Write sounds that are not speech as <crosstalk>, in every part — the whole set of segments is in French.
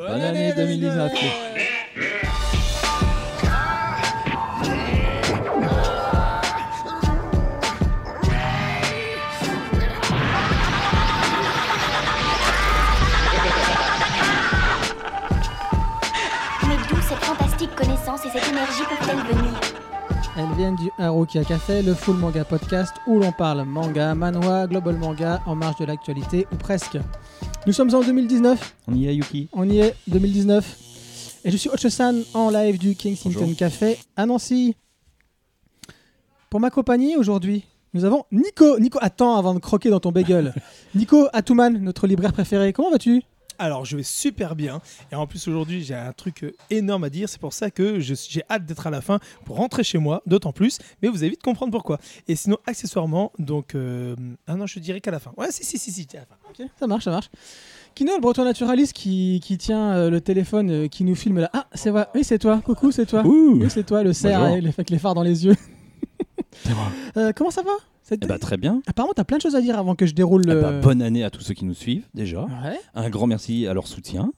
Bonne année 2019. Mais d'où cette fantastique connaissance et cette énergie peuvent-elles venir Elles viennent du Harukia Café, le full manga podcast où l'on parle manga, manhwa, global manga, en marge de l'actualité ou presque. Nous sommes en 2019, On y est, Yuki on y est, 2019. Et je suis Ocho-san en live du Kensington Bonjour. Café à Nancy. Pour m'accompagner aujourd'hui, nous avons Nico. Nico, attends avant de croquer dans ton bagel. <laughs> Nico Atouman, notre libraire préféré. Comment vas-tu? Alors, je vais super bien. Et en plus, aujourd'hui, j'ai un truc euh, énorme à dire. C'est pour ça que j'ai hâte d'être à la fin pour rentrer chez moi, d'autant plus. Mais vous allez vite comprendre pourquoi. Et sinon, accessoirement, donc. euh, Ah non, je dirais qu'à la fin. Ouais, si, si, si, si, à la fin. Ok, ça marche, ça marche. Kino, le breton naturaliste qui, qui tient euh, le téléphone, euh, qui nous filme là. Ah, c'est vrai. Oui, c'est toi. Coucou, c'est toi. Ouh Oui, c'est toi, le cerf avec les- phares dans les yeux. C'est moi. Euh, comment ça va? Eh bah, très bien. Apparemment, t'as plein de choses à dire avant que je déroule Eh le. bah, bonne année à tous ceux qui nous suivent, déjà. Ouais. Un grand merci à leur soutien.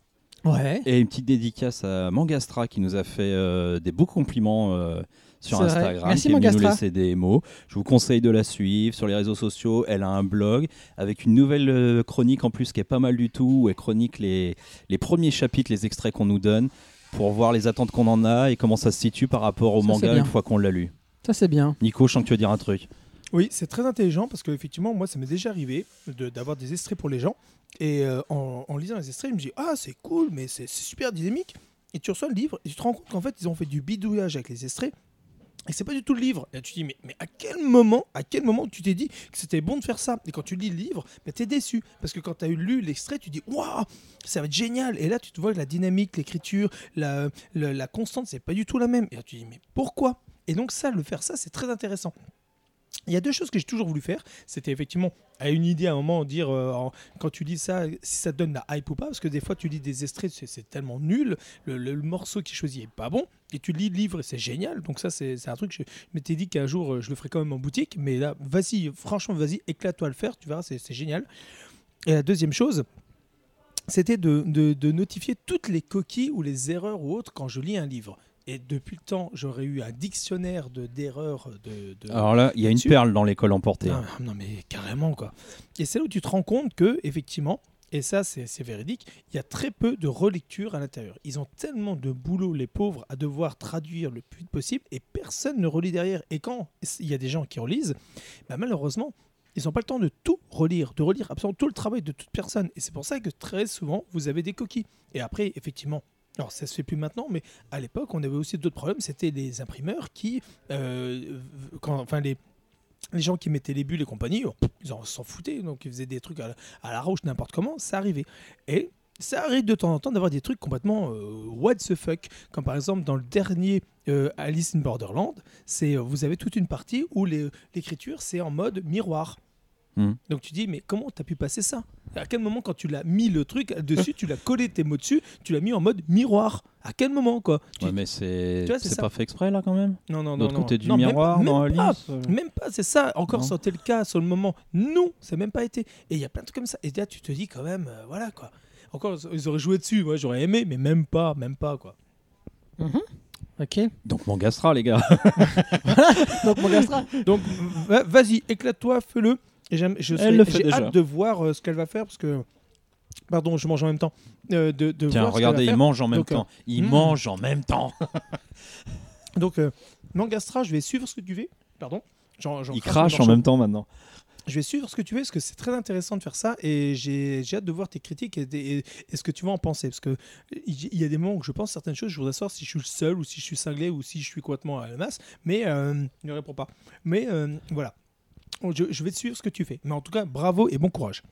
Ouais. Et une petite dédicace à Mangastra qui nous a fait euh, des beaux compliments euh, sur vrai. Instagram. Merci, qui est venu nous laisser des mots. Je vous conseille de la suivre sur les réseaux sociaux. Elle a un blog avec une nouvelle euh, chronique en plus qui est pas mal du tout. Où elle chronique les, les premiers chapitres, les extraits qu'on nous donne pour voir les attentes qu'on en a et comment ça se situe par rapport au Ça, manga une fois qu'on l'a lu. Ça, c'est bien. Nico, je sens que tu veux dire un truc? Oui, c'est très intelligent parce qu'effectivement, moi, ça m'est déjà arrivé de- d'avoir des extraits pour les gens. Et euh, en, lisant les extraits, je me dis Ah, c'est cool, mais c'est super dynamique. Et tu reçois le livre et tu te rends compte qu'en fait, ils ont fait du bidouillage avec les extraits. Et c'est pas du tout le livre. Et tu te dis, mais, mais à quel moment, à quel moment tu t'es dit que c'était bon de faire ça? Et quand tu lis le livre, tu es déçu. Parce que quand tu as lu l'extrait, tu dis, waouh, ça va être génial. Et là, tu te vois que la dynamique, l'écriture, la, la, la constante, c'est pas du tout la même. Et là, tu te dis, mais pourquoi? Et donc, ça, le faire ça, c'est très intéressant. Il y a deux choses que j'ai toujours voulu faire. C'était effectivement à une idée à un moment dire euh, quand tu lis ça si ça te donne la hype ou pas parce que des fois tu lis des extraits c'est- tellement nul le, morceau qui est choisi est pas bon et tu lis le livre et c'est génial. Donc ça c'est un truc je, je m'étais dit qu'un jour euh, je le ferais quand même en boutique mais là vas-y franchement vas-y éclate-toi à le faire tu verras c'est génial. Et la deuxième chose c'était de notifier toutes les coquilles ou les erreurs ou autres quand je lis un livre et depuis le temps j'aurais eu un dictionnaire de d'erreurs de, de- Alors là, il y a une perle dans l'école emportée. non, non, mais carrément quoi. Et c'est là où tu te rends compte que effectivement, et ça c'est c'est véridique, il y a très peu de relecture à l'intérieur. Ils ont tellement de boulot les pauvres à devoir traduire le plus vite possible et personne ne relit derrière. Et quand il y a des gens qui relisent, bah, malheureusement. Ils n'ont pas le temps de tout relire, de relire absolument tout le travail de toute personne. Et c'est pour ça que très souvent, vous avez des coquilles. Et après, effectivement, alors ça se fait plus maintenant, mais à l'époque, on avait aussi d'autres problèmes. C'était les imprimeurs qui, euh, quand, enfin les, gens qui mettaient les bulles et compagnie, oh, ils en s'en foutaient, donc ils faisaient des trucs à la, à roche, n'importe comment, ça arrivait. Et ça arrive de temps en temps d'avoir des trucs complètement euh, what the fuck, comme par exemple dans le dernier euh, Alice in Borderland, c'est vous avez toute une partie où l'écriture c'est en mode miroir. Mhm. Donc tu dis mais comment t'as pu passer ça? À quel moment quand tu l'as mis le truc dessus, tu l'as collé tes mots dessus, tu l'as mis en mode miroir? À quel moment quoi? Tu- Ouais, mais c'est pas fait exprès là quand même? Non non De non. l'autre non. côté du Non, même- miroir, même dans pas. Alice. euh. Même pas, c'est ça. Encore été le cas sur le moment. Non, ça n'a même pas été. Et il y a plein de trucs comme ça. Et là, tu te dis quand même, euh, voilà quoi. Encore, ils auraient joué dessus. Moi, j'aurais aimé, mais même pas, même pas quoi. Ok. Donc Mangastra, les gars. <laughs> <laughs> Donc, mon gastra. Donc, va- vas-y, éclate-toi, fais-le. J'aime- je Elle le fait j'ai déjà. hâte de voir euh, ce qu'elle va faire parce que. Pardon, je mange en même temps. Euh, de, de Tiens, voir ce qu'elle regardez, va il faire. mange en même Donc, euh, temps. Il hmm. mange en même temps. <laughs> Donc, euh, Mangastra, je vais suivre ce que tu fais. Pardon. J'en- j'en Il crache en même temps maintenant. Je vais suivre ce que tu fais parce que c'est très intéressant de faire ça et j'ai j'ai hâte de voir tes critiques et, des- et- et ce que tu vas en penser. Parce que il il y a des moments où je pense certaines choses, je voudrais savoir si je suis le seul ou si je suis cinglé ou si je suis complètement à la masse, mais euh, il ne répond pas. Mais euh, voilà. Je, je vais te suivre ce que tu fais. Mais en tout cas, bravo et bon courage.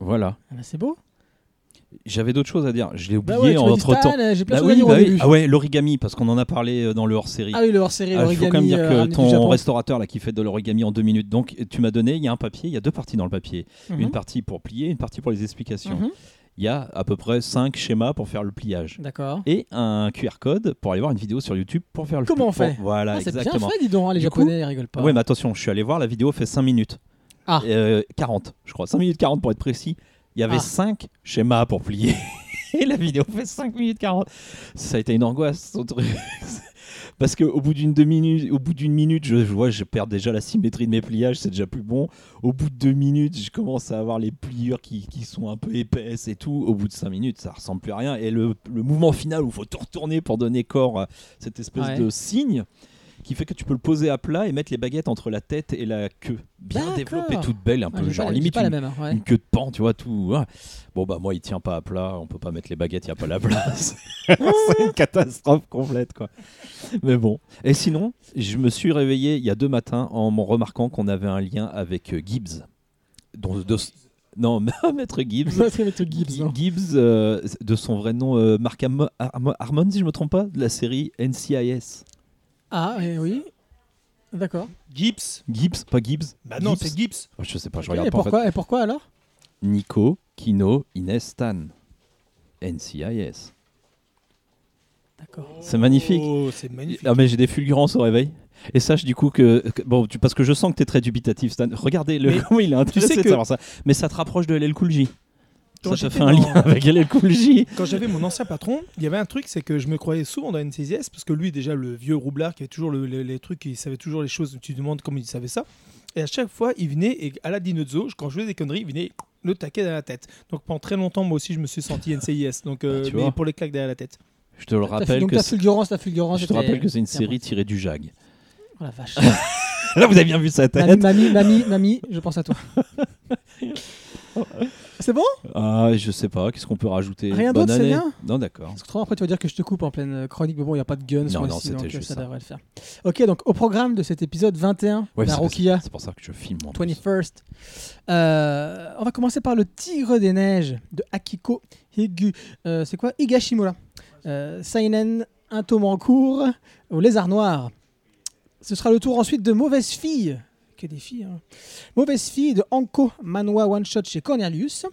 Voilà. Ah bah, c'est beau. J'avais d'autres choses à dire. Je l'ai Bah oublié ouais, en entre temps. Euh, J'ai plein Bah oui, bah oui. Ah ouais, l'origami, parce qu'on en a parlé euh, dans le hors-série. Ah oui, le hors-série, Ah, Il faut quand même dire euh, que ton restaurateur là qui fait de l'origami en deux minutes, donc tu m'as donné, il y a un papier, il y a deux parties dans le papier. Mhm. Une partie pour plier, une partie pour les explications. Mhm. Il y a à peu près cinq schémas pour faire le pliage. D'accord. Et un QR code pour aller voir une vidéo sur YouTube pour faire le Comment on pour- fait Voilà, Ah, c'est bien exactement. fait, dis donc, hein, les Du Japonais, ils rigolent pas. Ouais, mais attention, je suis allé voir, la vidéo fait 5 minutes. Ah. Euh, 40, je crois. 5 minutes 40 pour être précis. Il y avait Ah. 5 schémas pour plier. <laughs> et la vidéo fait 5 minutes 40. Ça a été une angoisse, ce truc. Parce qu'au bout d'une minute, au bout d'une minute, je, je vois, je perds déjà la symétrie de mes pliages, c'est déjà plus bon. Au bout de deux minutes, je commence à avoir les pliures qui, qui sont un peu épaisses et tout. Au bout de cinq minutes, ça ressemble plus à rien. Et le, le mouvement final où il faut tout retourner pour donner corps à cette espèce Ouais. de signe qui fait que tu peux le poser à plat et mettre les baguettes entre la tête et la queue. Bien développée, toute belle, un peu j'ai genre pas limite une, même. hein, ouais. une queue de pan, tu vois, tout. Bon, bah, moi, il tient pas à plat, on peut pas mettre les baguettes, il n'y a pas la place. <laughs> c'est une catastrophe complète, quoi. Mais bon. Et sinon, je me suis réveillé il y a deux matins en me remarquant qu'on avait un lien avec euh, Gibbs. Dont, de- non, <laughs> Maître Gibbs. Maître Gibbs. Gibbs, euh, de son vrai nom, euh, Mark Harmon, si je me trompe pas, de la série NCIS. Ah, eh oui. D'accord. Gibbs Gibbs, pas Gibbs Bah non, Gibbs. c'est Gibbs. Oh, Je sais pas, je regarde et, pas en fait. pourquoi, et pourquoi alors? Nico, Kino, Ines, Stan. NCIS. D'accord. C'est magnifique. Oh, c'est magnifique. Ah mais j'ai des fulgurances au réveil. Et sache du coup que, que- bon tu- parce que je sens que tu es très dubitatif Stan. Regardez le Mais <laughs> comment il est intéressé sais de que- savoir ça. Mais ça te rapproche de LL Cool J. Quand Ça fait un dans- lien avec LL Cool J. Quand j'avais mon ancien patron, il y avait un truc, c'est que je me croyais souvent dans NCIS, parce que lui, déjà, le vieux roublard qui avait toujours le- le- les trucs, il savait toujours les choses, tu te demandes comment il savait ça. Et à chaque fois, il venait, et à la Dinozzo, quand je faisais des conneries, il venait le taquet dans la tête. Donc pendant très longtemps, moi aussi, je me suis senti NCIS, donc, euh, Bah, mais vois. pour les claques derrière la tête. Je te le rappelle Donc que ta c'est- fulgurance, ta fulgurance. je te rappelle que c'est une série tirée du Jag. Oh la vache. <laughs> Là vous avez bien vu sa mamie, tête. mamie, mamie, mamie, je pense à toi. <laughs> c'est bon? Ah je sais pas, qu'est-ce qu'on peut rajouter? Rien d'autre, c'est bien? Non d'accord. Parce que trop après tu vas dire que je te coupe en pleine euh, chronique, mais bon, il n'y a pas de gun Non, non, c'était juste ça, ça. devrait le faire. Ok, donc au programme de cet épisode 21, Ouais, la c'est- Rokia C'est pour ça que je filme en plus. 21st, euh, on va commencer par le Tigre des Neiges de Akiko Higu. Euh, c'est quoi? Higashimura. Euh, Seinen, un tome en cours au Lézard Noir. Ce sera le tour ensuite de Mauvaise Fille. Que des filles, hein. Mauvaise Fille de Anko Manwa One Shot chez Cornelius.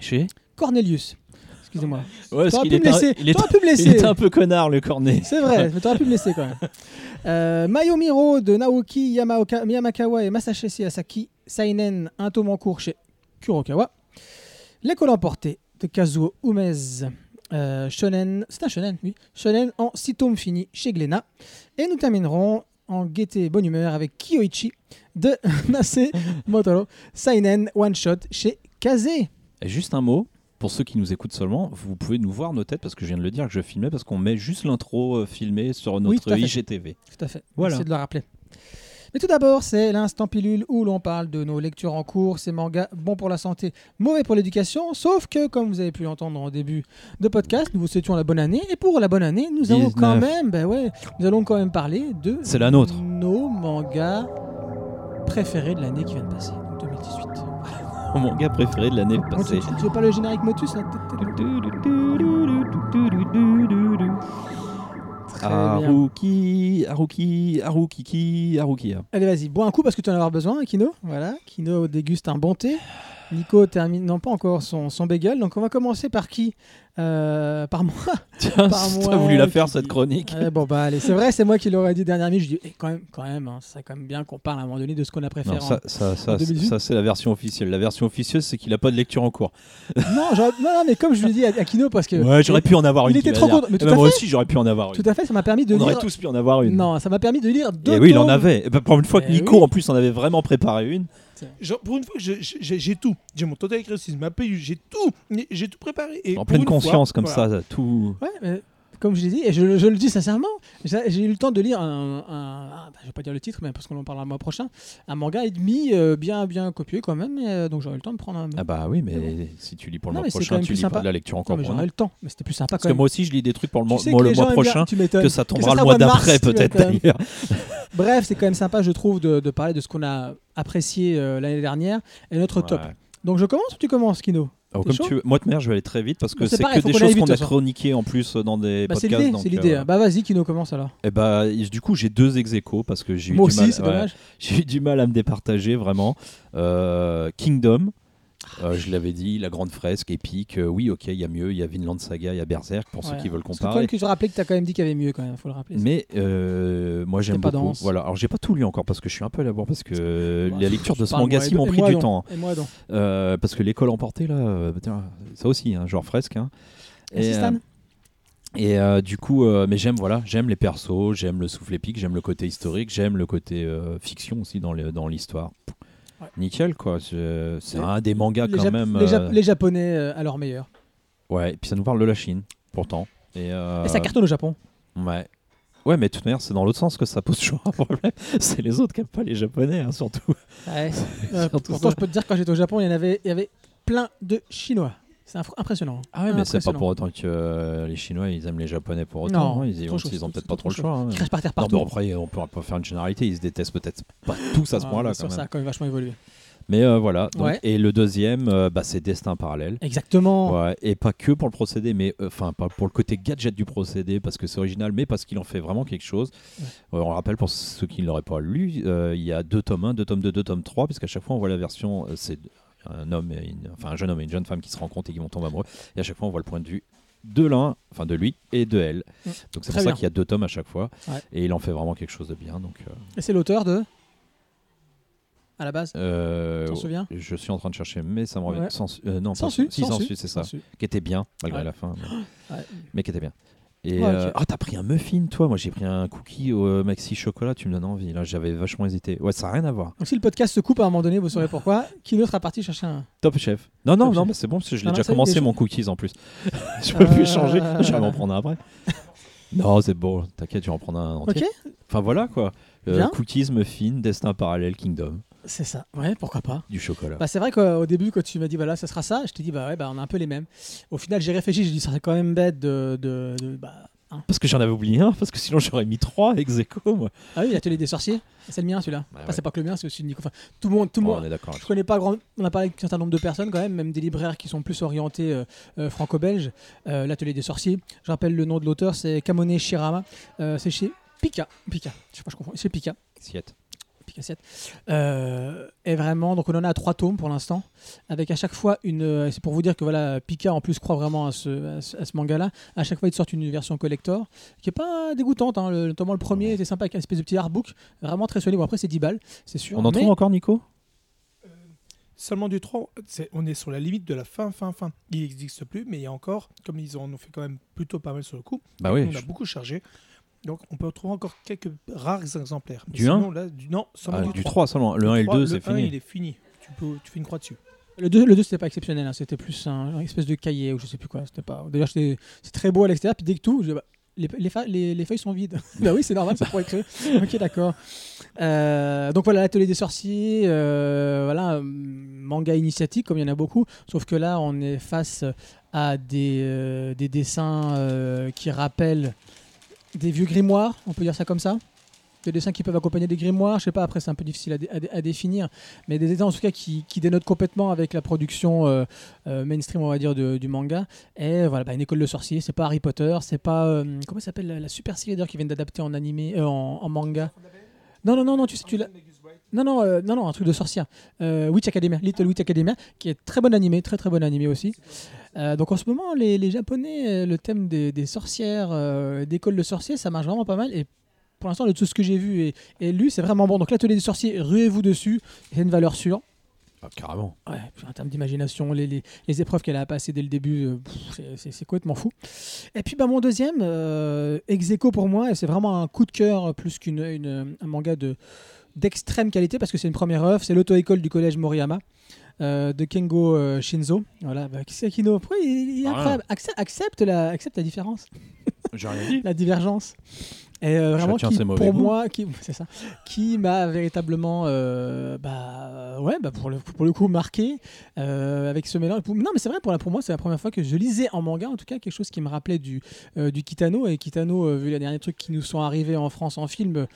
Chez Cornelius. Excusez-moi. Ouais, parce T'aurais qu'il pu, me était, un- laisser. il était- T'aurais pu me il laisser. était un peu connard le cornet. C'est vrai, mais t'aurais pu me laisser quand même. <laughs> Euh, Mayomiro de Naoki Yamaoka- Yamakawa et Masashi Asaki Seinen, un tome en cours chez Kurokawa. L'école emportée de Kazuo Umez. Euh, shonen, c'est un shonen, oui. Shonen en 6 tomes finis chez Glénat. Et nous terminerons en gaieté et bonne humeur avec Kyoichi de <laughs> Nase Motoro. Seinen One Shot chez Kaze. Et Juste un mot, pour ceux qui nous écoutent seulement, vous pouvez nous voir nos têtes parce que je viens de le dire que je filmais parce qu'on met juste l'intro euh, filmée sur Oui, notre tout. IGTV. Tout à fait. Voilà. Merci de le rappeler. Mais tout d'abord, c'est l'instant pilule où l'on parle de nos lectures en cours, ces mangas bons pour la santé, mauvais pour l'éducation. Sauf que, comme vous avez pu l'entendre en début de podcast, nous vous souhaitions la bonne année. Et pour la bonne année, nous allons 19. quand même, ben ouais, nous allons quand même parler de C'est la nôtre. nos mangas préférés de l'année qui vient de passer, donc 2018. Mon manga préféré de l'année tu, passée. tu- tu veux pas le générique Motus là. Haruki, Haruki, Harukiki, Harukia. Allez, vas-y, bois un coup parce que tu en as avoir besoin, Kino. Voilà, Kino déguste un bon thé. Nico termine, non pas encore son, son bagel. Donc on va commencer par qui? Euh, Par moi. <laughs> Tiens, Par t'as moi voulu la faire qui- cette chronique. Bon bah allez, c'est vrai, c'est moi qui l'aurais dit dernière minute. Je dis eh, quand même, quand même, hein, serait quand même bien qu'on parle à un moment donné de ce qu'on a préféré. Non, ça, ça, ça, en 2018. ça, c'est la version officielle. La version officieuse, c'est qu'il a pas de lecture en cours. <laughs> non, non, non, mais comme je lui ai dit à, à Kino parce que Ouais, j'aurais pu en avoir il une. était qui trop content, mais Eh tout ben, à moi fait. aussi, j'aurais pu en avoir une. tout à fait, ça m'a permis de On aurait lire. tous pu en avoir une. Non, ça m'a permis de lire deux. Et oui, il en avait. Et ben, pour une fois que Eh Nico, en plus, en avait vraiment préparé une. Genre, pour une fois, j'ai tout. J'ai mon total écrétisme, ma paye, j'ai tout. J'ai tout préparé. Et En pleine fois, conscience, comme voilà. ça, tout. Ouais, mais comme je l'ai dit, et je, je le dis sincèrement, j'ai eu le temps de lire un, un- un- bah, je vais pas dire le titre, mais parce qu'on en parlera le mois prochain, un manga et demi euh, bien bien copié quand même, euh, donc j'aurai le temps de prendre un. Ah bah oui, mais si tu lis pour le Non, mois prochain, même tu lis sympa. pas de la lecture encore mais pour j'aurai nous. le temps, mais c'était plus sympa Parce quand que même. moi aussi, je lis des trucs pour le, Tu sais moi, le mois bien- prochain, que ça tombera ça le mois d'après, peut-être d'ailleurs. <laughs> Bref, c'est quand même sympa, je trouve, de, de parler de ce qu'on a apprécié euh, l'année dernière et notre top. Donc je commence ou tu commences, Kino? Alors, T'es comme chaud tu veux. Moi, de mère, je vais aller très vite parce que Bah, c'est que des choses qu'on a chroniquées en plus dans des bah, C'est podcasts. c'est l'idée. euh, Bah vas-y, Kino, commence alors. Eh bah, du coup, j'ai deux ex aequo parce que j'ai eu ouais, <laughs> eu du mal à me départager vraiment. Euh, Kingdom. Euh, je l'avais dit, la grande fresque épique. euh, oui, ok, il y a mieux. Il y a Vinland Saga, il y a Berserk pour ceux qui veulent comparer. même que je rappelais que tu as quand même dit qu'il y avait mieux quand même, faut le rappeler. Mais euh, moi j'aime beaucoup. dense. Voilà. Alors j'ai pas tout lu encore parce que je suis un peu à la bourre parce que Bah, la lecture de ce Parle-moi, manga ci et- m'ont et pris du temps. Et moi. Euh, parce que l'école emportée là, putain, ça aussi, hein, genre fresque. hein. Stan. et euh, du coup, euh, mais j'aime voilà, j'aime les persos, j'aime le souffle épique, j'aime le côté historique, j'aime le côté euh, fiction aussi dans l'histoire. Ouais. Nickel quoi, c'est un des mangas les, quand Jap- même. les, Jap- euh, les Japonais euh, à leur meilleur. Ouais, et puis ça nous parle de la Chine pourtant. Et, euh, Et ça cartonne au Japon. Ouais. Ouais, mais de toute manière, c'est dans l'autre sens que ça pose toujours un problème. <laughs> C'est les autres qui n'aiment pas les Japonais, hein, surtout. Ouais. <laughs> Euh, surtout pourtant, ça. je peux te dire, quand j'étais au Japon, il y en avait, il y avait plein de Chinois. C'est impressionnant. Ah ouais, mais c'est pas pour autant que euh, les Chinois ils aiment les Japonais pour autant. Non, hein. ils, ont, ils peut-être pas trop le choix. hein. Ils crachent par terre Non, partout. mais après, on pourra pas faire une généralité. Ils se détestent peut-être pas <laughs> tous à ce Ah, point-là. ça a quand même vachement évolué. Mais euh, voilà. donc- Ouais. Et le deuxième, euh, bah, c'est Destin parallèle. Exactement. Ouais, et pas que pour le procédé, mais euh, enfin pas pour le côté gadget du procédé, parce que c'est original, mais parce qu'il en fait vraiment quelque chose. Euh, on rappelle pour ceux qui ne l'auraient pas lu, il y a deux tomes 1, deux tomes 2, deux tomes 3, puisqu'à chaque fois on voit la version, c'est un homme, et une- enfin un jeune homme et une jeune femme qui se rencontrent et qui vont tomber amoureux, et à chaque fois on voit le point de vue de l'un, enfin de lui et de elle. Mm. Donc c'est pour ça qu'il y a deux tomes à chaque fois, Ouais. et il en fait vraiment quelque chose de bien. Donc, euh, Et c'est l'auteur de? À la base? Euh, T'en souviens? Je suis en train de chercher, mais ça me revient. Ouais. Sans, euh, non, Sans su, si, sans su, c'est ça. Qui était bien, malgré Ouais. la fin. Mais, <gasps> Ouais. mais qui était bien. Et Ouais, euh, ah, t'as pris un muffin, toi Moi, j'ai pris un cookie au euh, maxi chocolat. Tu me donnes envie. Là, j'avais vachement hésité. Ouais, ça n'a rien à voir. Donc si le podcast se coupe à un moment donné, vous saurez pourquoi. <laughs> Kino sera parti chercher un. Top chef. Non, non, Top non, mais c'est bon parce que je l'ai déjà commencé mon cookies en plus. <laughs> je peux plus Euh, changer. Je vais m'en prendre un après. non, c'est bon. T'inquiète, je vais en prendre un entier. Ok Enfin voilà quoi. Euh, cookies, muffin, destin parallèle, kingdom, C'est ça. Ouais, pourquoi pas. du chocolat. Bah, c'est vrai qu'au début, quand tu m'as dit voilà, ça sera ça, je t'ai dit bah ouais, bah on a un peu les mêmes. Au final, j'ai réfléchi, j'ai dit ça serait quand même bête de. de, de- bah, hein. Parce que j'en avais oublié un, parce que sinon j'aurais mis trois ex aequo, moi. Ah oui, l'atelier des sorciers, c'est le mien celui-là. Bah Enfin, ouais. c'est pas que le mien, c'est aussi le Nico. Enfin, tout le monde, tout le Oh, monde. on est d'accord. Je connais pas grand. On a parlé avec un certain nombre de personnes quand même, même des libraires qui sont plus orientés euh, euh, franco-belges. Euh, L'atelier des sorciers. Je rappelle le nom de l'auteur, c'est Kamone Shirama. C'est chez Pika. Pika. Je sais pas, je confonds. C'est Pika. Siete. 7. Euh, et vraiment, donc on en a trois tomes pour l'instant, avec à chaque fois une. euh, C'est pour vous dire que voilà, Pika en plus croit vraiment à ce, à ce, à ce manga-là. À chaque fois, ils te sortent une version collector qui est pas dégoûtante. Hein. Le, notamment le premier était sympa avec une espèce de petit artbook, vraiment très solide. Bon après c'est 10 balles, c'est sûr. On en mais- trouve encore, Nico? Seulement du 3, c'est- on est sur la limite de la fin, fin, fin. Il n'existe plus, mais il y a encore, comme ils en ont fait quand même plutôt pas mal sur le coup, Bah oui. on a beaucoup chargé. Donc on peut retrouver encore quelques rares exemplaires. Mais Du sinon, là, du, Non, seulement Ah, du, du 3. 3 seulement. Le 1 et le 2, c'est Le 1, fini. il est fini. Tu, peux, tu fais une croix dessus. Le 2, le 2 c'était pas exceptionnel, hein. c'était plus un, une espèce de cahier ou je sais plus quoi. C'était pas. D'ailleurs, c'était- c'est très beau à l'extérieur, puis dès que tout, je bah, les, les, fa- les- les feuilles sont vides. <laughs> bah oui, c'est normal, c'est pour écrire. <laughs> ok, d'accord. Euh, donc voilà, l'atelier des sorciers, euh, voilà, manga initiatique comme il y en a beaucoup, sauf que là, on est face à des, euh, des dessins euh, qui rappellent des vieux grimoires, on peut dire ça comme ça. Des dessins qui peuvent accompagner des grimoires, je sais pas, après c'est un peu difficile à, dé- à dé- à définir, mais des dessins en tout cas qui, dénotent complètement avec la production euh, euh, mainstream, on va dire, du manga. Et voilà, bah, une école de sorciers, c'est pas Harry Potter, c'est pas. euh, comment s'appelle la, la super d'ailleurs qui viennent d'adapter en animé, euh, en, en manga Non, non, non, non, tu sais, tu l'as. Non, non, euh, non, non, un truc de sorcière. Euh, Witch Academia, Little Witch Academia, qui est très bon animé, très très bon animé aussi. Euh, donc en ce moment, les, les Japonais, le thème des, des sorcières, d'école de sorciers, ça marche vraiment pas mal. Et pour l'instant, de tout ce que j'ai vu et, et lu, c'est vraiment bon. Donc l'atelier des sorciers, ruez-vous dessus, c'est une valeur sûre. Ah, carrément. Ouais, en termes d'imagination, les, les, les épreuves qu'elle a passées dès le début, euh, c'est- complètement fou. Et puis bah, mon deuxième, euh, ex aequo pour moi, c'est vraiment un coup de cœur plus qu'un manga de d'extrême qualité parce que c'est une première œuvre, c'est l'auto-école du collège Moriyama. euh, de Kengo euh, Shinzo. Voilà, bah, qui c'est Kino Pourquoi il, il est Ah. incroyable? Accep- accepte, la, accepte la différence, <laughs> J'ai rien dit. la divergence. Et euh, vraiment, qui, pour moi, qui, c'est ça, qui m'a véritablement, euh, bah, ouais, bah, pour, le, pour le coup, marqué euh, avec ce mélange. Pour- Non, mais c'est vrai, pour, la, pour moi, c'est la première fois que je lisais en manga, en tout cas, quelque chose qui me rappelait du, euh, du Kitano. Et Kitano, euh, vu les derniers trucs qui nous sont arrivés en France en film,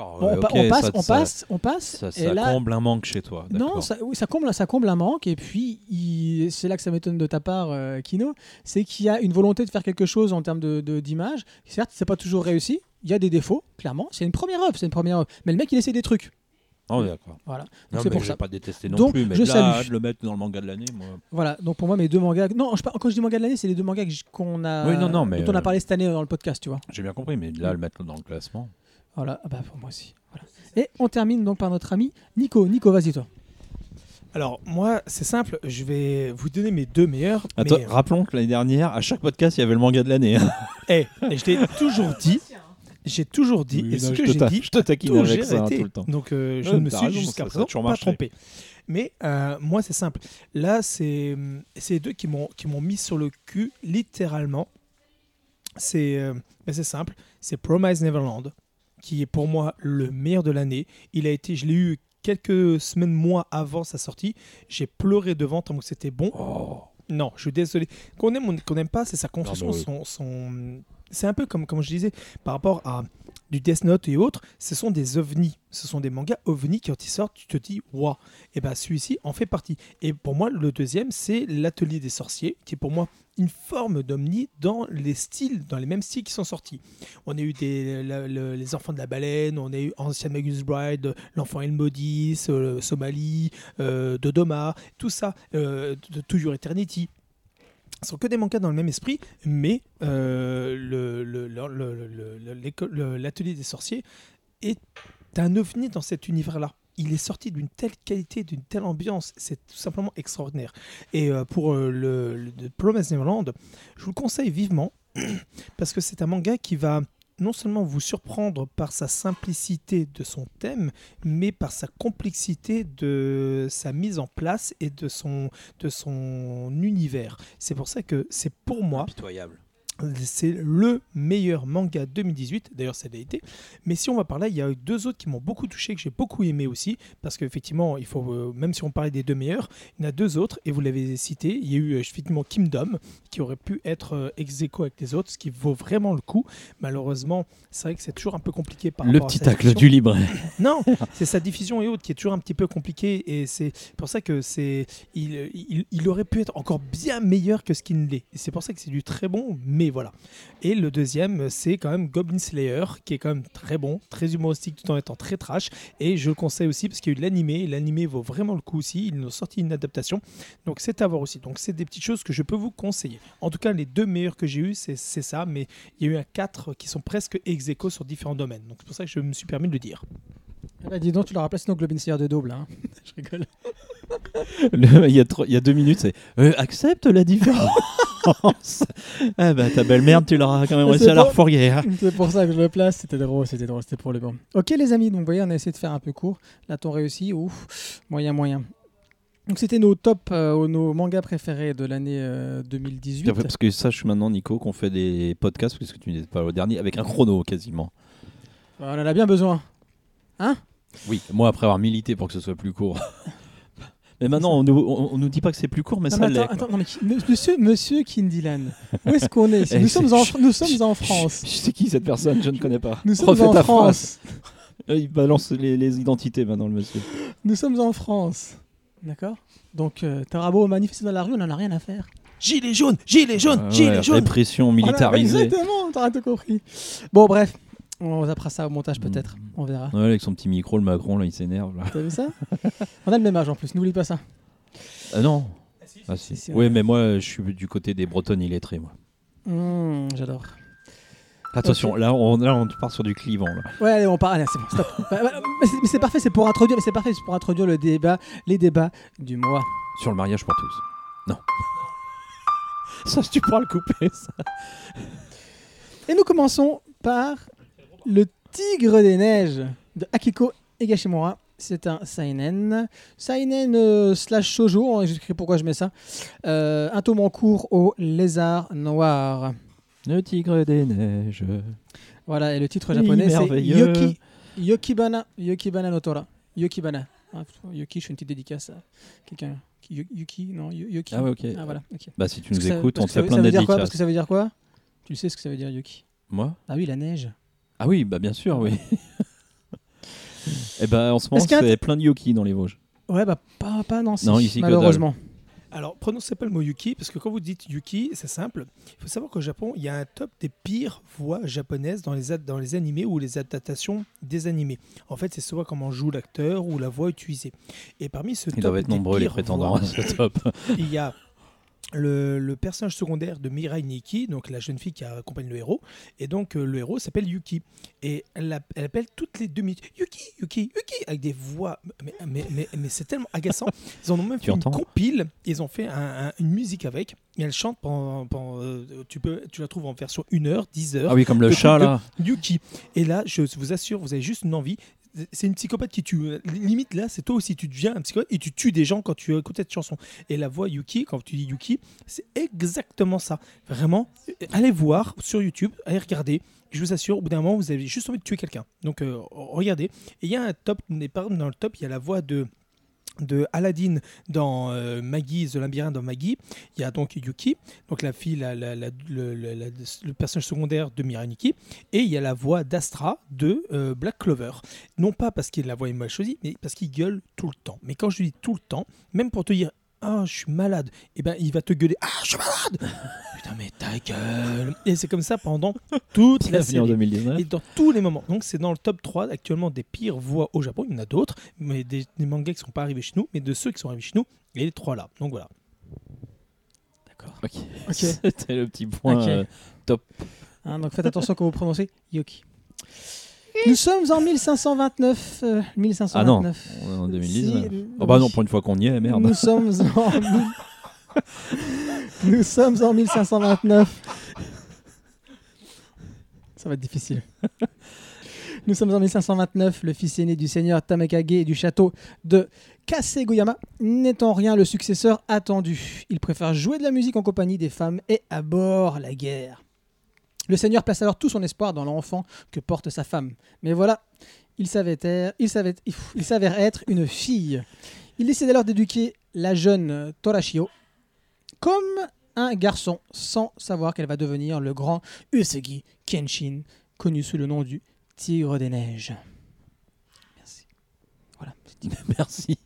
euh, on, passe, ça- on passe, on passe. Ça, et là, comble un manque chez toi. non, ça, oui, ça comble, ça comble un manque. Et puis, il- c'est là que ça m'étonne de ta part, euh, Kino, c'est qu'il y a une volonté de faire quelque chose en termes de, d'image. Certes, c'est pas toujours réussi. Il y a des défauts, clairement. C'est une première œuvre, c'est une première œuvre. Mais le mec, il essaie des trucs. Oh, d'accord. Voilà. C'est pour je ça. pas détester non Donc, plus, mais je là, salue. de le mettre dans le manga de l'année, moi. Voilà. Donc pour moi, mes deux mangas. Non, je, quand je dis manga de l'année, c'est les deux mangas qu'on a. Oui, non, non, mais, dont on a euh, parlé cette année dans le podcast, tu vois. J'ai bien compris, mais là, le mettre dans le classement. Voilà. Ah bah pour moi aussi. Voilà. Et on termine donc par notre ami Nico. Nico, vas-y toi. Alors, moi, c'est simple, je vais vous donner mes deux meilleurs. Attends, mais- rappelons que l'année dernière, à chaque podcast, il y avait le manga de l'année. hein. <laughs> Eh, et je t'ai toujours dit, j'ai toujours dit, Oui, et ce non, que je te j'ai dit, je te taquine avec j'ai ça hein, arrêté. tout le temps. Donc, euh, je ne me suis jusqu'à ça présent pas marché. trompé. Mais euh, moi, c'est simple. Là, c'est les deux qui m'ont qui m'ont mis sur le cul, littéralement. C'est euh, c'est simple. C'est Promise Neverland, qui est pour moi le meilleur de l'année. Il a été, je l'ai eu quelques semaines, mois avant sa sortie. J'ai pleuré devant tellement que c'était bon. Non, je suis désolé. Qu'on aime ou qu'on n'aime pas, c'est sa construction, son- c'est un peu comme, comme je disais, par rapport à du Death Note et autres, ce sont des ovnis. Ce sont des mangas ovnis qui, quand ils sortent, tu te dis, waouh. Et ben celui-ci en fait partie. Et pour moi, le deuxième, c'est l'Atelier des sorciers, qui est pour moi une forme d'omni dans les styles, dans les mêmes styles qui sont sortis. On a eu le- les enfants de la baleine, on a eu Ancien Magus Bride, l'enfant El Maudit, euh, Somalie, euh, Dodoma, tout ça, euh, Toujours Eternity. Sont que des mangas dans le même esprit, mais euh, le- le- le- le- le- le- le- l'atelier des sorciers est un ovni dans cet univers-là. Il est sorti d'une telle qualité, d'une telle ambiance, c'est tout simplement extraordinaire. Et euh, pour euh, le, le Promised Neverland, je vous le conseille vivement, <clears throat> parce que c'est un manga qui va non seulement vous surprendre par sa simplicité de son thème, mais par sa complexité de sa mise en place et de son, de son univers. C'est pour ça que c'est pour moi. C'est le meilleur manga 2018. D'ailleurs, ça l'a été. Mais si on va par là, il y a eu deux autres qui m'ont beaucoup touché, que j'ai beaucoup aimé aussi. Parce qu'effectivement, il faut, euh, même si on parlait des deux meilleurs, il y en a deux autres, et vous l'avez cité. Il y a eu euh, effectivement Kingdom, qui aurait pu être euh, ex aequo avec les autres, ce qui vaut vraiment le coup. Malheureusement, c'est vrai que c'est toujours un peu compliqué par Le rapport à petit sa tacle diffusion. du libraire. <laughs> Non, c'est sa diffusion et autres qui est toujours un petit peu compliquée et c'est pour ça que c'est il, il, il aurait pu être encore bien meilleur que ce qu'il ne l'est. Et c'est pour ça que c'est du très bon, mais voilà. Et le deuxième, c'est quand même Goblin Slayer qui est quand même très bon, très humoristique tout en étant très trash et je le conseille aussi parce qu'il y a eu de l'animé l'animé vaut vraiment le coup aussi. Ils nous ont sorti une adaptation, donc c'est à voir aussi. Donc c'est des petites choses que je peux vous conseiller. En tout cas, les deux meilleurs que j'ai eu, c'est ça, mais il y a eu un 4 qui sont presque ex aequo sur différents domaines. Donc c'est pour ça que je me suis permis de le dire. Ah bah, dis donc, tu leur as placé nos Globin Slayer de double. Hein. <laughs> Je rigole. Le- il, y a trois- il y a deux minutes, c'est euh, accepte la différence. <laughs> ah bah ta belle merde, tu l'auras quand même réussi à la refourguer. hein. C'est pour ça que je le place. C'était drôle, c'était drôle, c'était pour le bon. Ok, les amis, donc vous voyez, on a essayé de faire un peu court. Là, t'on réussi. Ouf, moyen, moyen. Donc, c'était nos top, euh, nos mangas préférés de l'année euh, 2018. Parce que sache maintenant, Nico, qu'on fait des podcasts, parce que tu n'étais pas au dernier, avec un chrono quasiment. On en a bien besoin. Oui, moi après avoir milité pour que ce soit plus court. <laughs> Mais maintenant, on nous, on, on nous dit pas que c'est plus court, mais Non, ça l'est. attends, attends, non, mais qui- monsieur, monsieur Kindilan, où est-ce qu'on est? <laughs> Eh, nous, c'est- sommes en, nous sommes en France. Sais qui cette personne, je ne connais pas. Nous sommes Refais en France. <laughs> Euh, Il balance les, les identités maintenant, le monsieur. Nous sommes en France. D'accord? Donc, euh, t'auras beau manifester dans la rue, on n'en a rien à faire. Gilet jaune, gilet jaune, Ah gilet ouais, jaune. Répression militarisée. Voilà, exactement, t'auras tout compris. Bon, bref, on zappera ça au montage peut-être. Mm. On verra. Ouais, avec son petit micro, le Macron, là, il s'énerve. T'as vu ça? On a le même âge en plus, n'oublie pas ça. Ah non Ah si. si, si, Oui, mais moi, je suis du côté des Bretonnes illettrés, moi. Mmh, J'adore. Attention, là, on, là, on part sur du clivant. Là. Ouais, allez, on part. Allez, c'est bon, stop. <laughs> Mais c'est- parfait, c'est pour introduire, mais c'est parfait, c'est pour introduire le débat, les débats du mois. Sur le mariage pour tous. Non. <laughs> ça, tu pourras le couper, ça. Et nous commençons par le Tigre des Neiges de Akiko Higashimura. C'est un seinen, seinen euh, slash shoujo. hein, J'écris pourquoi je mets ça. Euh, un tome en cours au lézard noir. Le tigre des neiges. Voilà, et le titre japonais c'est. Yoki, Yokibana, Yokibana no Tora. Yokibana. Ah, Yoki, je fais une petite dédicace à quelqu'un. Yuki, non, Yo- Yoki. Ah ouais, ok. Ah voilà. Bah, si tu nous que ça- écoutes, on te fait plein ça de quoi? Parce que dédicaces. ça veut dire quoi? Tu sais ce que ça veut dire Yuki Moi? Ah oui, la neige. Ah oui, bah bien sûr, oui. <laughs> Et bah, en ce moment, Est-ce qu'il y a un- c'est plein de Yoki dans les Vosges. Ouais, bah pas, pas Nancy, Non, ici, que malheureusement. Alors, prononcez pas le mot Yuki, parce que quand vous dites Yuki, c'est simple. Il faut savoir qu'au Japon, il y a un top des pires voix japonaises dans les, ad- dans les animés ou les adaptations des animés. En fait, c'est soit comment joue l'acteur ou la voix utilisée. Et parmi ce Ils top doivent être des nombreux, les pires prétendants voix, à ce top. <laughs> il y a le, le personnage secondaire de Mirai Nikki, donc la jeune fille qui accompagne le héros, et donc euh, le héros s'appelle Yuki. Et elle, appelle toutes les deux minutes Yuki, Yuki, Yuki, avec des voix. Mais, mais, mais, mais c'est tellement agaçant. <laughs> Ils en ont même Tu fait une entends? compile, ils ont fait un- un- une musique avec, et elle chante pendant. pendant, euh, tu, peux, tu la trouves en version 1 heure, 10 heures. Ah oui, comme le chat là. Yuki. Et là, je vous assure, vous avez juste une envie. C'est une psychopathe qui tue. Limite, là, c'est toi aussi, tu deviens un psychopathe et tu tues des gens quand tu écoutes cette chanson. Et la voix Yuki, quand tu dis Yuki, c'est exactement ça. Vraiment, allez voir sur YouTube, allez regarder. Je vous assure, au bout d'un moment, vous avez juste envie de tuer quelqu'un. Donc, euh, regardez. Et il y a un top, dans le top, il y a la voix de de Aladdin dans euh, Maggie, The Labyrinthe dans Maggie. Il y a donc Yuki, donc la fille, le, personnage secondaire de Mirai Nikki. Et il y a la voix d'Astra de euh, Black Clover. Non pas parce que la voix est mal choisie, mais parce qu'il gueule tout le temps. Mais quand je dis tout le temps, même pour te dire Ah, je suis malade, et ben il va te gueuler Ah, je suis malade <laughs> Putain, mais ta gueule Et c'est comme ça pendant toute la en série. 2019. Et dans tous les moments. Donc c'est dans le top 3 actuellement des pires voix au Japon. Il y en a d'autres, mais des, des mangas qui ne sont pas arrivés chez nous, mais de ceux qui sont arrivés chez nous, il y a les trois là. Donc voilà. D'accord. Ok. Ok. <laughs> C'était le petit point. Ok. euh, Hein, donc faites attention quand vous prononcez Yoki. Nous sommes en 1529. euh, 1529. Ah non, on est en 2019. Si, Oh bah non, pour une fois qu'on y est, merde. Nous sommes en. mille- <laughs> Nous sommes en 1529. Ça va être difficile. Nous sommes en 1529. Le fils aîné du seigneur Tamakage et du château de Kasegoyama n'est en rien le successeur attendu. Il préfère jouer de la musique en compagnie des femmes et aborde la guerre. Le seigneur place alors tout son espoir dans l'enfant que porte sa femme. Mais voilà, il s'avère être, il s'avère- il s'avère être une fille. Il décide alors d'éduquer la jeune Torashio comme un garçon, sans savoir qu'elle va devenir le grand Usagi Kenshin, connu sous le nom du Tigre des Neiges. Merci. Voilà. <laughs> Merci.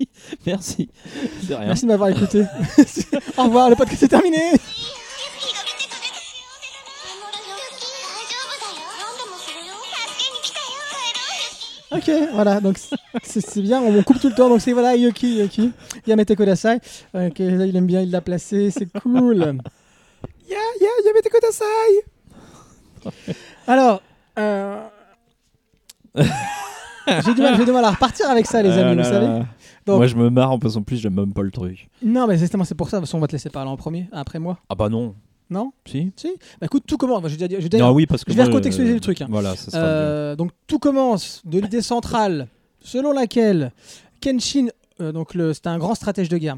Merci. Rien. Merci de m'avoir écouté. <laughs> Au revoir, le podcast est terminé. Ok, voilà, donc c'est bien, on coupe tout le temps, donc c'est voilà, Yoki, Yoki, Yamete Kodasai. Ok, il aime bien, il l'a placé, c'est cool. <laughs> Ya, ya, yamete kudasai <laughs> Alors, euh... j'ai du, mal- j'ai du mal à repartir avec ça, les Ah amis, là vous savez. là. Donc- Moi, je me marre en passant plus, j'aime même pas le truc. Non, mais justement, c'est pour ça, de toute façon, on va te laisser parler en premier, après moi. Ah bah non. Non Si Si Bah écoute, tout commence. Bah, je vais dire- je vais dire- Ah oui, parce que je vais moi, recontextualiser euh, le truc, hein. Voilà, ça sera mieux. Euh, donc tout commence de l'idée centrale selon laquelle Kenshin, euh, donc le- c'était un grand stratège de guerre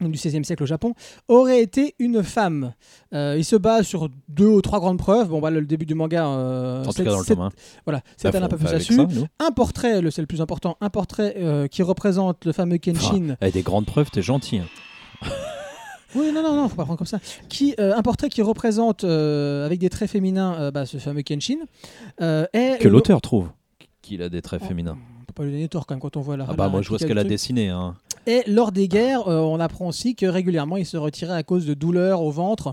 donc du XVIe siècle au Japon, aurait été une femme. Euh, il se base sur deux ou trois grandes preuves. Bon, voilà, le début du manga. euh, En tout c'est- cas, dans le c'est- tome 1. Voilà, c'est un peu plus avec dessus. ça, nous. Un portrait, le- c'est le plus important, un portrait euh, qui représente le fameux Kenshin. Avec des grandes preuves, t'es gentil. hein. <laughs> Oui, non, non, non, faut pas prendre comme ça. Qui, euh, un portrait qui représente euh, avec des traits féminins euh, bah, ce fameux Kenshin. est Que l'auteur trouve qu'il a des traits Oh. féminins. On peut pas lui donner tort quand même quand on voit la. Ah bah la moi je vois ce qu'elle a dessiné. Hein. Et lors des guerres, on apprend aussi que régulièrement il se retirait à cause de douleurs au ventre.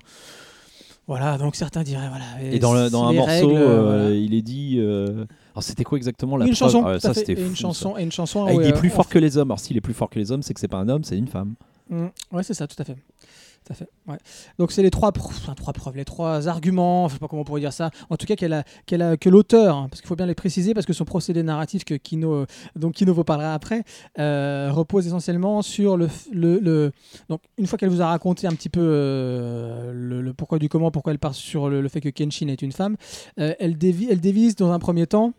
Voilà, donc certains diraient voilà. Et dans, le- dans un morceau, règles, euh, voilà. il est dit. euh, Alors c'était quoi exactement la une chanson, Ah, tout Ça c'était une ça. chanson, et une chanson. Ah, il est plus fort que les hommes. Alors s'il est plus fort que les hommes, c'est que c'est pas un homme, c'est une femme. Mm, ouais, c'est ça, tout à fait. Tout à fait. Donc c'est les trois, preuves, les trois arguments, je sais pas comment on pourrait dire ça. En tout cas, qu'elle que l'auteur, hein, parce qu'il faut bien les préciser, parce que son procédé narratif que Kino, donc Kino vous parlera après, euh, repose essentiellement sur le, donc une fois qu'elle vous a raconté un petit peu euh, le, pourquoi du comment, pourquoi elle part sur le, le fait que Kenshin est une femme, euh, elle, dévi- elle dévise dans un premier temps.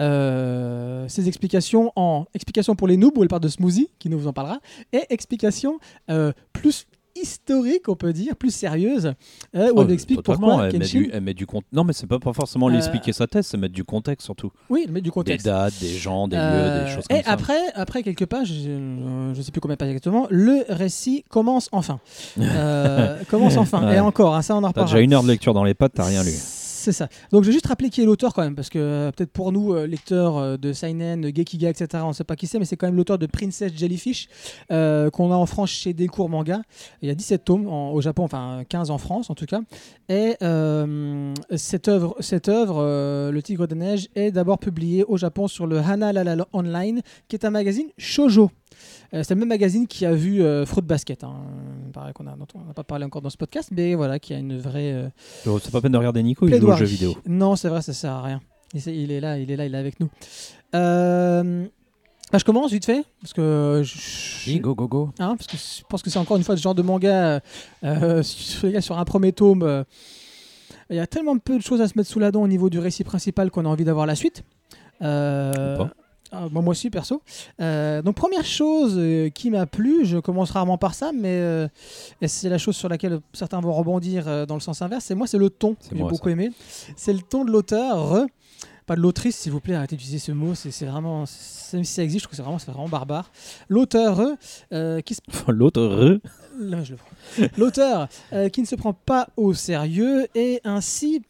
Euh, ses explications en explications pour les noobs où elle parle de smoothie qui nous vous en parlera et explications euh, plus historiques on peut dire plus sérieuses euh, où Oh, elle explique pourquoi elle, met du, elle met du compte. Non mais c'est pas, pas forcément Euh, l'expliquer sa thèse, c'est mettre du contexte surtout. oui elle met du Des contexte dates, des gens, des Euh, lieux, des choses comme et ça. après, après quelques pages, je ne sais plus combien de pages exactement, le récit commence enfin. <laughs> Euh, commence enfin. Ouais. Et encore, hein, ça on en T'as reparlera. déjà une heure de lecture dans les pattes, t'as rien lu. C'est ça. Donc je vais juste rappeler qui est l'auteur quand même, parce que euh, peut-être pour nous, euh, lecteurs euh, de Seinen, Gekiga, etc., on ne sait pas qui c'est, mais c'est quand même l'auteur de Princess Jellyfish, qu'on a en France chez Delcourt Manga. Il y a 17 tomes au Japon, enfin 15 en France en tout cas. Et cette œuvre, cette œuvre Le Tigre de Neige, est d'abord publiée au Japon sur le Hana Lala Online, qui est un magazine shoujo. Euh, c'est le même magazine qui a vu euh, Fruit Basket, hein. pareil qu'on a, dont on n'a pas parlé encore dans ce podcast, mais voilà, qui a une vraie euh, Oh, C'est pas peine de regarder Nico, il joue aux plaidoirie. jeux vidéo. Non, c'est vrai, ça sert à rien. Il, est là, il est là, il est avec nous. Euh, bah, je commence vite fait parce que je, Oui, go, go, go. hein, parce que je pense que c'est encore une fois ce genre de manga euh, sur, sur un premier tome. euh, il y a tellement peu de choses à se mettre sous la dent au niveau du récit principal qu'on a envie d'avoir la suite. Euh, Ou pas. Ah, bon, moi aussi, perso. Euh, donc, première chose euh, qui m'a plu, je commence rarement par ça, mais euh, et c'est la chose sur laquelle certains vont rebondir dans le sens inverse. C'est moi, c'est le ton que j'ai beaucoup ça. aimé. C'est le ton de l'auteur, pas de l'autrice, s'il vous plaît, arrêtez d'utiliser ce mot. C'est vraiment, même si ça existe, je trouve que c'est vraiment, vraiment barbare. L'auteur qui se. <laughs> L'auteur euh, qui ne se prend pas au sérieux et ainsi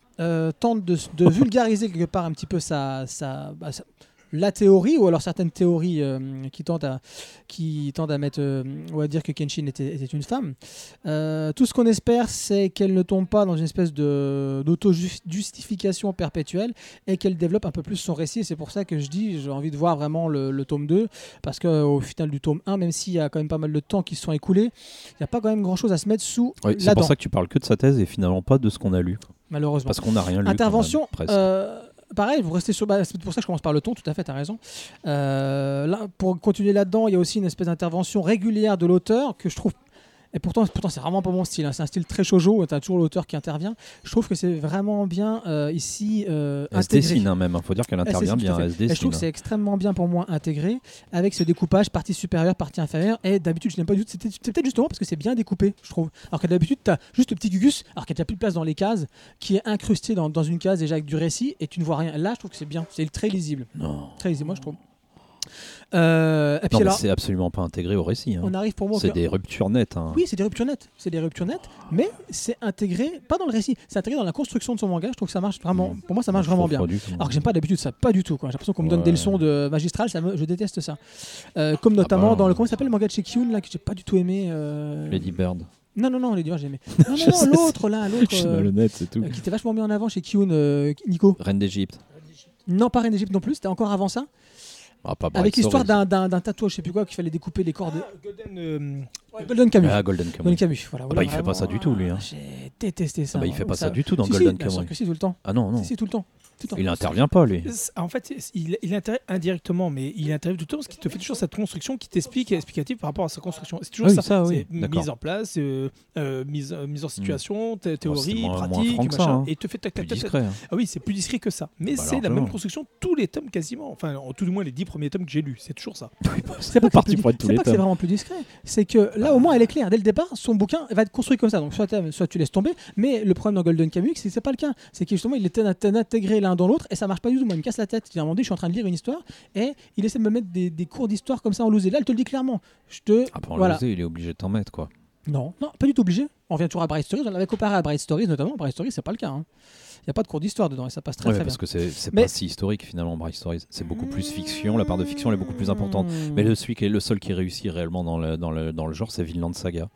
tente de, de <laughs> vulgariser quelque part un petit peu sa, sa- bah, sa- la théorie ou alors certaines théories euh, qui, tentent à, qui tendent à mettre euh, ou à dire que Kenshin était, était une femme. Euh, tout ce qu'on espère, c'est qu'elle ne tombe pas dans une espèce d'auto-justification perpétuelle et qu'elle développe un peu plus son récit. C'est pour ça que je dis, j'ai envie de voir vraiment le, le tome 2 parce qu'au final du tome 1, même s'il y a quand même pas mal de temps qui se sont écoulés, il n'y a pas quand même grand chose à se mettre sous Oui, c'est la pour dent, ça que tu parles que de sa thèse et finalement pas de ce qu'on a lu. malheureusement. Parce qu'on n'a rien lu. Intervention. même, pareil, vous restez sur. bah, c'est pour ça que je commence par le ton, tout à fait, tu as raison. Euh, là, pour continuer là-dedans, il y a aussi une espèce d'intervention régulière de l'auteur que je trouve. Et pourtant, pourtant c'est vraiment pas mon style. hein. C'est un style très shoujo. Tu as toujours l'auteur qui intervient. Je trouve que c'est vraiment bien euh, ici euh, Elle se dessine hein, même, il faut dire qu'elle intervient bien, fait. elle se Et je trouve que c'est extrêmement bien pour moi intégré avec ce découpage partie supérieure, partie inférieure. Et d'habitude, je n'aime pas du tout. C'est peut-être justement parce que c'est bien découpé, je trouve. Alors que d'habitude, tu as juste le petit gugus, alors qu'il n'y a plus de place dans les cases, qui est incrusté dans, dans une case déjà avec du récit et tu ne vois rien. Là, je trouve que c'est bien. C'est très lisible. Non, Très lisible, moi, je trouve. Euh, non c'est absolument pas intégré au récit. hein. on arrive pour moi. C'est des ruptures nettes. hein. Oui, c'est des ruptures nettes. C'est des ruptures nettes, mais c'est intégré, pas dans le récit, c'est intégré dans la construction de son manga. Je trouve que ça marche vraiment. Mm. Pour moi, ça marche vraiment bien. Alors que j'aime pas d'habitude ça, pas du tout. J'ai l'impression qu'on me donne Ouais. des leçons de magistral, ça me- je déteste ça. Euh, comme Ah notamment bah, dans le comment s'appelle le manga de chez Kyun là que j'ai pas du tout aimé. euh, Lady Bird. Non non non, Lady Bird j'ai aimé. <laughs> Non non, non l'autre là, l'autre euh, c'est tout. euh, qui était vachement mis en avant chez Kyun, euh, Nico. Reine d'Égypte. Non pas Reine d'Égypte non plus, c'était encore avant ça. Ah, pas avec l'histoire d'un- tatouage, je sais plus quoi, qu'il fallait découper les corps de Golden, euh, Golden Camus. Ah, Golden Kamuy. Golden Camus, voilà. Ah bah, il fait pas ça du tout, lui, hein. J'ai détesté ça. Ah bah, il fait pas ça du tout dans Si, si, Golden bien sûr que si, tout le temps. Ah non, non. Si, tout le temps. Tout le temps. Il intervient pas, lui. En fait, il, il intervient indirectement, mais il intervient tout le temps parce qu'il te fait toujours cette construction qui t'explique et explicative par rapport à sa construction. C'est toujours Ah oui, ça. ça, oui. Mise en place, euh, euh, mise, euh, mise en situation, thé- théorie, moins- moins pratique, que machin. ça, hein. Et il te fait discret. hein. Ah oui, c'est plus discret que ça. Mais Bah, c'est la même construction tous les tomes quasiment. Enfin, en tout du moins les dix premiers tomes que j'ai lus. C'est toujours ça. C'est pas, parti pour être tous c'est les pas que c'est tomes. vraiment plus discret. C'est que là, au moins, elle est claire. Dès le départ, son bouquin va être construit comme ça. Donc, soit, soit tu laisses tomber. Mais le problème dans Golden Kamuy, c'est que c'est pas le cas. C'est que justement, il est in- intégré l'un dans l'autre et ça marche pas du tout. Moi, il me casse la tête. À un moment donné, je suis en train de lire une histoire et il essaie de me mettre des, des cours d'histoire comme ça en loose. Là, elle te le dit clairement. Je te. Ah, pour Voilà. il est obligé de t'en mettre, quoi. Non, non, pas du tout obligé. On revient toujours à Bright Stories. On l'avait comparé à Bright Stories, notamment. Bright Stories, c'est pas le cas. hein. Il n'y a pas de cours d'histoire dedans et ça passe très Ouais, très parce bien. que c'est Mais- pas si historique, finalement, Bright Stories. C'est beaucoup plus fiction. La part de fiction, elle est beaucoup plus importante. Mmh. Mais le, celui qui est le seul qui réussit réellement dans le, dans le, dans le genre, c'est Vinland Saga,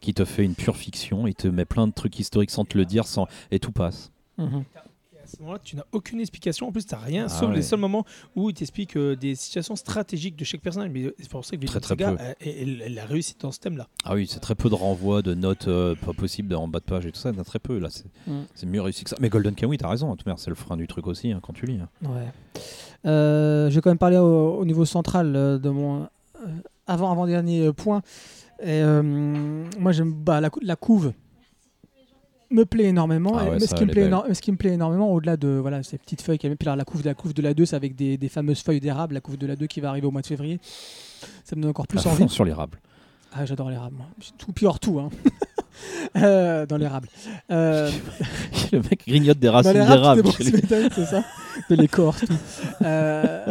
qui te fait une pure fiction, il te met plein de trucs historiques sans te le dire, sans... et tout passe. Mhm. Ce moment-là, tu n'as aucune explication. En plus, tu n'as rien, Ah sauf ouais. les seuls moments où il t'explique euh, des situations stratégiques de chaque personnage. Mais c'est pour ça que Très, très Saga, peu. euh, elle, elle a réussi dans ce thème-là. Ah oui, c'est très peu de renvois, de notes euh, pas possibles en bas de page et tout ça, il y en a très peu. Là, c'est Mm. c'est mieux réussi que ça. Mais Golden Kamuy, t'as raison, en tout cas, c'est le frein du truc aussi hein, quand tu lis. hein. Ouais. Euh, je vais quand même parler au, au niveau central euh, de mon euh, avant avant dernier point. Et, euh, moi j'aime bah, la, cou- la couve me plaît énormément. Ah ouais, mais ce qui me plaît, belle. éno- ce qui me plaît énormément au-delà de voilà ces petites feuilles qu'il y a, puis alors, la couve de la couve de la 2 c'est avec des, des fameuses feuilles d'érable, la couve de la 2 qui va arriver au mois de février. Ça me donne encore plus À envie. sur l'érable. Ah, j'adore l'érable. Tout puis hors tout hein. <laughs> Euh, dans l'érable. Euh, <laughs> le mec grignote des racines d'érable. c'est bon, ça <laughs> De l'écorce, tout. Euh,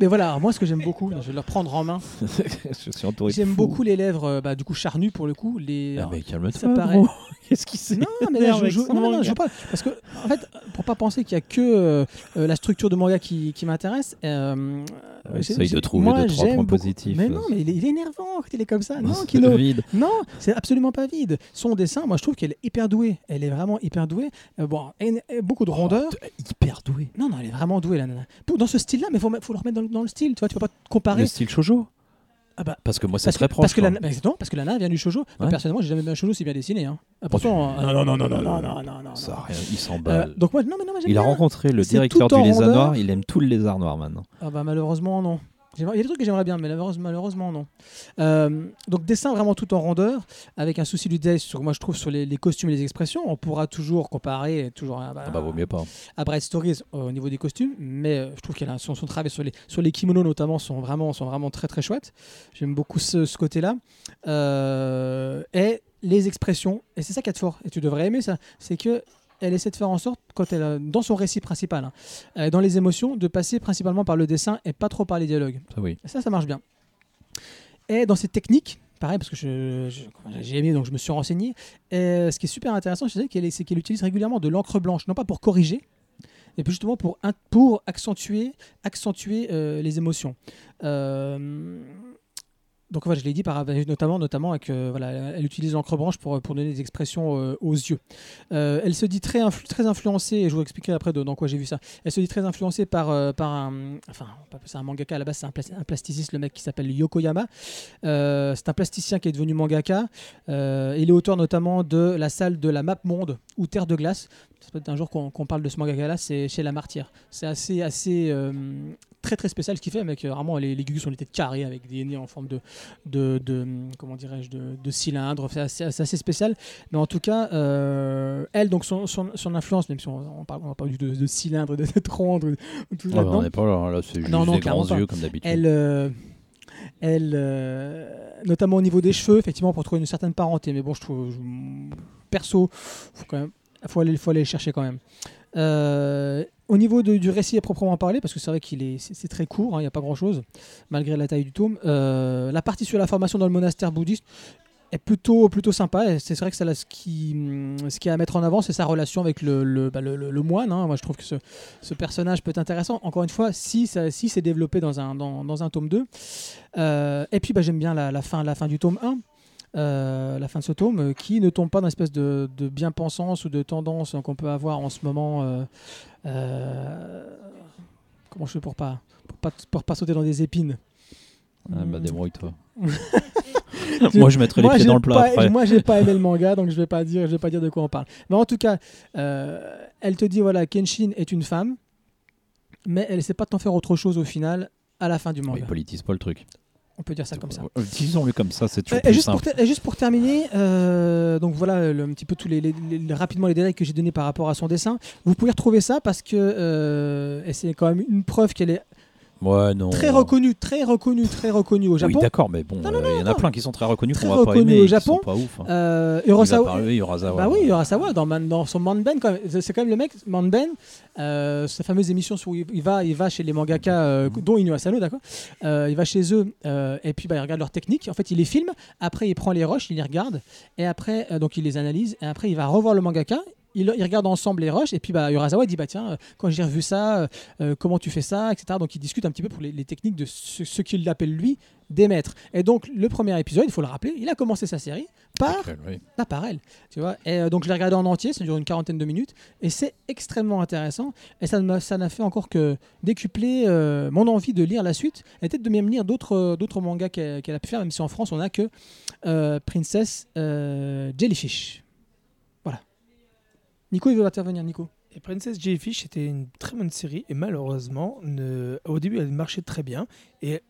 Mais voilà, alors moi ce que j'aime beaucoup, je vais le reprendre en main. <laughs> je suis entouré de J'aime beaucoup les lèvres, euh, bah, du coup charnues pour le coup. Les, Ah, alors, mais calme-toi, ça paraît-. <laughs> Qu'est-ce qui s'est Non, mais <laughs> là, je, je- non, non, non, je veux pas. Parce que, en fait, pour pas penser qu'il y a que euh, la structure de manga qui, qui m'intéresse. euh, Ouais, j'ai- essaye de trouver moi, deux, trois points beaucoup- positifs. Mais non, mais il est, il est énervant quand il est comme ça. Non, C'est Kino. vide. Non, c'est absolument pas vide. Son dessin, moi, je trouve qu'elle est hyper douée. Elle est vraiment hyper douée. Euh, bon, et- et beaucoup de rondeur. Oh, hyper doué. Non, non, elle est vraiment douée, la nana. Dans ce style-là, mais il faut, faut le remettre dans, le- dans le style. Tu vois, tu peux pas te comparer. Le style shoujo Ah bah, Parce que moi, c'est très que, proche. parce, que la, bah, exactement, parce que la nana vient du shoujo. Personnellement, j'ai jamais vu un shoujo si bien dessiné. Hein. Ah, pourtant, euh, non, non, non, non, non, non, non, non. Ça non. rien, il Euh, s'emballe. donc moi, non, mais non, mais il a rencontré le directeur du lézard noir, il aime tout le lézard noir maintenant. Ah bah malheureusement non. Il y a des trucs que j'aimerais bien, mais malheureusement, non. Euh, donc dessin vraiment tout en rondeur, avec un souci du détail sur moi je trouve sur les, les costumes et les expressions. On pourra toujours comparer toujours à, Ah bah vaut mieux pas. à Bright Stories euh, au niveau des costumes, mais euh, je trouve qu'elle a son, son travail sur les sur les kimonos notamment sont vraiment sont vraiment très très chouettes. J'aime beaucoup ce, ce côté-là. Euh, et les expressions, et c'est ça qui est fort, et tu devrais aimer ça, c'est que elle essaie de faire en sorte, quand elle, dans son récit principal, hein, euh, dans les émotions, de passer principalement par le dessin et pas trop par les dialogues. Ça oui. Ça, ça marche bien. Et dans ces techniques, pareil, parce que je- je- j'ai aimé, donc je me suis renseigné. Et ce qui est super intéressant, qu'elle c'est qu'elle utilise régulièrement de l'encre blanche, non pas pour corriger, mais justement pour accentuer, accentuer euh, les émotions. Euh, donc voilà, je l'ai dit notamment, avec, euh, voilà, elle utilise l'encre blanche pour, pour donner des expressions euh, aux yeux. Euh, elle se dit très, très influencée, et je vous expliquerai après de- dans quoi j'ai vu ça. Elle se dit très influencée par, euh, par un, enfin, c'est un mangaka à la base, c'est un, un plasticiste, le mec qui s'appelle Yokoyama. Euh, c'est un plasticien qui est devenu mangaka. Euh, il est auteur notamment de la salle de la map monde ou Terre de glace. C'est peut-être un jour qu'on qu'on parle de ce mangaka là, c'est chez La Martyre. C'est assez, assez euh, très très spécial ce qu'il fait, avec euh, vraiment les, les gugus ont été carrés avec des nez en forme de, de, de comment dirais-je, de, de cylindre. C'est assez, spécial. Mais en tout cas, euh, elle, donc son, son, son influence, même si on, on parle, on parle de, de cylindre, de, de tronc, de, de tout Ah bah, on n'est pas là, là c'est juste Non, non, des grands pas. yeux comme d'habitude. elle, euh, elle euh, notamment au niveau des cheveux, effectivement, pour trouver une certaine parenté. Mais bon, je trouve, je- perso, faut quand même, faut aller, faut aller le chercher quand même. Euh, au niveau du récit à proprement parler, parce que c'est vrai qu'il est, c'est très court, hein, il n'y a pas grand-chose, malgré la taille du tome. euh, la partie sur la formation dans le monastère bouddhiste est plutôt, plutôt sympa. C'est vrai que ce, qui, ce qui est à mettre en avant, c'est sa relation avec le, le, bah, moine. hein. Moi, je trouve que ce, ce personnage peut être intéressant. Encore une fois, si, si c'est développé dans un, dans, dans un tome 2. Euh, et puis, bah, j'aime bien la fin, la fin du tome 1. Euh, la fin de ce tome, euh, qui ne tombe pas dans une espèce de, de bien-pensance ou de tendance qu'on peut avoir en ce moment. euh, euh, comment je fais pour pas, pour pas, pour pas sauter dans des épines Ah bah Hmm. débrouille-toi. <laughs> Moi je mettrais les moi, pieds dans le plat pas- après. Moi, j'ai pas <laughs> aimé le manga, donc je vais pas dire, je vais pas dire de quoi on parle. Mais en tout cas, euh, elle te dit voilà, Kenshin est une femme, mais elle sait pas t'en faire autre chose au final à la fin du manga. Il politise pas le truc. On peut dire ça comme ça. Euh, Disons-le comme ça, c'est toujours Et, et plus juste pour, simple. ter- et juste pour terminer, euh, donc voilà le- un petit peu tous les, les- les- rapidement les détails que j'ai donnés par rapport à son dessin. Vous pouvez retrouver ça parce que euh, c'est quand même une preuve qu'elle est Ouais, non. très reconnue, très reconnue, très reconnue au Oui, Japon. d'accord, mais bon, euh, il y en a plein qui sont très reconnus Très qu'on va pas reconnus aimer, au qui Japon. sont pas ouf. hein. Euh, Urasawa- parler, Urasawa. Bah oui, Urasawa dans, dans son Manben, c'est quand même le mec, Manben, euh, sa fameuse émission où il va, il va chez les mangaka, euh, dont Inu Asano, d'accord Il va chez eux et puis bah, il regarde leurs techniques. En fait, il les filme, après il prend les rushs, il les regarde, et après, donc il les analyse, et après il va revoir le mangaka. Ils, ils regardent ensemble les rushs et puis bah, Urasawa dit bah tiens euh, quand j'ai revu ça euh, euh, comment tu fais ça etc donc ils discutent un petit peu pour les, les techniques de ce, ce qu'il appelle lui des maîtres et donc le premier épisode il faut le rappeler il a commencé sa série par oui. pas par elle, tu vois. Et euh, donc je l'ai regardé en entier, ça dure une quarantaine de minutes, et c'est extrêmement intéressant. Et ça n'a fait encore que décupler euh, mon envie de lire la suite, et peut-être de même lire d'autres d'autres mangas qu'elle a pu faire, même si en France on n'a que Princess Jellyfish. Nico, il veut intervenir, Nico. Et Princess Jellyfish était une très bonne série et malheureusement, ne- au début, elle marchait très bien et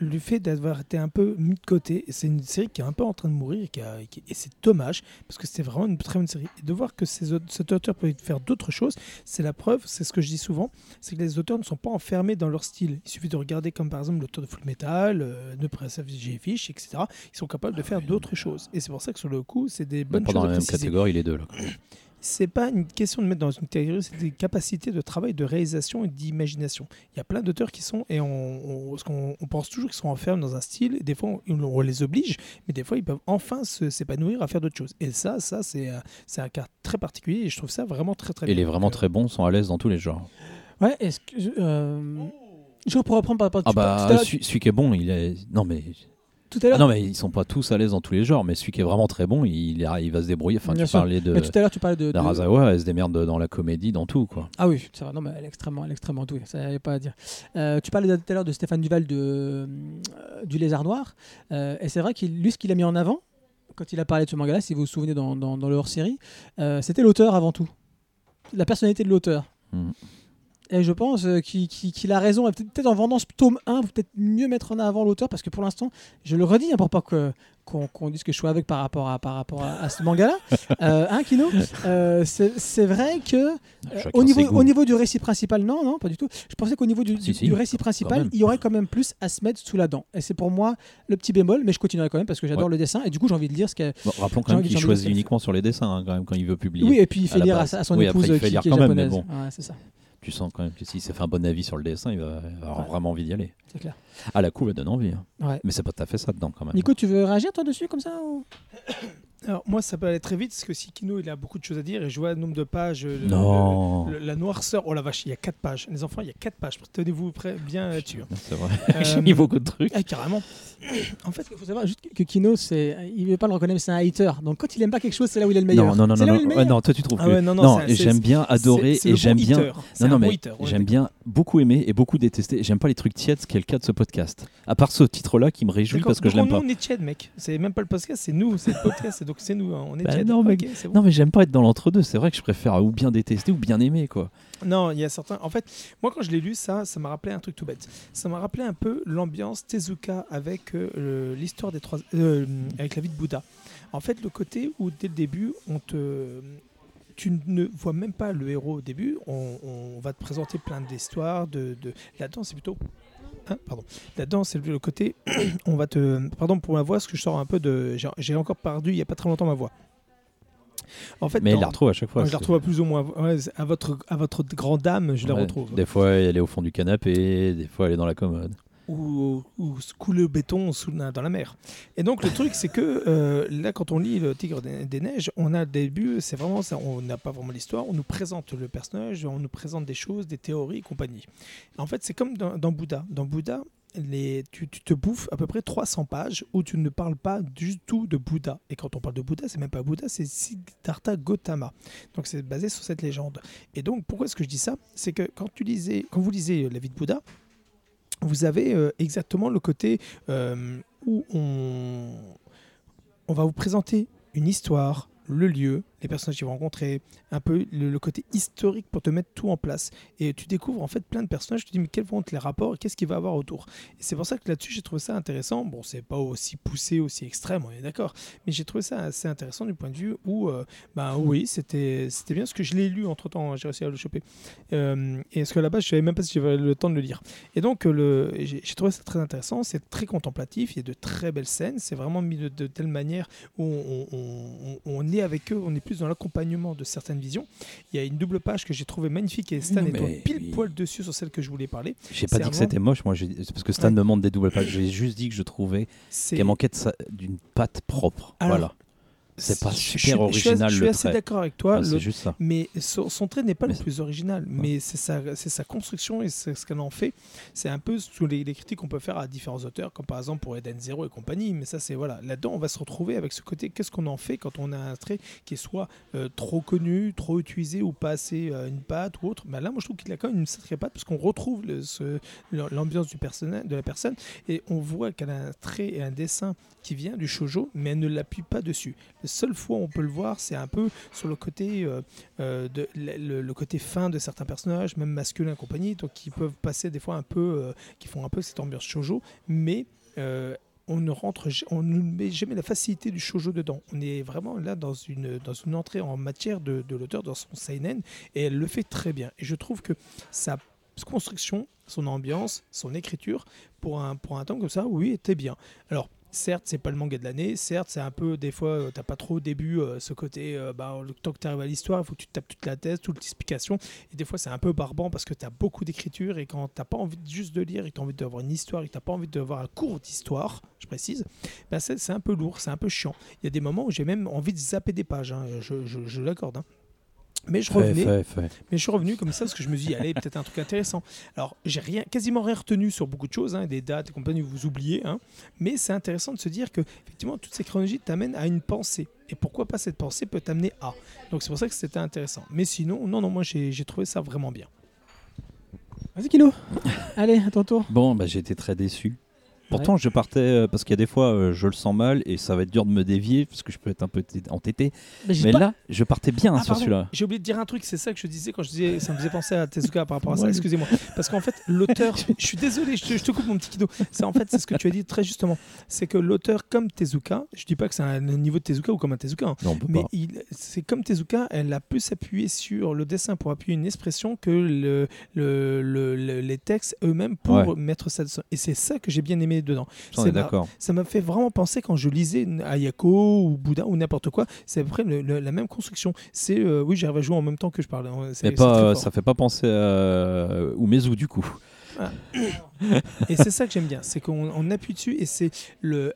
le fait d'avoir été un peu mis de côté, c'est une série qui est un peu en train de mourir et, qui a- qui- et c'est dommage parce que c'était vraiment une très bonne série. Et de voir que ces, cet auteur peut faire d'autres choses, c'est la preuve, c'est ce que je dis souvent, c'est que les auteurs ne sont pas enfermés dans leur style. Il suffit de regarder comme par exemple l'auteur de Full Metal, euh, de Princess Jellyfish, etc. Ils sont capables de faire d'autres choses. Et c'est pour ça que sur le coup, c'est des bonnes Pas choses dans la même catégorie, les deux. Là. <clears throat> c'est pas une question de mettre dans une catégorie, c'est des capacités de travail, de réalisation et d'imagination. Il y a plein d'auteurs qui sont, et on, on- parce qu'on- on pense toujours qu'ils sont enfermés dans un style, et des fois on, on les oblige, mais des fois ils peuvent enfin s'épanouir à faire d'autres choses. Et ça, ça c'est un- c'est un cas très particulier, et je trouve ça vraiment très très Et bien. les vraiment Donc, très bons sont à l'aise dans tous les genres. Ouais, est-ce que. je- euh, Je pour reprendre par rapport Ah à bah, l'heure- celui, celui qui est bon, il est. Non mais. Tout à l'heure. Ah non mais ils sont pas tous à l'aise dans tous les genres, mais celui qui est vraiment très bon, il, va se débrouiller. Enfin, Bien tu sûr. parlais de mais tout à l'heure, tu parlais de. de- d'Arazawa, elle se démerde dans la comédie, dans tout quoi. Ah oui, c'est vrai. Non, mais elle est extrêmement, elle est extrêmement douée. Ça n'y a pas à dire. Euh, tu parlais tout à l'heure de Stéphane Duval de, euh, du Lézard Noir. Euh, et c'est vrai qu'il, lui, ce qu'il a mis en avant, quand il a parlé de ce manga-là, si vous vous souvenez dans, dans, dans le hors-série, c'était l'auteur avant tout. La personnalité de l'auteur. Hmm. Et je pense euh, qu'il, qu'il- qu'il a raison. Et Peut-être, en vendant ce tome 1, vous peut-être mieux mettre en avant l'auteur parce que pour l'instant, je le redis hein, pour pas que, qu'on, qu'on dise que je suis avec par rapport à, par rapport à, à ce manga-là. <laughs> euh, hein, Kino Euh, c'est, vrai que euh, Chacun au, niveau, au niveau du récit principal, non, non, pas du tout. Je pensais qu'au niveau du, Si, du- si, du récit principal, il y aurait quand même plus à se mettre sous la dent. Et c'est pour moi le petit bémol, mais je continuerai quand même parce que j'adore Ouais. le dessin et du coup j'ai envie de lire ce qu'elle. Bon, rappelons quand même qu'il choisit uniquement sur les dessins hein, quand même quand il veut publier. Oui, et puis il fait lire à, son Oui, après, épouse il fait qui, lire qui est quand même, mais japonaise. bon. Ouais, c'est ça, Tu sens quand même que s'il s'est fait un bon avis sur le dessin, il va avoir Ouais. vraiment envie d'y aller. c'est clair. Ah la couve elle donne envie. hein. Ouais. Mais c'est pas tout à fait ça dedans quand même. Nico, tu veux réagir toi dessus comme ça ou- Alors moi ça peut aller très vite parce que si Kino il a beaucoup de choses à dire et je vois le nombre de pages, le- Non. le- le- la noirceur, oh la vache, il y a 4 pages. Les enfants, il y a 4 pages. Tenez-vous prêts, bien là-dessus. hein. C'est vrai. Euh, <laughs> J'ai mis beaucoup de trucs. Ah, carrément. En fait, Il faut savoir juste que Kino, c'est, il veut pas le reconnaître, c'est un hater. Donc quand il aime pas quelque chose, c'est là où il est le meilleur. Non, non, non, non, non, ouais, non, toi tu trouves Ah ouais, non, non, c'est- j'aime bien adorer et le bon j'aime bien. Non, non, bon mais hitter, ouais, j'aime bien beaucoup aimer et beaucoup détester. J'aime pas les trucs tièdes, ce qui est le cas de ce podcast. À part ce titre-là qui me réjouit parce que je l'aime nous, pas. on est tiède, mec. C'est même pas le podcast, c'est nous, c'est le podcast, donc c'est nous. hein, On est Bah non, bon. Mais j'aime pas être dans l'entre-deux. C'est vrai que je préfère ou bien détester ou bien aimer, quoi. Non, il y a certains. En fait, moi, quand je l'ai lu, ça, ça m'a rappelé un truc tout bête. Ça m'a rappelé un peu l'ambiance Tezuka avec euh, l'histoire des trois, euh, avec la vie de Bouddha. En fait, le côté où dès le début, on te, tu ne vois même pas le héros au début. On, on va te présenter plein d'histoires. De, de... là-dedans, c'est plutôt. Hein, pardon. Là-dedans, c'est le côté. <clears throat> on va te. Pardon pour ma voix, parce que je sors un peu de. j'ai- encore perdu il y a pas très longtemps ma voix. En fait, Mais dans- il la retrouve à chaque fois. moi, je la retrouve à plus ou moins. ouais, à, votre, à votre grande dame, je la retrouve. Des fois, elle est au fond du canapé, des fois, elle est dans la commode. Ou, ou couler au béton sous, dans la mer. Et donc, le truc, c'est que euh, là, quand on lit Le Tigre des, Neiges, on a le début, c'est vraiment ça. On n'a pas vraiment l'histoire. On nous présente le personnage, on nous présente des choses, des théories compagnie. En fait, c'est comme dans, Bouddha. Dans Bouddha, tu, tu te bouffes à peu près 300 pages où tu ne parles pas du tout de Bouddha. Et quand on parle de Bouddha, c'est même pas Bouddha, c'est Siddhartha Gautama. Donc c'est basé sur cette légende. Et donc pourquoi est-ce que je dis ça? C'est que quand tu lisais, quand vous lisez la vie de Bouddha, vous avez euh, exactement le côté euh, où on, on va vous présenter une histoire, le lieu, les personnages qu'ils vont rencontrer, un peu le, le côté historique pour te mettre tout en place. Et tu découvres en fait plein de personnages, tu te dis mais quels vont être les rapports et qu'est-ce qu'il va avoir autour? Et c'est pour ça que là-dessus j'ai trouvé ça intéressant. Bon, c'est pas aussi poussé, aussi extrême, on est d'accord, mais j'ai trouvé ça assez intéressant du point de vue où, euh, bah oui, c'était bien parce que je l'ai lu entre temps, j'ai réussi à le choper. Euh, et parce que là-bas, je savais même pas si j'avais le temps de le lire. Et donc, euh, le, j'ai j'ai trouvé ça très intéressant. C'est très contemplatif. Il y a de très belles scènes. C'est vraiment mis de, de telle manière où on, on- on- on est avec eux. On est plus dans l'accompagnement de certaines visions. Il y a une double page que j'ai trouvée magnifique et Stan Non, est toi pile oui. poil dessus sur celle que je voulais parler. J'ai pas dit que c'était moche, moi, parce que Stan Ouais. me montre des doubles pages. J'ai juste dit que je trouvais qu'elle manquait d'une patte propre. Alors, voilà. C'est pas je- super je suis- original Je suis le assez trait. d'accord avec toi. Ouais, Le- c'est juste ça. Mais son, son trait n'est pas Mais le plus original, mais c'est sa, construction et c'est ce qu'elle en fait. C'est un peu sous les, les critiques qu'on peut faire à différents auteurs, comme par exemple pour Eden Zero et compagnie. Mais ça, c'est voilà. Là-dedans, on va se retrouver avec ce côté qu'est-ce qu'on en fait quand on a un trait qui est soit euh, trop connu, trop utilisé ou pas assez euh, une patte ou autre? Mais là, moi, je trouve qu'il a quand même une sacrée patte parce qu'on retrouve l'ambiance du de la personne et on voit qu'elle a un trait et un dessin qui vient du shojo, mais elle ne l'appuie pas dessus. Seule fois où on peut le voir, c'est un peu sur le côté, euh, euh, le, côté fin de certains personnages, même masculins et compagnie, donc qui peuvent passer des fois un peu, euh, qui font un peu cette ambiance shojo, mais on ne rentre, on ne met jamais la facilité du shojo dedans. On est vraiment là dans une, entrée en matière de, de l'auteur dans son seinen, et elle le fait très bien. Et je trouve que sa construction, son ambiance, son écriture, pour un, pour un temps comme ça, oui, était bien. Alors, Certes, c'est pas le manga de l'année. Certes, c'est un peu des fois, euh, t'as pas trop au début euh, ce côté. euh, bah, le temps que tu arrives à l'histoire, il faut que tu tapes toute la thèse, toute l'explication. Et des fois, c'est un peu barbant parce que tu as beaucoup d'écriture et quand t'as pas envie juste de lire et que tu as envie d'avoir une histoire et t'as pas envie d'avoir un cours d'histoire, je précise, bah, c'est un peu lourd, c'est un peu chiant. Il y a des moments où j'ai même envie de zapper des pages. hein, je je- je l'accorde. hein. Mais je revenais. fait, fait. Mais je suis revenu comme ça parce que je me suis dit, allez, peut-être un truc intéressant. Alors, j'ai rien, quasiment rien retenu sur beaucoup de choses, hein, des dates et compagnie, vous oubliez. hein. mais c'est intéressant de se dire que, effectivement, toutes ces chronologies t'amènent à une pensée. Et pourquoi pas cette pensée peut t'amener à. Donc, c'est pour ça que c'était intéressant. Mais sinon, non, non, moi, j'ai trouvé ça vraiment bien. Vas-y, Kilo. Allez, à ton tour. Bon, bah, j'ai été très déçu. Pourtant, je partais euh, parce qu'il y a des fois, euh, je le sens mal et ça va être dur de me dévier parce que je peux être un peu entêté. Mais j'ai Mais pas- là, je partais bien Ah, sur celui-là. J'ai oublié de dire un truc, c'est ça que je disais quand je disais, ça me faisait penser à Tezuka par rapport à ça, Ouais. excusez-moi. Parce qu'en fait, l'auteur, <laughs> je suis désolé, je te, je te coupe mon petit kido. C'est en fait, c'est ce que tu as dit très justement. C'est que l'auteur, comme Tezuka, je dis pas que c'est un niveau de Tezuka ou comme un Tezuka, hein, Non, Mais c'est comme Tezuka, elle a pu s'appuyer sur le dessin pour appuyer une expression que le, le- le- le- les textes eux-mêmes pour Ouais. mettre ça dessus. Et c'est ça que j'ai bien aimé dedans. J'en d'accord. Ça m'a fait vraiment penser quand je lisais Ayako ou Bouddha ou n'importe quoi, c'est à peu près le- le- la même construction. C'est euh, oui, j'arrive à jouer en même temps que je parle. Mais pas, euh, ça fait pas penser à Umezu du coup. <laughs> Et c'est ça que j'aime bien, c'est qu'on on appuie dessus et c'est le,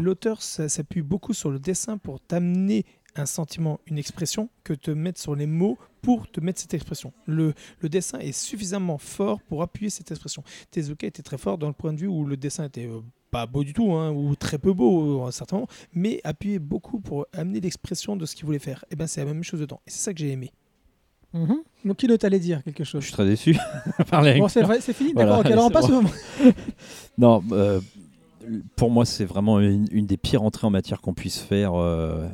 l'auteur s'appuie beaucoup sur le dessin pour t'amener un sentiment, une expression, que te mettre sur les mots pour te mettre cette expression. Le, le dessin est suffisamment fort pour appuyer cette expression. Tezuka était très fort dans le point de vue où le dessin était euh, pas beau du tout, hein, ou très peu beau euh, moments, mais appuyait beaucoup pour amener l'expression de ce qu'il voulait faire. Et ben c'est la même chose dedans. Et c'est ça que j'ai aimé. Mhm. Donc, Kilo, t'allais dire quelque Je chose. suis très déçu. <laughs> Bon, c'est fini. Voilà, D'accord, ok, alors on passe bon. au moment. <laughs> Non, euh, pour moi, c'est vraiment une, une des pires entrées en matière qu'on puisse faire euh,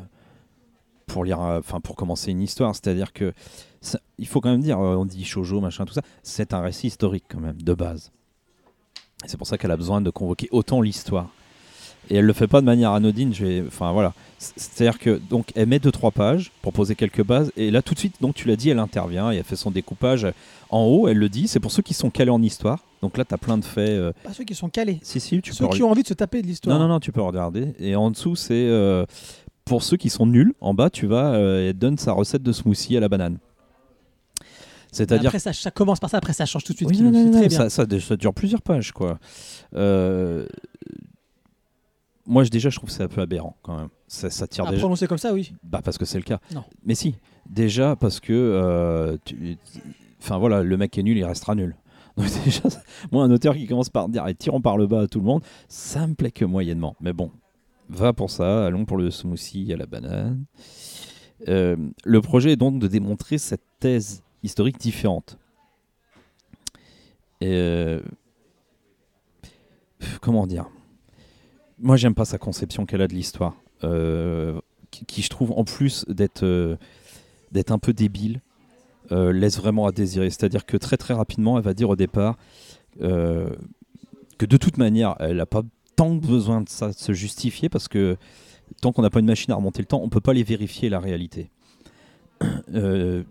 pour lire, euh, enfin pour commencer une histoire. C'est-à-dire que ça- il faut quand même dire, euh, on dit shoujo, machin, tout ça. C'est un récit historique quand même de base. C'est pour ça qu'elle a besoin de convoquer autant l'histoire. Et elle le fait pas de manière anodine. Je vais, enfin voilà. C'est-à-dire que donc elle met deux trois pages pour poser quelques bases. Et là tout de suite, donc tu l'as dit, elle intervient et elle fait son découpage en haut. Elle le dit. C'est pour ceux qui sont calés en histoire. Donc là, tu as plein de faits. euh, Pas ceux qui sont calés. si, si, tu Ceux peux qui ont envie de se taper de l'histoire. Non, non, non, tu peux regarder. Et en dessous, c'est euh, pour ceux qui sont nuls. En bas, tu vas, euh, elle donne sa recette de smoothie à la banane. C'est-à-dire. Après, ça, ça commence par ça, après, ça change tout de suite. Oui, non, non, non, très bien. ça, ça, ça dure plusieurs pages, quoi. Euh, Moi, déjà, je trouve que c'est un peu aberrant, quand même. Ça, ça tire À déjà. prononcer comme ça, oui. Bah, parce que c'est le cas. Non. Mais si. Déjà, parce que. euh, tu- Enfin, voilà, le mec est nul, il restera nul. <laughs> Donc, déjà, ça- moi, un auteur qui commence par dire et tirons par le bas à tout le monde, ça me plaît que moyennement. Mais bon, va pour ça, allons pour le smoothie à la banane. Euh, le projet est donc de démontrer cette thèse historique différente. Euh, Comment dire? Moi, j'aime pas sa conception qu'elle a de l'histoire. Euh, qui, qui, je trouve, en plus d'être d'être un peu débile, laisse vraiment à désirer. C'est-à-dire que très très rapidement, elle va dire au départ que de toute manière, elle n'a pas tant besoin de ça de se justifier parce que tant qu'on n'a pas une machine à remonter le temps, on peut pas les vérifier la réalité. Euh,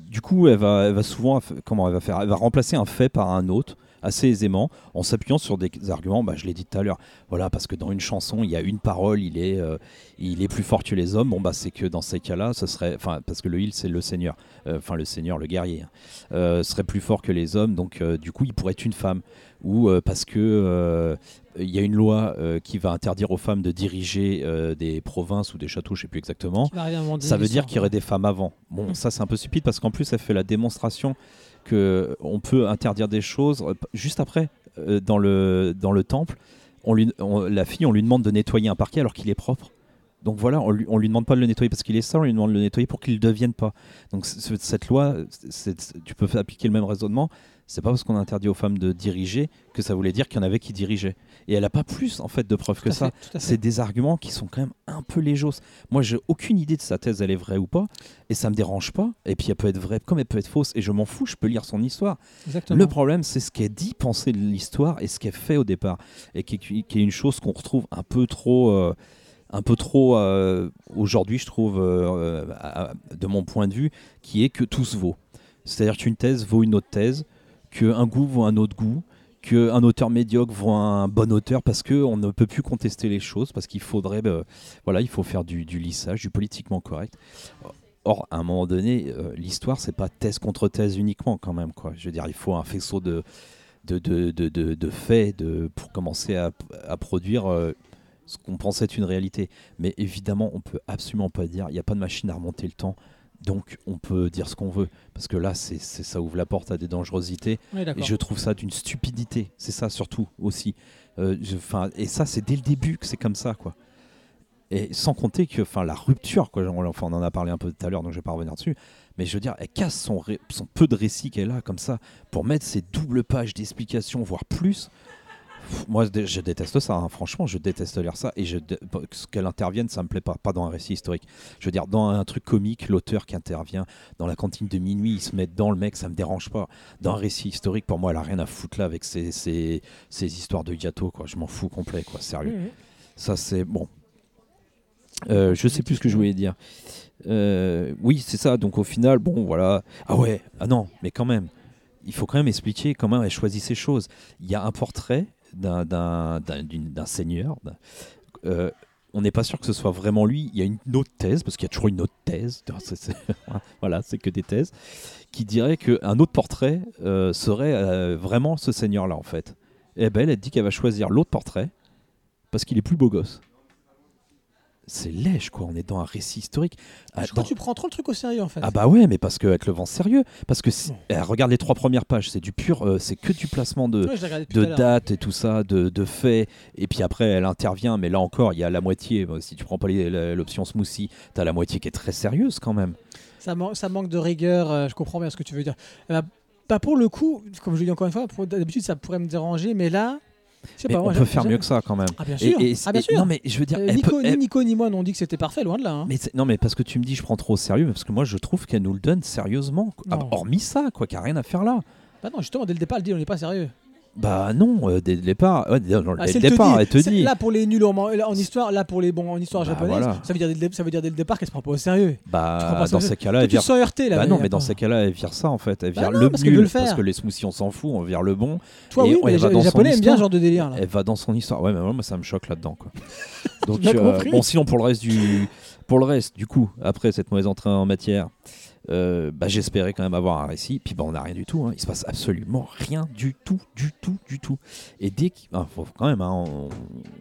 du coup, elle va, elle va souvent, comment elle va faire? Elle va remplacer un fait par un autre assez aisément en s'appuyant sur des arguments. Bah, je l'ai dit tout à l'heure. Voilà, parce que dans une chanson, il y a une parole, il est, euh, il est plus fort que les hommes. Bon, bah, c'est que dans ces cas-là, ce serait, enfin, parce que le il, c'est le seigneur, Euh, enfin le seigneur, le guerrier, hein. euh, serait plus fort que les hommes. Donc, du coup, il pourrait être une femme. Ou parce que il y a une loi euh, qui va interdire aux femmes de diriger euh, des provinces ou des châteaux, je sais plus exactement. Ça veut dire qu'il y aurait des femmes avant. Bon, ça c'est un peu stupide parce qu'en plus elle fait la démonstration que on peut interdire des choses euh, juste après euh, dans le dans le temple. On lui, la fille, on lui demande de nettoyer un parquet alors qu'il est propre. Donc voilà, on lui, on lui demande pas de le nettoyer parce qu'il est sale, on lui demande de le nettoyer pour qu'il ne devienne pas. Donc cette loi, tu peux appliquer le même raisonnement. C'est pas parce qu'on a interdit aux femmes de diriger que ça voulait dire qu'il y en avait qui dirigeaient. Et elle a pas plus en fait de preuves que ça. C'est des arguments qui sont quand même un peu légers. Moi, j'ai aucune idée de sa thèse, elle est vraie ou pas, et ça me dérange pas. Et puis, elle peut être vraie comme elle peut être fausse, et je m'en fous, je peux lire son histoire. Exactement. Le problème, c'est ce qu'elle dit penser de l'histoire et ce qu'elle fait au départ, et qui est une chose qu'on retrouve un peu trop, euh, un peu trop euh, aujourd'hui, je trouve, euh, de mon point de vue, qui est que tout se vaut. C'est-à-dire qu'une thèse vaut une autre thèse, qu'un goût vaut un autre goût, qu'un auteur médiocre voit un bon auteur parce qu'on ne peut plus contester les choses, parce qu'il faudrait, bah, voilà, il faut faire du, lissage, du politiquement correct. Or, à un moment donné, euh, l'histoire, c'est pas thèse contre thèse uniquement, quand même. Quoi. Je veux dire, il faut un faisceau de, de, faits pour commencer à, produire euh, ce qu'on pensait être une réalité. Mais évidemment, on peut absolument pas dire, il n'y a pas de machine à remonter le temps, donc on peut dire ce qu'on veut. Parce que là, c'est c'est- ça ouvre la porte à des dangerosités. Oui, Et je trouve ça d'une stupidité. C'est ça surtout aussi. Euh, je- et ça, c'est dès le début que c'est comme ça, quoi. Et sans compter que, enfin, la rupture, quoi. on- Enfin, on en a parlé un peu tout à l'heure, donc je vais pas revenir dessus. Mais je veux dire, elle casse son, ré- son peu de récit qu'elle a comme ça pour mettre ces doubles pages d'explications, voire plus. Moi, je déteste ça. hein. Franchement, je déteste lire ça. Et je, dé- ce qu'elle intervienne, ça me plaît pas. Pas dans un récit historique. Je veux dire, dans un truc comique, l'auteur qui intervient dans la cantine de minuit, il se met dans le mec, ça me dérange pas. Dans un récit historique, pour moi, elle a rien à foutre là avec ses, ses, ses histoires de gâteau, quoi. Je m'en fous complet, quoi. Sérieux. Ça, c'est bon. Euh, je sais plus ce que je voulais dire. Euh, oui, c'est ça. Donc au final, bon, voilà. Ah ouais. Ah non, mais quand même, il faut quand même expliquer comment elle choisit ces choses. Il y a un portrait d'un seigneur. euh, on n'est pas sûr que ce soit vraiment lui. Il y a une autre thèse, parce qu'il y a toujours une autre thèse. <laughs> Voilà, c'est que des thèses qui dirait qu'un autre portrait euh, serait euh, vraiment ce seigneur-là, en fait. Et ben, elle, elle dit qu'elle va choisir l'autre portrait parce qu'il est plus beau gosse. C'est lèche, quoi. On est dans un récit historique. Ah, Je crois dans- que tu prends trop le truc au sérieux en fait. ah bah ouais, mais parce qu'elle te le vend sérieux. Parce que si- eh, regarde les trois premières pages, c'est du pur, euh, c'est que du placement de, Ouais, de dates et tout ça, de, de faits. Et puis après, elle intervient, mais là encore, il y a la moitié. Bon, Si tu prends pas l'option smoothie, t'as la moitié qui est très sérieuse quand même. Ça, man- ça manque de rigueur, euh, je comprends bien ce que tu veux dire. Euh, bah, pour le coup, comme je le dis encore une fois, d'habitude ça pourrait me déranger, mais là, Mais pas. on peut faire mieux que ça quand même. Ah bien sûr. et- ah bien et- sûr. Non mais je veux dire, Euh, elle Nico, peut- ni Nico ni moi n'ont dit que c'était parfait, loin de là. hein. Mais non mais parce que tu me dis je prends trop au sérieux, mais parce que moi je trouve qu'elle nous le donne sérieusement. quoi. Hormis ça, quoi, qu'il n'y a rien à faire là. Bah non, justement, dès le départ, elle dit on n'est pas sérieux. Bah non, euh, dès le départ, ouais, dès, non, Ah, dès c'est le départ, elle te C'est- dit. Là pour les nuls en, en histoire, là pour les bons en histoire Bah, japonaise, voilà. ça veut dire dès le, dé- ça veut dire dès le départ qu'elle se prend pas au sérieux. Tu prends Bah pas ça dans au ces sérieux. cas-là, Toi, elle tu vire te sens heurté là. Bah non, mais dans ces cas-là, elle vire ça en fait. Elle Bah vire non, le parce qu'elle veut nul le faire. parce que les smoothies on s'en fout, on vire le bon. Toi Et oui, on- mais elle les, va dans les son japonais aiment bien histoire. ce genre de délire là. Elle va dans son histoire. Ouais, mais moi ça me choque là-dedans quoi. <laughs> Donc J'ai euh, compris. bon, sinon pour le reste du, pour le reste du coup, après cette mauvaise entrée en matière, euh, bah, j'espérais quand même avoir un récit. Puis bah on n'a rien du tout. hein. Il se passe absolument rien du tout, du tout, du tout. Et dès qu'il faut quand même, hein, on,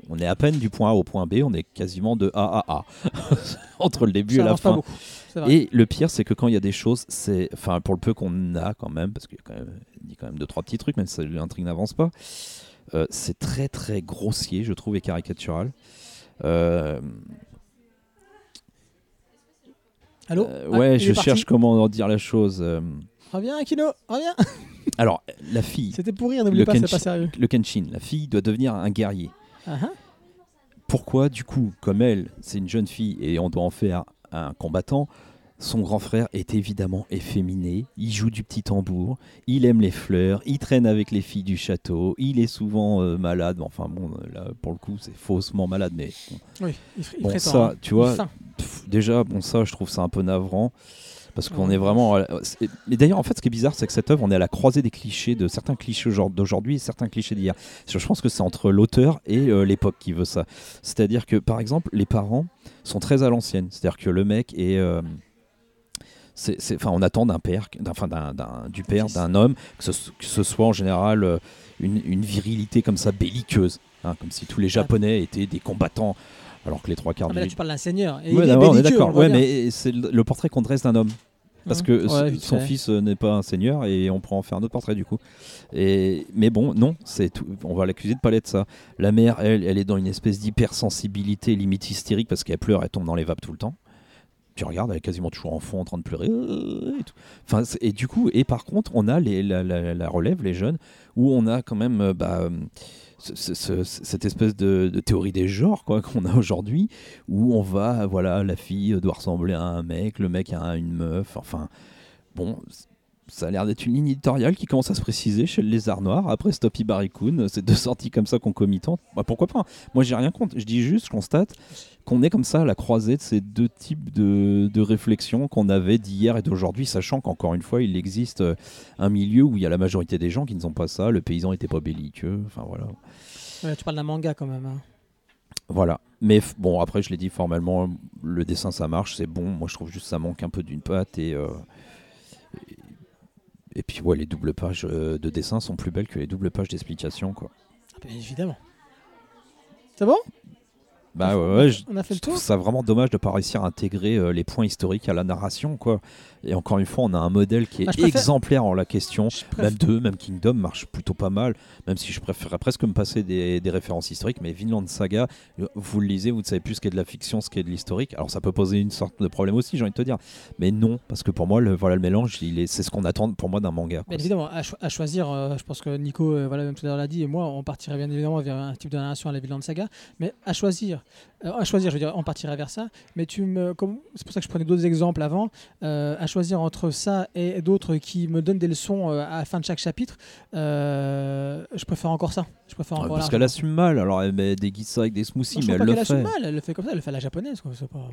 on est à peine du point A au point B, on est quasiment de A à A <laughs> entre le début Ça et la fin. Et le pire, c'est que quand il y a des choses, c'est, enfin, pour le peu qu'on a quand même, parce qu'il y a quand même, il dit quand même deux trois petits trucs, même si l'intrigue n'avance pas, euh, c'est très très grossier, je trouve, et caricatural. Euh, Allô euh, Ah, ouais, je cherche comment dire la chose. euh. Reviens, Kino, reviens. <laughs> Alors, la fille, C'était pour rire, n'oublie Le pas, c'est pas sérieux. le Kenshin, la fille doit devenir un guerrier. Ah, ah. Pourquoi, du coup, comme elle, c'est une jeune fille et on doit en faire un combattant, son grand frère est évidemment efféminé, il joue du petit tambour, il aime les fleurs, il traîne avec les filles du château, il est souvent euh, malade, enfin bon, là pour le coup c'est faussement malade, mais bon, Oui, il, il Bon, prétend, ça, hein. tu vois. Pff, déjà, bon ça je trouve ça un peu navrant. Parce qu'on est vraiment. la- Mais d'ailleurs, en fait, ce qui est bizarre, c'est que cette œuvre, on est à la croisée des clichés, de certains clichés aujourd- d'aujourd'hui et certains clichés d'hier. Je pense que c'est entre l'auteur et euh, l'époque qui veut ça. C'est-à-dire que, par exemple, les parents sont très à l'ancienne. C'est-à-dire que le mec est. euh, Enfin, on attend d'un père, enfin, du père, d'un homme, que ce, que ce soit en général euh, une, une virilité comme ça, belliqueuse. hein, comme si tous les Japonais étaient des combattants, alors que les trois quarts Ah, mais là, du, tu parles d'un seigneur. Et Ouais, il est on est d'accord. Ouais, mais c'est le portrait qu'on dresse d'un homme. Parce Hein. que Ouais, son fils euh, n'est pas un seigneur et on pourra en faire un autre portrait du coup. Et, mais bon, non, c'est tout. on va l'accuser de pas l'être ça. La mère, elle, elle est dans une espèce d'hypersensibilité limite hystérique parce qu'elle pleure, elle tombe dans les vapes tout le temps. Tu regardes, elle est quasiment toujours en fond en train de pleurer. euh, Et, tout. Enfin, et du coup, et par contre, on a les, la, la- la relève, les jeunes, où on a quand même euh, bah, ce- ce- ce- cette espèce de, de théorie des genres quoi <laughs> qu'on a aujourd'hui, où on va, voilà, la fille doit ressembler à un mec, le mec à une meuf, enfin, bon, ça a l'air d'être une ligne éditoriale qui commence à se préciser chez le Lézard Noir. Après Stoppy Barricoon, c'est deux sorties comme ça concomitantes. Bah, pourquoi pas Moi, j'ai rien contre. Je dis juste, je constate qu'on est comme ça à la croisée de ces deux types de, de réflexions qu'on avait d'hier et d'aujourd'hui, sachant qu'encore une fois, il existe euh, un milieu où il y a la majorité des gens qui ne sont pas ça. Le paysan n'était pas belliqueux. Enfin voilà. Ouais, tu parles d'un manga quand même. hein. Voilà. Mais bon, après, je l'ai dit formellement, le dessin ça marche, c'est bon. Moi, je trouve juste que ça manque un peu d'une patte et. euh, et- puis ouais, les doubles pages euh, de dessin sont plus belles que les doubles pages d'explication quoi. Ah, bah, évidemment. C'est bon? Bah ouais, ouais, je, On a fait je le trouve tour? ça vraiment dommage de pas réussir à intégrer euh, les points historiques à la narration quoi. Et encore une fois, on a un modèle qui est Bah, exemplaire en la question. Même 2, même Kingdom marche plutôt pas mal, même si je préférerais presque me passer des, des références historiques. Mais Vinland Saga, euh, vous le lisez, vous ne savez plus ce qu'est de la fiction, ce qu'est de l'historique. Alors ça peut poser une sorte de problème aussi, j'ai envie de te dire. Mais non, parce que pour moi, le, voilà, le mélange, est, c'est ce qu'on attend pour moi d'un manga. Bien évidemment, à, cho- à choisir, euh, je pense que Nico, euh, voilà, même tout à l'heure l'a dit, et moi, on partirait bien évidemment vers un type de narration à la Vinland Saga, mais à choisir, euh, à choisir, je veux dire, on partirait vers ça, mais tu me, comme, c'est pour ça que je prenais d'autres exemples avant, à choisir entre ça et d'autres qui me donnent des leçons euh, à la fin de chaque chapitre, euh, je préfère encore ça. Je préfère Ouais, encore parce qu'elle assume mal, alors elle met des guides avec des smoothies, Non, mais elle pas le assume fait. mal, elle le fait comme ça, elle le fait à la japonaise, quoi, pas...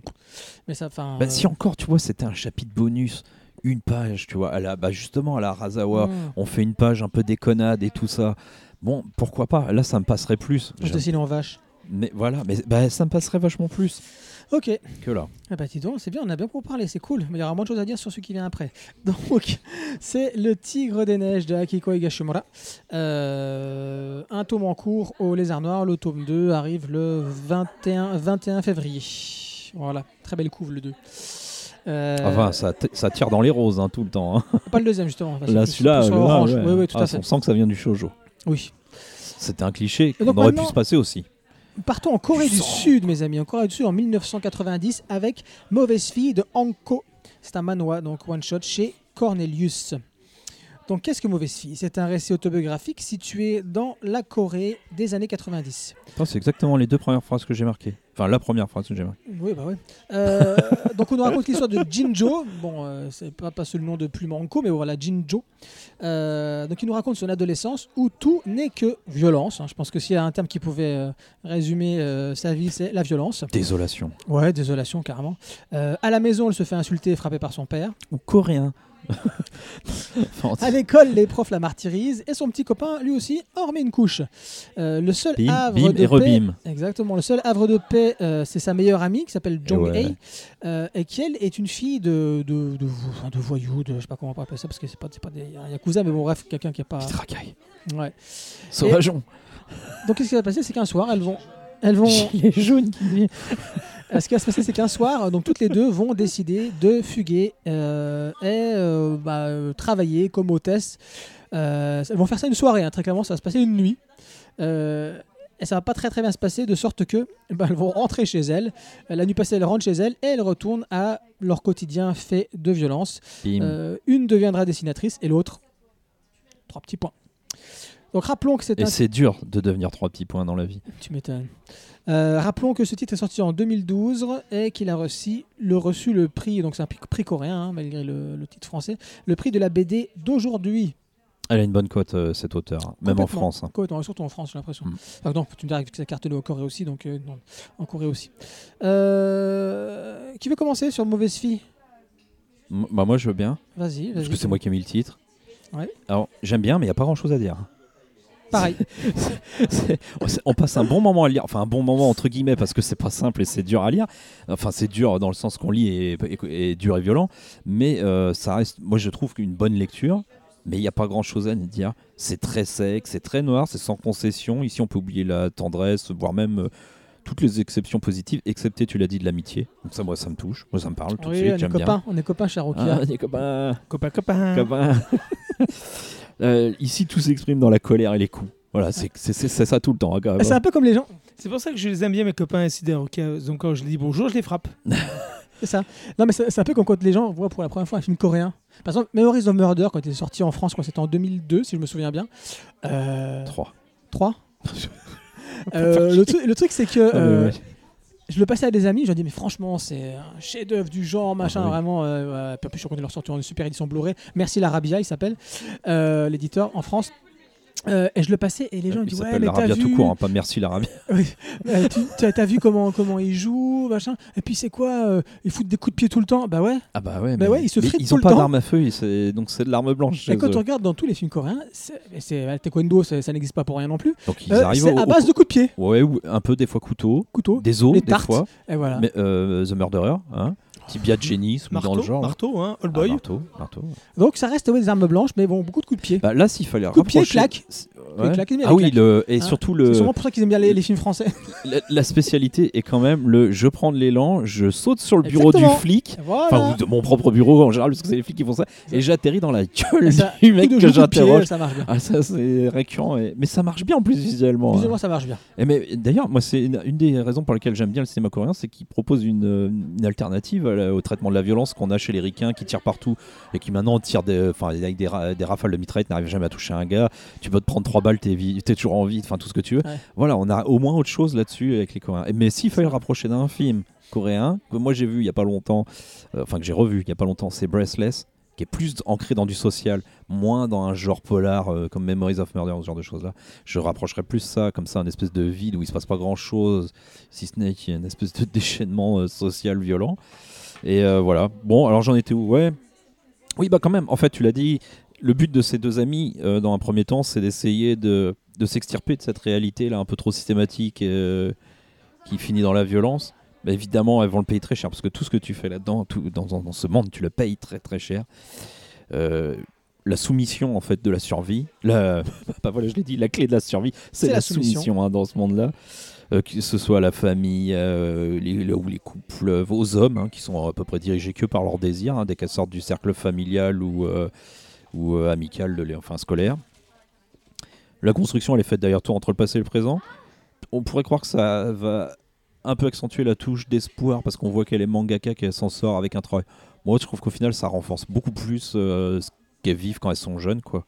Mais ça, enfin... Bah, euh, Si encore, tu vois, c'était un chapitre bonus, une page, tu vois. Elle a, bah, justement, à la Razawa, hmm. on fait une page un peu déconnade et tout ça. Bon, pourquoi pas Là, ça me passerait plus. Je dessine en vache. Mais voilà, mais bah, ça me passerait vachement plus Ok, que là. Ah bah dis donc, c'est bien, on a bien pour parler, c'est cool. Mais il y aura moins de choses à dire sur ce qui vient après. <laughs> Donc, c'est Le Tigre des Neiges de Akiko Higashimura. Euh, un tome en cours au Lézard Noir. Le tome 2 arrive le 21, 21 février. Voilà, très belle couve le 2. Euh, Enfin, ça, ça tire dans les roses hein, tout le temps. hein. pas le deuxième justement. Enfin, Là, celui-là, ouais. Oui, oui, tout Ah, on sent que ça vient du shoujo. Oui. C'était un cliché qu'on aurait pu se passer aussi. Partons en Corée Du. Sud, mes amis. En Corée du Sud en 1990 avec Mauvaise fille de Anko. C'est un manoir, donc one shot chez Cornelius. Donc qu'est-ce que Mauvaise fille? C'est un récit autobiographique situé dans la Corée des années 90. Attends, C'est exactement les deux premières phrases que j'ai marquées. Enfin, la première phrase que j'ai marquée. Oui, bah ouais. Euh, <laughs> donc on nous raconte l'histoire de Jinjo. Bon, euh, c'est pas, pas seulement le nom de Plume Anko, mais voilà, Jinjo. Euh, donc il nous raconte son adolescence où tout n'est que violence. hein. Je pense que s'il y a un terme qui pouvait euh, résumer euh, sa vie, c'est la violence. Désolation. Ouais, désolation, carrément. Euh, à la maison, elle se fait insulter et frapper par son père. Ou coréen. <laughs> À l'école, les profs la martyrisent et son petit copain, lui aussi, en remet une couche. Euh, le seul bim, havre bim de et paix, exactement, le seul havre de paix, euh, c'est sa meilleure amie qui s'appelle Jong ouais. Euh, et qui elle est une fille de de, de, enfin, de voyous, de je sais pas comment on peut appeler ça parce que c'est pas c'est pas des yakuza, mais bon bref, quelqu'un qui est pas. Petite racaille. Ouais. Sauvageon. Donc qu'est-ce qui va passer, c'est qu'un soir, elles vont elles vont <laughs> Gilet jaune qui <laughs> ce qui va se passer, c'est qu'un soir, euh, donc toutes les deux vont décider de fuguer euh, et euh, bah, euh, travailler comme hôtesse. Euh, elles vont faire ça une soirée, hein, très clairement, ça va se passer une nuit. Euh, et ça va pas très très bien se passer de sorte que bah, elles vont rentrer chez elles. Euh, La nuit passée, elles rentrent chez elles et elles retournent à leur quotidien fait de violence. Euh, une deviendra dessinatrice et l'autre, trois petits points. Donc rappelons que c'est Et un c'est dur de devenir trois petits points dans la vie. tu m'étonnes. Euh, rappelons que ce titre est sorti en 2012 et qu'il a reçu le, reçu le prix, donc c'est un prix, prix coréen hein, malgré le, le titre français, le prix de la BD d'aujourd'hui. Elle a une bonne cote, euh, cet auteur, hein. même en. France. hein. Complètement, surtout en France, j'ai l'impression. Mm. Enfin, non, tu me diras que ça cartonne au Corée aussi, donc euh, non, en Corée aussi. Qui veut commencer sur Mauvaise Fille? M- Bah, moi, je veux bien, Vas-y, vas-y. parce que c'est moi qui ai mis le titre. Ouais. Alors, j'aime bien, mais il n'y a pas grand-chose à dire. Pareil. <laughs> C'est- on passe un bon moment à lire, enfin un bon moment entre guillemets parce que c'est pas simple et c'est dur à lire. Enfin c'est dur dans le sens qu'on lit et, et- et dur et violent, mais euh, ça reste, moi je trouve qu'une bonne lecture. Mais il n'y a pas grand chose à dire. C'est très sec, c'est très noir, c'est sans concession. Ici on peut oublier la tendresse, voire même euh, toutes les exceptions positives, excepté tu l'as dit de l'amitié. Donc ça moi ça me touche, moi ça me parle tout de suite, on est copains, on est copains, cher Ah, on est copains, Copain, copain. copains. <laughs> Euh, ici tout s'exprime dans la colère et les coups. Voilà, c'est ça tout le temps. hein, même. C'est un peu comme les gens. C'est pour ça que je les aime bien, mes copains incidents. Donc quand je les dis bonjour, je les frappe. <laughs> C'est ça. Non, mais c'est un peu comme quand les gens voient pour la première fois un film coréen. Par exemple, Memories of Murder, quand il est sorti en France, quand c'était en 2002, si je me souviens bien. Euh, Trois. 3 <laughs> Euh, le, truc- le truc, c'est que. Ah, euh, ouais. Je le passais à des amis, je leur dis mais franchement c'est un chef-d'œuvre du genre, machin, Ah oui. vraiment. Euh, ouais. Puis en plus, je suis content de leur sortir une super édition Blu-ray. Merci l'Arabia, il s'appelle, euh, l'éditeur en France. Euh, et je le passais et les gens me Il disent ouais mais t'as vu, tout court, hein, pas merci l'Arabia. <laughs> euh, tu t'as- vu comment comment ils jouent machin et puis c'est quoi euh, ils foutent des coups de pied tout le temps? Bah ouais Ah bah ouais, Bah ouais, ils se fritent ils tout ont le pas d'armes à feu, ils- donc c'est de l'arme blanche. et quand eux. tu regardes dans tous les films coréens c'est taekwondo ça, ça n'existe pas pour rien non plus Donc ils Euh, arrivent au, à au- base de coups de pied Ouais, ou un peu des fois couteau, couteau des os des tartes. fois, et voilà mais euh, The Murderer, hein, Tibia Jenny, dans Marteau, le genre. marteau, hein, All Ah, Boy. marteau, marteau. donc ça reste ouais, des armes blanches mais bon beaucoup de coups de pied Bah, là, s'il fallait Coup de pied, rapprocher- claque. C'est- ouais. claques, Ah oui, le, et Hein, surtout c'est le, sûrement pour ça qu'ils aiment bien les, les films français <laughs> la, la spécialité est quand même le je prends de l'élan, je saute sur le bureau Exactement. du flic, voilà enfin ou de mon propre bureau en général parce que c'est les flics qui font ça, et j'atterris dans la gueule ça, du mec que j'interroge. ça marche bien Ah ça c'est récurrent, et- mais ça marche bien en plus visuellement. hein. Plus ou moins, ça marche bien Et mais d'ailleurs, moi, c'est une, une des raisons pour lesquelles j'aime bien le cinéma coréen, c'est qu'il propose une, une alternative la- au traitement de la violence qu'on a chez les ricains qui tirent partout et qui maintenant tirent des, enfin, avec des, ra- des rafales de mitraillette, n'arrivent jamais à toucher un gars. Tu peux te prendre trois balles, t'es, vi- t'es toujours en vie, enfin tout ce que tu veux. Ouais. Voilà, on a au moins autre chose là-dessus avec les Coréens. Mais s'il fallait le rapprocher d'un film coréen que moi j'ai vu il y a pas longtemps, euh, enfin que j'ai revu il y a pas longtemps, c'est Breathless qui est plus ancré dans du social, moins dans un genre polar euh, comme Memories of Murder, ce genre de choses-là. Je rapprocherais plus ça comme ça, un espèce de vide où il se passe pas grand-chose, si ce n'est qu'il y a une espèce de <laughs> déchaînement euh, social violent. Et voilà. Bon, alors j'en étais où? Ouais. Oui, bah quand même. En fait, tu l'as dit. Le but de ces deux amis, euh, dans un premier temps, c'est d'essayer de, de s'extirper de cette réalité là un peu trop systématique euh, qui finit dans la violence. Bah, évidemment, elles vont le payer très cher parce que tout ce que tu fais là-dedans, dans, dans- dans ce monde, tu le payes très très cher. Euh, la soumission en fait de la survie, la, <laughs> bah voilà, je l'ai dit, la clé de la survie, c'est la, la soumission. soumission hein, dans ce monde-là. Que ce soit la famille les, le- ou les couples, aux hommes hein, qui sont à peu près dirigés que par leurs désirs, hein, dès qu'elles sortent du cercle familial ou, ou euh, amical, de, enfin scolaire. La construction, elle est faite d'ailleurs tout entre le passé et le présent. On pourrait croire que ça va un peu accentuer la touche d'espoir parce qu'on voit qu'elle est mangaka, qu'elle s'en sort avec un travail. Moi, je trouve qu'au final, ça renforce beaucoup plus euh, ce qu'elles vivent quand elles sont jeunes, quoi.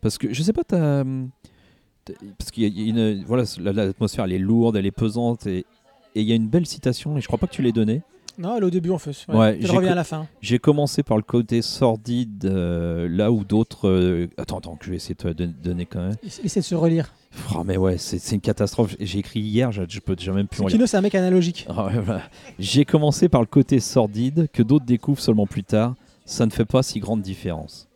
Parce que je sais pas, parce qu'il voilà, la- l'atmosphère, elle est lourde, elle est pesante et et il y a une belle citation et je crois pas que tu l'aies donnée. Non elle est au début en fait Ouais, je reviens à la fin J'ai commencé par le côté sordide, euh, là où d'autres. euh, Attends, attends, que je vais essayer de te don- donner quand même. essaie de se relire Oh, mais ouais, c'est c'est une catastrophe. J'ai écrit hier, je, je peux déjà même plus en lire. Kino c'est un mec analogique Ah ouais, voilà. J'ai commencé par le côté sordide que d'autres découvrent seulement plus tard. Ça ne fait pas si grande différence.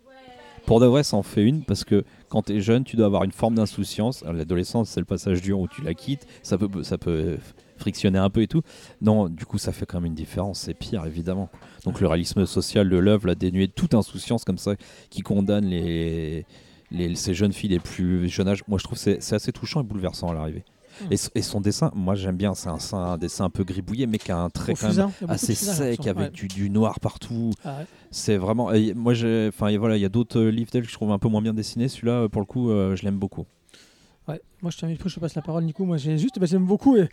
Pour de vrai, ça en fait une parce que quand tu es jeune, tu dois avoir une forme d'insouciance. Alors, L'adolescence, c'est le passage dur où tu la quittes. Ça peut, ça peut frictionner un peu et tout. Non, du coup, ça fait quand même une différence. C'est pire, évidemment. Donc, le réalisme social de l'œuvre l'a dénué de toute insouciance comme ça qui condamne les, les- ces jeunes filles les plus jeunes âges. Moi, je trouve que c'est assez touchant et bouleversant à l'arrivée. Et, s- et son dessin, moi j'aime bien, c'est un, un dessin un peu gribouillé, mais qui a un trait Au quand même fusain, assez fusain, sec, avec du, du noir partout. Ah ouais. C'est vraiment. et moi, j'ai- enfin, voilà, il y a d'autres euh, livres d'elle que je trouve un peu moins bien dessinés. Celui-là, euh, pour le coup, euh, je l'aime beaucoup. Ouais. Moi, je t'invite, je te passe la parole, Nico. Moi, j'ai juste, bah, j'aime beaucoup et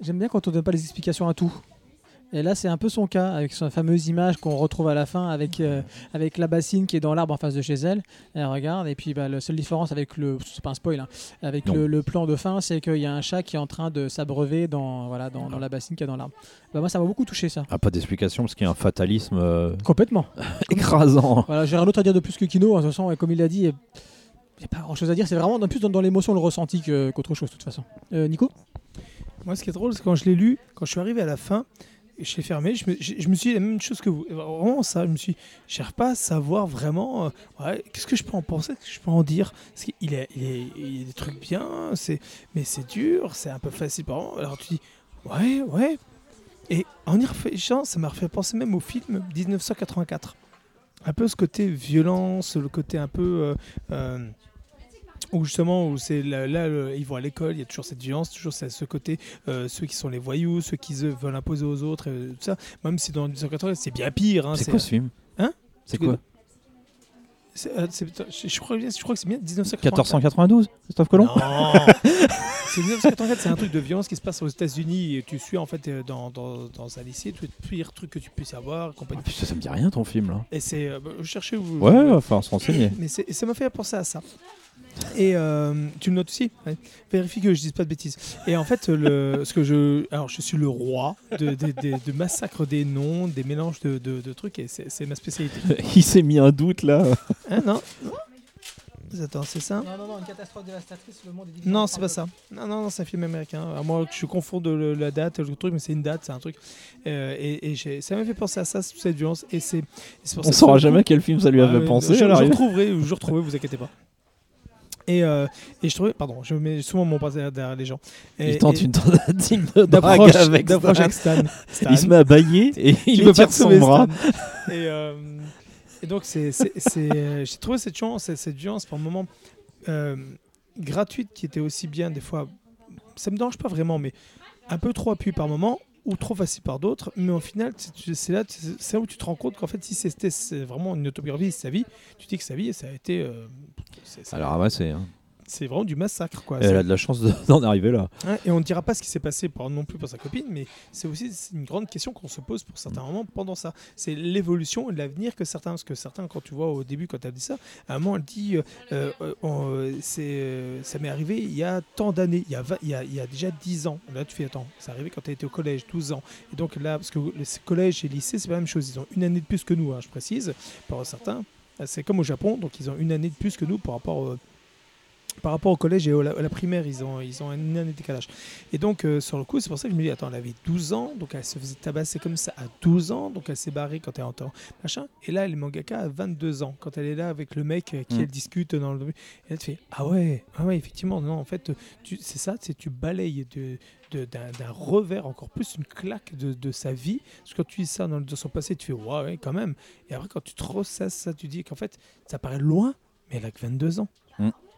j'aime bien quand on donne pas les explications à tout. Et là, c'est un peu son cas avec sa fameuse image qu'on retrouve à la fin avec euh, avec la bassine qui est dans l'arbre en face de chez elle. Elle regarde et puis bah, la seule différence avec le, c'est pas un spoil, hein, avec le, le plan de fin, c'est qu'il y a un chat qui est en train de s'abreuver dans voilà dans, dans la bassine qui est dans l'arbre. Bah, moi, ça m'a beaucoup touché ça. Ah, pas d'explication parce qu'il y a un fatalisme euh, Complètement. <laughs> écrasant. Voilà, j'ai rien d'autre à dire de plus que Kino. Toute façon, et comme il l'a dit, il n'y a pas grand chose à dire. C'est vraiment dans- plus dans, dans l'émotion, le ressenti que- qu'autre chose, de toute façon. Euh, Nico? Moi, ce qui est drôle, c'est quand je l'ai lu, quand je suis arrivé à la fin, je l'ai fermé, je me, suis dit la même chose que vous. Vraiment ça, je me suis, je n'arrive pas à savoir vraiment, euh, qu'est-ce que je peux en penser, qu'est-ce que je peux en dire. Il y a des trucs bien, mais c'est dur, c'est un peu facile. Alors tu dis, ouais, ouais. Et en y réfléchissant, ça m'a refait penser même au film 1984. Un peu ce côté violence, le côté un peu. euh, euh, où justement, où c'est là, là, le- ils vont à l'école, il y a toujours cette violence, toujours ce côté, euh, ceux qui sont les voyous, ceux qui veulent imposer aux autres, et tout ça. Même si dans 1980, c'est bien pire. hein, C'est quoi ce film? Hein? C'est quoi? C'est- euh, c'est- je, crois, je crois que c'est bien 1984. 1492 Christophe Colomb? Non <laughs> C'est 1984, c'est un truc de violence qui se passe aux États-Unis et tu suis en fait euh, dans, dans, dans un lycée, tous les pires trucs que tu puisses avoir, compagnie. Ah, putain, Ça me dit rien ton film là. Et c'est. euh, bah, je cherchais où. Ouais, falloir se renseigner. Mais c'est- ça m'a fait penser à ça. Et euh, tu le notes aussi Ouais. Vérifie que je dise pas de bêtises. Et en fait, le, ce que je, alors je suis le roi de, de, de- de massacre des noms, des mélanges de, de- de trucs, et c'est c'est ma spécialité. <laughs> Il s'est mis un doute là. Hein, non Attends, c'est ça Non, non, non, une catastrophe dévastatrice, le monde est Non, c'est pas ça. Non, non, non, c'est un film américain. À moi, je confonde le- la date, le truc, mais c'est une date, c'est un truc. Euh, et et j'ai- ça m'a fait penser à ça, cette violence. Et c'est et c'est pour ça On saura jamais quel film ça lui Ah, avait ouais, pensé. Je, à je retrouverai, je retrouverai, vous inquiétez pas. Et, euh, et je trouvais, pardon, je mets souvent mon bras derrière les gens. Et, Il tente et- une tentative d'approche avec avec Stan. Stan. Il se met à bailler et <laughs> il te son bras. Stan. Et, euh, et donc, c'est, euh, j'ai trouvé cette chance, cette, violence par moments euh, gratuite qui était aussi bien des fois. Ça me dérange pas vraiment, mais un peu trop appuyé par moment ou trop facile par d'autres. Mais au final, c'est, là, là où tu te rends compte qu'en fait, si c'était vraiment une autobiographie, c'est sa vie, tu dis que sa vie, ça a été. euh, c'est- Alors ramasser. Hein. C'est vraiment du massacre, quoi. Elle a de la chance de- <laughs> d'en arriver là. Ouais, et on ne dira pas ce qui s'est passé pour, non plus pour sa copine, mais c'est aussi une grande question qu'on se pose pour certains moments pendant ça. C'est l'évolution et l'avenir que certains, parce que certains, quand tu vois au début, quand elle dit ça, à un moment, elle dit euh, euh, euh, on, euh, Ça m'est arrivé il y a tant d'années, il y a, vingt- il, il y a déjà 10 ans. Là, tu fais attends, c'est arrivé quand tu étais au collège, 12 ans. Et donc là, parce que le collège et lycée, c'est pas la même chose. Ils ont une année de plus que nous, hein, je précise, pour certains. C'est comme au Japon, donc ils ont une année de plus que nous par rapport au par rapport au collège et au- à la primaire, ils ont, ils ont année de décalage. Et donc, euh, sur le coup, c'est pour ça que je me dis, attends, elle avait 12 ans, donc elle se faisait tabasser comme ça à 12 ans, donc elle s'est barrée quand elle est en temps, machin. Et là, elle est mangaka à 22 ans, quand elle est là avec le mec euh, qui Mm. elle discute dans le. Et elle te fait, ah ouais, ah ouais, effectivement, non, en fait, tu- c'est ça, c'est tu balayes de, d'un, revers encore plus une claque de, de sa vie. Parce que quand tu dis ça dans, dans son passé, tu fais, ouais, ouais, quand même. Et après, quand tu te ressasses ça, tu dis qu'en fait, ça paraît loin, mais elle a que 22 ans.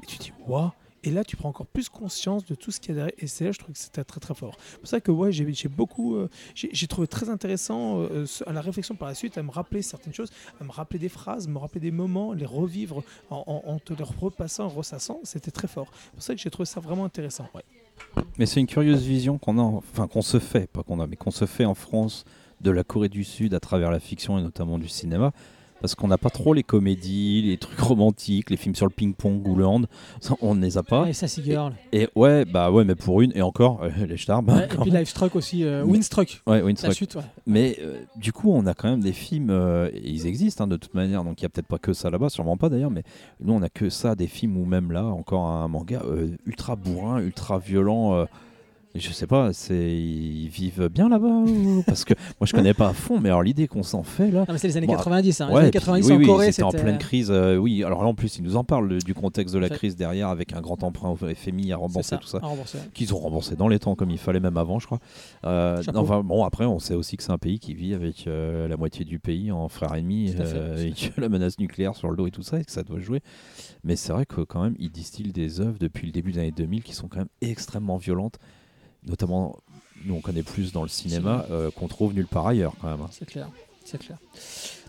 Et tu dis, waouh! Et là, tu prends encore plus conscience de tout ce qu'il y a derrière. Et c'est là, je trouve que c'était très très fort. C'est pour ça que ouais, j'ai beaucoup, euh, j'ai trouvé très intéressant euh, à la réflexion par la suite, à me rappeler certaines choses, à me rappeler des phrases, me rappeler des moments, les revivre en, te les repassant, en ressassant. C'était très fort. C'est pour ça que j'ai trouvé ça vraiment intéressant. Mais c'est une curieuse vision qu'on a, enfin qu'on se fait, pas qu'on a, mais qu'on se fait en France de la Corée du Sud à travers la fiction et notamment du cinéma. Parce qu'on n'a pas trop les comédies, les trucs romantiques, les films sur le ping-pong ou le hand, ça, on ne les a pas. Ouais, Sassy Girl. Et ouais, bah ouais, mais pour une, et encore, euh, <laughs> les stars, Ouais, et puis Livestruck aussi, euh, Mais- Winstruck. Ouais, La Winstruck. suite, ouais. Mais euh, du coup, on a quand même des films, euh, et ils existent hein, de toute manière, donc il n'y a peut-être pas que ça là-bas, sûrement pas d'ailleurs, mais nous on a que ça, des films ou même là, encore un manga ultra bourrin, ultra violent. Euh, je sais pas, c'est ils vivent bien là-bas ou- <laughs> Parce que moi je connais pas à fond, mais alors l'idée qu'on s'en fait là. Non, mais c'est les années Bon, 90. Hein. Ouais, les années puis 90 oui, en oui, Corée, c'était en pleine crise. euh, oui, alors là en plus, ils nous en parlent le- du contexte de la crise derrière, avec un grand emprunt au FMI à rembourser ça, tout ça qu'ils ont remboursé dans les temps comme il fallait même avant je crois Euh, Chapeau. enfin bon après on sait aussi que c'est un pays qui vit avec euh, la moitié du pays en euh, tout à et que la menace nucléaire sur le dos et tout ça et que ça doit jouer mais c'est vrai que quand même ils distillent des œuvres depuis le début des années 2000 qui sont quand même extrêmement violentes notamment nous on connaît plus dans le cinéma euh, qu'on trouve nulle part ailleurs quand même hein. C'est clair, c'est clair.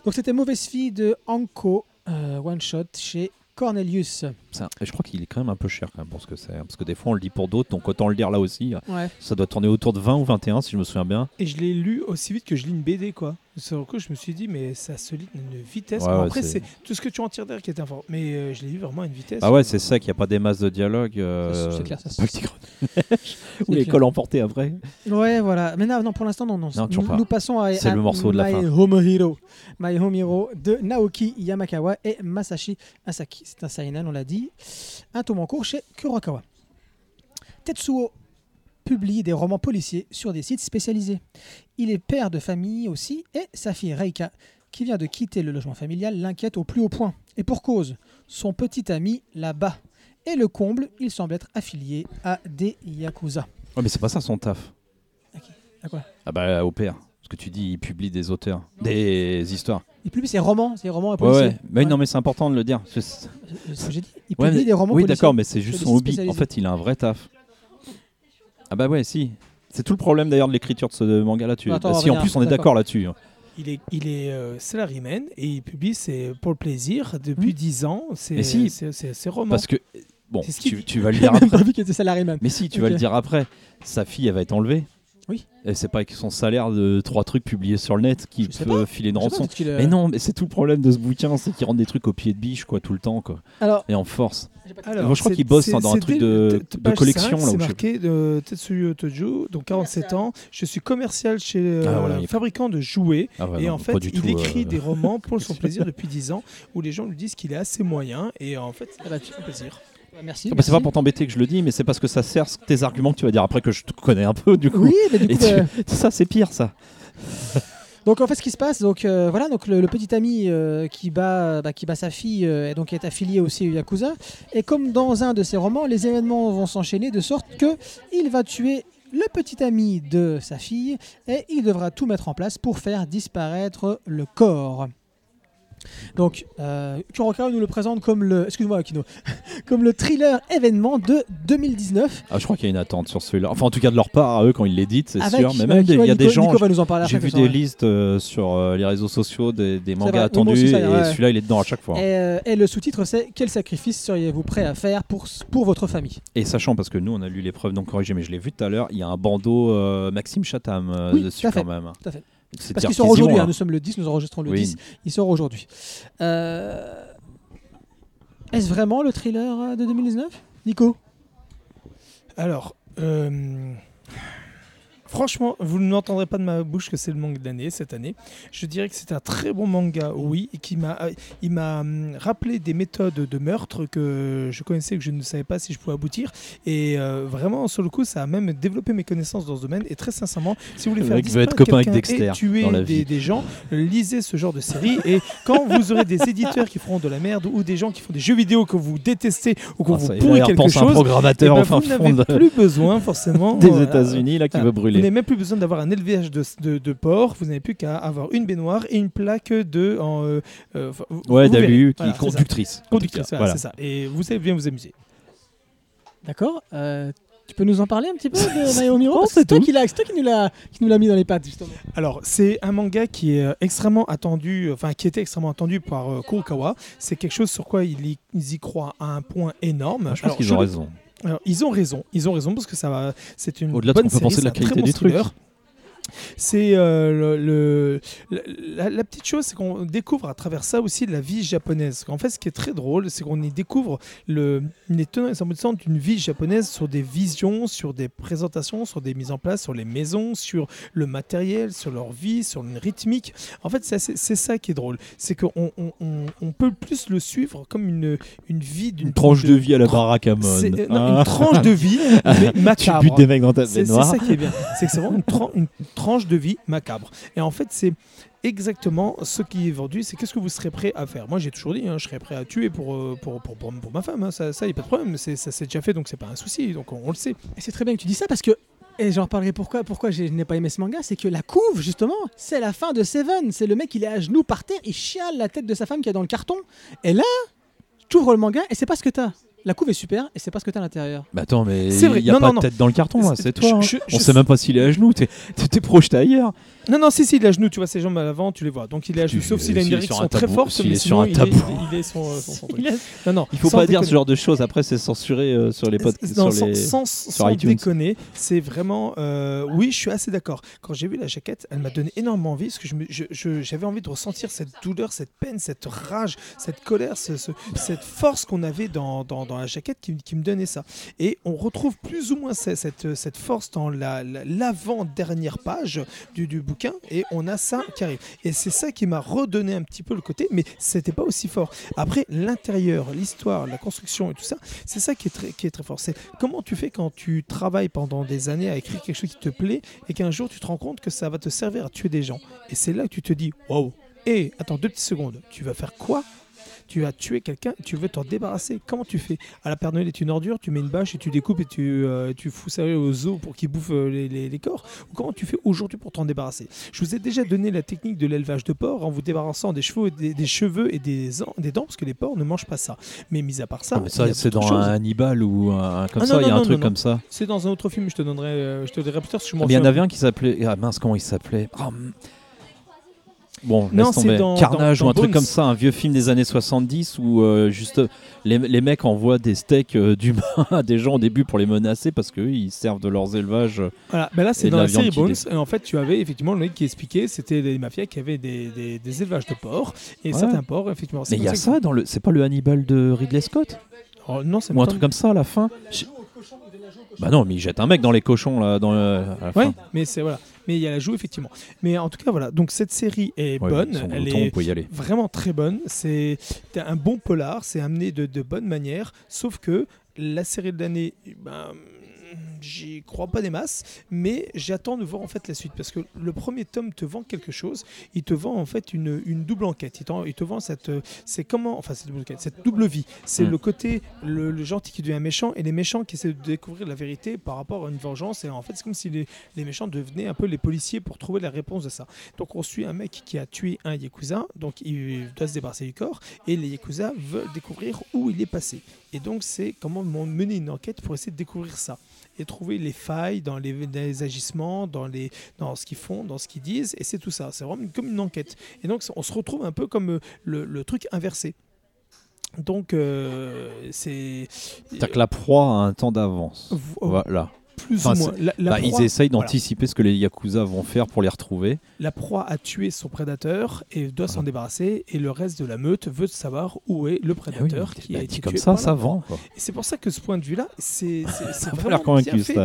Donc c'était Mauvaise Fille de Anko, euh, One Shot chez Cornelius. C'est un- et je crois qu'il est quand même un peu cher quand même pour ce que c'est hein, parce que des fois on le dit pour d'autres donc autant le dire là aussi Ouais. ça doit tourner autour de 20 ou 21 si je me souviens bien Et je l'ai lu aussi vite que je lis une BD, quoi. Sur le coup, je me suis dit, mais ça se lit à une vitesse. Ouais, Bon, ouais, après, c'est- tout ce que tu en tires derrière qui est important. Mais euh, je l'ai lu vraiment à une vitesse. ah ouais c'est ça qu'il n'y a pas des masses de dialogue euh, C'est- clair, ça, <laughs> ou clair. l'école emportée après Ouais, voilà. Mais non, non pour l'instant, non. non. Nous, pas. nous passons à, C'est à le morceau de la My fin. Home Hero. My Home Hero de Naoki Yamakawa et Masashi Asaki. C'est un seinen, on l'a dit. Un tome en cours chez Kurokawa. Tetsuo publie des romans policiers sur des sites spécialisés. Il est père de famille aussi et sa fille Reika, qui vient de quitter le logement familial, l'inquiète au plus haut point. Et pour cause, son petit ami là-bas. Et le comble, il semble être affilié à des Yakuza. Ouais, mais c'est pas ça son taf. À quoi? Ah bah au père. Parce que tu dis il publie des auteurs, des histoires. Il publie ses romans, ses romans et Ouais. Mais non mais c'est important de le dire. C'est- ce que j'ai dit. Il publie mais- des romans oui d'accord mais c'est juste son hobby. En fait il a un vrai taf. Ah bah ouais si. C'est tout le problème d'ailleurs de l'écriture de ce manga là-dessus. Bah, on si en plus on est d'accord. là-dessus. hein. Il est, il est euh, salaryman et il publie ses, pour le plaisir depuis 10 ans. C'est Mais si. c'est- c'est- ses romans. Parce que bon tu, tu vas le <laughs> dire après. pas vu qu'il était salarié même. Mais si tu vas le dire après. Sa fille elle va être enlevée. Oui. Et c'est pas avec son salaire de trois trucs publiés sur le net qu'il peut filer une pas, rançon. euh, Mais non, mais c'est tout le problème de ce bouquin, c'est qu'il rend des trucs au pied de biche, quoi, tout le temps, quoi. Alors, Et en force. Alors, Moi, je crois qu'il bosse dans un truc de- de collection, 5, là, C'est marqué de Tetsuya Otojo, donc 47 ans. Je suis commercial chez euh, Ah, voilà, il fabricant de jouets. Ah ouais, et non, en fait, il tout, écrit euh, des romans pour son <laughs> plaisir depuis 10 ans, où les gens lui disent qu'il est assez moyen. Et en fait, tu- c'est un plaisir. Bah, merci. Ah bah, c'est pas pour t'embêter que je le dis, mais c'est parce que ça sert tes arguments que tu vas dire après que je te connais un peu, du coup. Oui, mais du Et coup, tu- euh, <laughs> Ça, c'est pire, ça. <laughs> Donc en fait, ce qui se passe, donc euh, voilà, donc le, le petit ami euh, qui bat, bah, qui bat sa fille, euh, et donc est affilié aussi au yakuza. Et comme dans un de ses romans, les événements vont s'enchaîner de sorte que il va tuer le petit ami de sa fille et il devra tout mettre en place pour faire disparaître le corps. Donc, euh, Kurokawa nous le présente comme le, excuse-moi <laughs> comme le thriller événement de 2019. Ah, je crois qu'il y a une attente sur celui-là. Enfin, en tout cas, de leur part, à eux, quand ils l'éditent, c'est sûr. Mais même, il y a Nico- des gens. J'ai vu des listes euh, sur euh, les réseaux sociaux des, des mangas vrai. Attendus ça, et ouais. celui-là il est dedans à chaque fois. Et, euh, et le sous-titre c'est Quel sacrifice seriez-vous prêt à faire pour, pour votre famille? Et sachant, parce que nous on a lu l'épreuve non corrigée, mais je l'ai vu tout à l'heure, il y a un bandeau Maxime Chatham Oui, dessus quand même. Tout à fait. C'est Parce qu'il sort aujourd'hui, hein, nous sommes le 10, nous enregistrons le Oui. 10, il sort aujourd'hui. Euh, Est-ce vraiment le thriller euh, de 2019 Nico? Alors, euh, franchement, vous n'entendrez pas de ma bouche que c'est le manga de l'année cette année. Je dirais que c'est un très bon manga, oui, et qui m'a, il m'a hum, rappelé des méthodes de meurtre que je connaissais que je ne savais pas si je pouvais aboutir. Et euh, vraiment, sur le coup, ça a même développé mes connaissances dans ce domaine. Et très sincèrement, si vous voulez Le faire disparaître copain avec quelqu'un Dexter et tuer dans la des, vie. des gens, lisez ce genre de série. Et quand vous aurez des éditeurs qui feront de la merde ou des gens qui font des jeux vidéo que vous détestez ou que Ah, vous pourrez quelque un chose, programmateur eh ben, vous n'avez de- plus besoin forcément <laughs> des euh, États-Unis là qui ah, veut brûler. N'avez même plus besoin d'avoir un élevage de, de, de porc, vous n'avez plus qu'à avoir une baignoire et une plaque de. En, euh, euh, vous- Ouais, vous d'alu, qui Voilà, est conductrice. Conductrice, voilà, Voilà. c'est ça. Et vous savez bien vous amuser. D'accord euh, Tu peux nous en parler un petit peu de <laughs> Naomi Miro c'est toi qui l'a- c'est toi qui nous l'a qui nous l'a mis dans les pattes, justement. Alors, c'est un manga qui est extrêmement attendu, enfin qui était extrêmement attendu par euh, Kurokawa. C'est quelque chose sur quoi ils y, ils y croient à un point énorme. Ah, Je pense qu'ils ont le- raison. Alors, ils ont raison, ils ont raison parce que ça va, c'est une Au-delà de ce bonne qu'on peut penser de la qualité des trucs. C'est euh, le, le- la, la petite chose, c'est qu'on découvre à travers ça aussi la vie japonaise. En fait, ce qui est très drôle, c'est qu'on y découvre le, les tenants et aboutissants d'une vie japonaise sur des visions, sur des présentations, sur des mises en place, sur les maisons, sur le matériel, sur leur vie, sur une rythmique. En fait, c'est ça qui est drôle. C'est qu'on on, on- on peut plus le suivre comme une, une vie d'une Une tranche de vie à la c'est- euh, Ah. une tranche de vie, <laughs> mais Tu macabre. butes des mecs dans ta C'est ça qui est bien. C'est que c'est vraiment une, tran- une tranche de vie macabre. Et en fait, c'est exactement ce qui est vendu. C'est qu'est-ce que vous serez prêt à faire. Moi, j'ai toujours dit, hein, je serais prêt à tuer pour, euh, pour, pour, pour, pour ma femme. hein. Ça, il n'y a pas de problème. C'est- Ça s'est déjà fait, donc c'est pas un souci. Donc on, le sait. Et c'est très bien que tu dis ça parce que, et j'en reparlerai pourquoi, pourquoi je n'ai pas aimé ce manga, c'est que la couve, justement, c'est la fin de Seven. C'est le mec, il est à genoux par terre, il chiale la tête de sa femme qui est dans le carton. Et là, tu ouvres le manga et c'est pas ce que t'as. La couve est super et c'est pas ce que t'as à l'intérieur. Mais attends, mais il n'y a Non, pas non, de non. tête dans le carton, là, C'est- toi. hein. je- je- On je- sait même pas s'il est à genoux, t'es projeté ailleurs. Non, non, si, si, il est à genoux. Tu vois ses jambes à l'avant, tu les vois. Donc il est à genoux. Sauf s'il a une est un très forte. mais est sur sinon, un il tabou. Il est son, son- son truc. Non, non. Il faut pas dire ce genre de choses, après c'est censuré euh, sur les podcasts. Sur sans, les... sans- sans iTunes. déconner, c'est vraiment. euh, oui, je suis assez d'accord. Quand j'ai vu la jaquette, elle m'a donné énormément envie parce que je me- je- je- j'avais envie de ressentir cette douleur, cette peine, cette rage, cette colère, ce- ce- cette force qu'on avait dans, dans, dans la jaquette qui, qui me donnait ça. Et on retrouve plus ou moins ce- cette, cette force dans la- la- l'avant-dernière page du, du et on a ça qui arrive. Et c'est ça qui m'a redonné un petit peu le côté, mais c'était pas aussi fort. Après, l'intérieur, l'histoire, la construction et tout ça, c'est ça qui est très, qui est très fort. C'est comment tu fais quand tu travailles pendant des années à écrire quelque chose qui te plaît et qu'un jour tu te rends compte que ça va te servir à tuer des gens. Et c'est là que tu te dis, waouh, et attends deux petites secondes, tu vas faire quoi tu as tué quelqu'un, tu veux t'en débarrasser. Comment tu fais? À la Père Noël est une ordure, tu mets une bâche et tu découpes et tu, euh, tu fous ça aux zoo pour qu'ils bouffent euh, les, les- les corps. Ou comment tu fais aujourd'hui pour t'en débarrasser? Je vous ai déjà donné la technique de l'élevage de porc en vous débarrassant des cheveux, et des, des cheveux et des, des dents parce que les porcs ne mangent pas ça. Mais mis à part ça, Ah, ça, c'est dans un Hannibal ou un, comme Ah, ça, il y a non, un non, truc comme ça. C'est dans un autre film, je te donnerai, euh, je te dirai plus tard. que je Ah, il y en avait un qui s'appelait. Ah mince, comment il s'appelait? Ah, mm. Bon, Non, laisse c'est tomber. dans- Carnage dans- ou un truc comme ça, un vieux film des années 70 où euh, juste les, les mecs envoient des steaks euh, d'humains à des gens au début pour les menacer parce qu'eux ils servent de leurs élevages. Voilà, ben là c'est dans la la série Bones. Et en fait, tu avais effectivement le mec qui expliquait, c'était les mafias qui avaient des, des- des élevages de porcs et Ouais. certains porcs effectivement. Mais il y a ça dans le. C'est pas le Hannibal de Ridley Scott? Oh, non, c'est Ou un truc comme ça à la fin? Je- Bah non, mais il jette un mec dans les cochons là. Dans le- à la Ouais, fin. mais c'est voilà. Mais il y a la joue effectivement. Mais en tout cas voilà. Donc cette série est Ouais, bonne. Elle bouton, est y aller. vraiment très bonne. C'est c'est un bon polar, c'est amené de, de bonne manière, sauf que la série de l'année, ben, j'y crois pas des masses, mais j'attends de voir en fait la suite. Parce que le premier tome te vend quelque chose, il te vend en fait une, une double enquête, il, te vend cette, c'est comment, enfin cette double enquête, cette double vie, c'est Mm. le côté le, le gentil qui devient méchant et les méchants qui essaient de découvrir la vérité par rapport à une vengeance. Et en fait c'est comme si les, les méchants devenaient un peu les policiers pour trouver la réponse de ça. Donc on suit un mec qui a tué un yakuza, donc il doit se débarrasser du corps, et les yakuza veulent découvrir où il est passé. Et donc c'est comment mener une enquête pour essayer de découvrir ça et trouver les failles dans les, dans les agissements, dans, les, dans ce qu'ils font, dans ce qu'ils disent, et c'est tout ça. C'est vraiment comme une enquête. Et donc on se retrouve un peu comme euh, le, le truc inversé. Donc euh, c'est C'est-à-dire que la proie a un temps d'avance. Vo- Voilà. Plus Enfin, ou moins. La, la Bah, proie- ils essayent voilà. d'anticiper ce que les Yakuza vont faire pour les retrouver. La proie a tué son prédateur et doit s'en débarrasser, et le reste de la meute veut savoir où est le Ah oui, prédateur qui bah, a dit été comme tué ça, ça vend. quoi. Et c'est pour ça que ce point de vue-là, c'est <laughs> vraiment bien fait.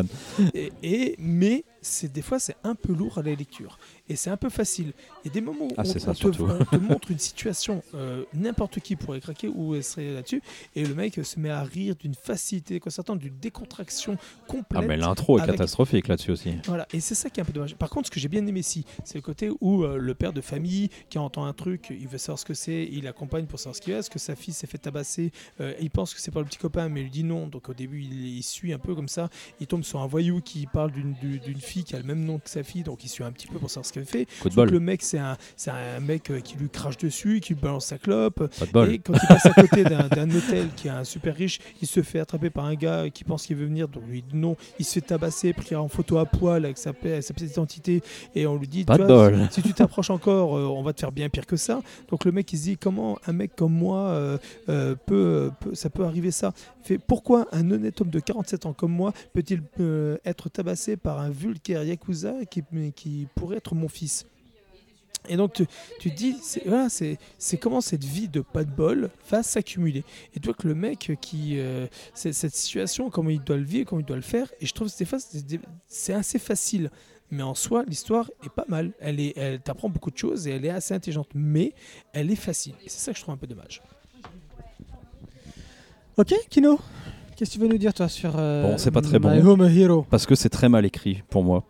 Et, et- mais c'est des fois c'est un peu lourd à la lecture et c'est un peu facile. Il y a des moments où Ah, on, ça, on te, surtout. on te montre une situation, euh, n'importe qui pourrait craquer ou serait là-dessus, et le mec se met à rire d'une facilité concertante, d'une décontraction complète. Ah, mais l'intro est avec- catastrophique là-dessus aussi. Voilà, et c'est ça qui est un peu dommage. Par contre, ce que j'ai bien aimé ici, c'est le côté où euh, le père de famille qui entend un truc, il veut savoir ce que c'est, il accompagne pour savoir ce qu'il y a, est-ce que sa fille s'est fait tabasser, euh, il pense que c'est pas le petit copain, mais il lui dit non, donc au début il, il suit un peu comme ça, il tombe sur un voyou qui parle d'une du- d'une fille qui a le même nom que sa fille, donc il suit un petit peu pour savoir ce qu'elle fait. Sauf que bol. le mec, c'est un, c'est un mec euh, qui lui crache dessus, qui lui balance sa clope, Pas de bol. et quand il passe à côté d'un d'un hôtel qui est un super riche, il se fait attraper par un gars qui pense qu'il veut venir, donc lui dit non, il se fait tabasser, pris en photo à poil avec sa, sa petite identité, et on lui dit, Pas tu de vois, bol. si tu t'approches encore, euh, on va te faire bien pire que ça. Donc le mec il se dit comment un mec comme moi euh, euh, peut, peut- ça peut arriver ça? Il fait pourquoi un honnête homme de 47 ans comme moi peut-il être tabassé par un vulgaire yakuza qui, qui pourrait être mon fils et donc tu, tu te dis, c'est voilà, c'est c'est comment cette vie de pas de bol va s'accumuler. Et tu vois que le mec qui, euh, c'est- cette situation, comment il doit le vivre, comment il doit le faire. Et je trouve que c'est assez facile, mais en soi l'histoire est pas mal. Elle est, elle t'apprend beaucoup de choses et elle est assez intelligente, mais elle est facile. Et c'est ça que je trouve un peu dommage. Ok, Kino Qu'est-ce que tu veux nous dire, toi, sur euh, Bon, c'est pas très My bon. Home Hero? Parce que c'est très mal écrit pour moi.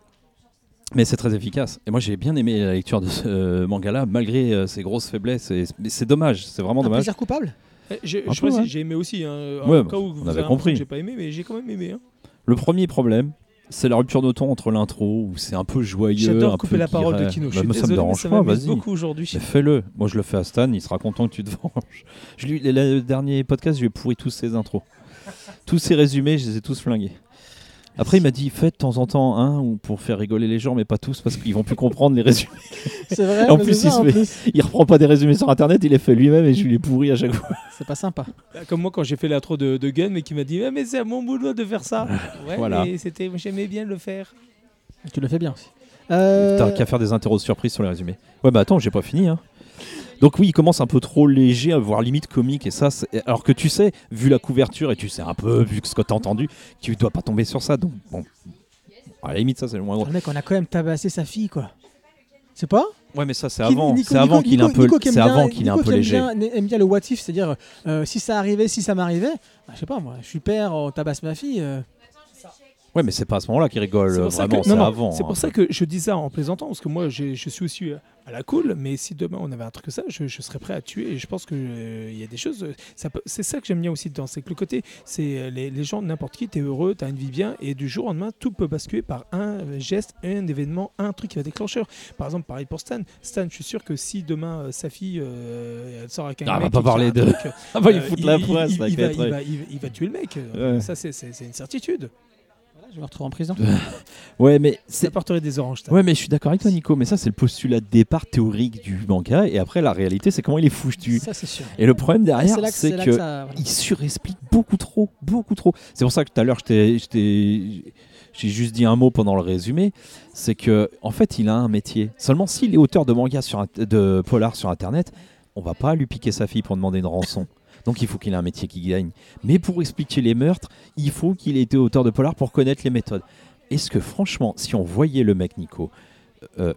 Mais c'est très efficace. Et moi j'ai bien aimé la lecture de ce euh, manga-là, malgré euh, ses grosses faiblesses. Et- Mais c'est dommage, c'est vraiment Un dommage. plaisir coupable Eh, J'ai Un ouais. aimé aussi. Hein, Ouais, au cas où on vous avait compris. J'ai pas aimé, mais j'ai quand même aimé. Hein. Le premier problème, c'est la rupture de ton entre l'intro, où c'est un peu joyeux. un J'adore couper peu la parole de. Kino. Bah, je suis moi, ça me désolé, mais dérange ça pas, vas-y. beaucoup aujourd'hui. Mais fais-le. Moi, je le fais à Stan, il sera content que tu te venges. Je lui, le dernier podcast, je lui ai pourri tous ses intros. tous ses résumés, je les ai tous flingués. Après, il m'a dit, faites de temps en temps un ou pour faire rigoler les gens, mais pas tous, parce qu'ils vont plus comprendre les résumés. <laughs> C'est vrai, En mais plus, ça, il se en fait- plus. Il reprend pas des résumés sur internet, il les fait lui-même et je lui les pourris à chaque fois. C'est pas sympa. Bah, Comme moi quand j'ai fait l'intro de, de Gun, mais qui m'a dit Ah, mais c'est à mon boulot de faire ça. <laughs> Ouais, Voilà. mais c'était, j'aimais bien le faire. Tu le fais bien aussi. Euh, T'as qu'à faire des interros surprises sur les résumés. Ouais, bah attends, j'ai pas fini. Hein. Donc oui, il commence un peu trop léger, voire limite comique, et ça, alors que tu sais, vu la couverture et tu sais un peu, vu ce que t'as entendu, tu dois pas tomber sur ça. Donc bon, à la limite, ça c'est le moins gros. Le mec, on a quand même tabassé sa fille, quoi. C'est pas? Ouais, mais ça c'est avant, c'est avant qu'il est un peu, c'est avant qu'il est un peu aime léger. bien- aime bien le what if, c'est-à-dire euh, si ça arrivait, si ça m'arrivait, bah, je sais pas moi, je suis père, on tabasse ma fille. euh, Ouais, mais c'est pas à ce moment-là qu'il rigole. C'est pour ça Vraiment, c'est avant. C'est hein. pour ça que je dis ça en plaisantant, parce que moi je suis aussi euh, à la cool, mais si demain on avait un truc comme ça, je, je serais prêt à tuer. Et je pense qu'il y a des choses. euh, ça C'est ça que j'aime bien aussi dedans, c'est que le côté, c'est euh, les, les gens, n'importe qui, t'es heureux, t'as une vie bien, et du jour au lendemain, tout peut basculer par un geste, un événement, un truc qui va déclencheur. Par exemple, pareil pour Stan. Stan, je suis sûr que si demain euh, sa fille euh, elle sort avec un Ah, on va mec pas qui a parler de- truc, <laughs> Ah bah, il euh, fout la poisse. il- va- va il va- va- il va tuer le mec. Euh, Ouais. Ça, c'est une certitude. Je me retrouve en prison. <laughs> Ouais, mais Ça c'est. apporterait des oranges. Ouais, mais je suis d'accord avec toi, Nico. Mais ça, c'est le postulat de départ théorique du manga. Et après, la réalité, c'est comment il est foutu. Ça, c'est sûr. Et le problème Et derrière, c'est que, c'est c'est là que que ça. voilà. il surexplique beaucoup trop, beaucoup trop. C'est pour ça que tout à l'heure, je j'ai juste dit un mot pendant le résumé. C'est que, en fait, il a un métier. Seulement s'il est auteur de manga sur de polar sur Internet, on va pas lui piquer sa fille pour demander une rançon. Donc il faut qu'il ait un métier qui gagne. Mais pour expliquer les meurtres, il faut qu'il ait été auteur de polar pour connaître les méthodes. Est-ce que franchement, si on voyait le mec Nico, euh,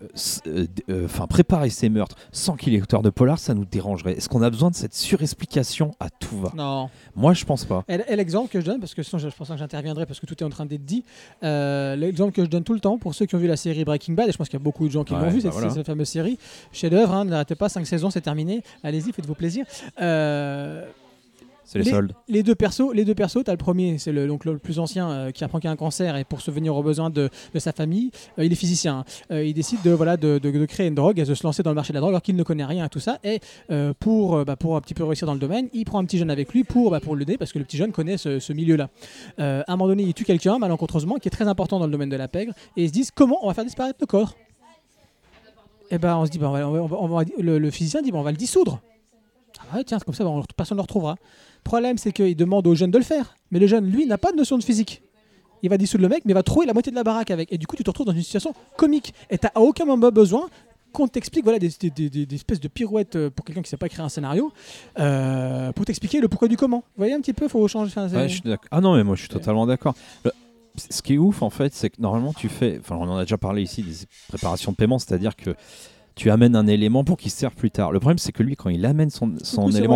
euh, euh, enfin préparer ses meurtres sans qu'il ait auteur de polar, ça nous dérangerait? Est-ce qu'on a besoin de cette surexplication à tout va? Non. Moi, je pense pas. Et, et l'exemple que je donne, parce que sinon je, je pense que j'interviendrai parce que tout est en train d'être dit. euh, l'exemple que je donne tout le temps pour ceux qui ont vu la série Breaking Bad, et je pense qu'il y a beaucoup de gens qui Ouais, l'ont vu, bah cette, voilà. cette fameuse série, chef-d'œuvre, hein, n'arrêtez pas, 5 saisons, c'est terminé. Allez-y, faites-vous plaisir. C'est les, Les- soldes. les deux persos, les deux persos, t'as le premier, c'est le, donc le plus ancien euh, qui apprend qu'il a un cancer et pour subvenir aux besoins de, de sa famille, euh, il est physicien. Euh, il décide de voilà de, de- de créer une drogue et de se lancer dans le marché de la drogue alors qu'il ne connaît rien à tout ça. Et pour bah, pour un petit peu réussir dans le domaine, il prend un petit jeune avec lui pour bah, pour l'aider parce que le petit jeune connaît ce, ce milieu-là. À un moment donné, il tue quelqu'un malencontreusement qui est très important dans le domaine de la pègre et ils se disent comment on va faire disparaître le corps? Et ben on se dit bah, on va- on va- on va- le, le physicien dit bah, on va le dissoudre. Ah ouais, tiens, comme ça, bah, on- personne ne le retrouvera. Le problème, c'est qu'il demande au jeune de le faire. Mais le jeune, lui, n'a pas de notion de physique. Il va dissoudre le mec, mais il va trouver la moitié de la baraque avec. Et du coup, tu te retrouves dans une situation comique. Et tu à aucun moment besoin qu'on t'explique voilà, des, des- des- des- des espèces de pirouettes euh, pour quelqu'un qui ne sait pas écrire un scénario, euh, pour t'expliquer le pourquoi du comment. Vous voyez un petit peu, il faut changer. enfin, Ouais. Ah non, mais moi, je suis totalement d'accord. Le- Ce qui est ouf, en fait, c'est que normalement, tu fais. Enfin, on en a déjà parlé ici des préparations de paiement, c'est-à-dire que tu amènes un élément pour qu'il serve plus tard. Le problème, c'est que lui, quand il amène son, Coucou, élément,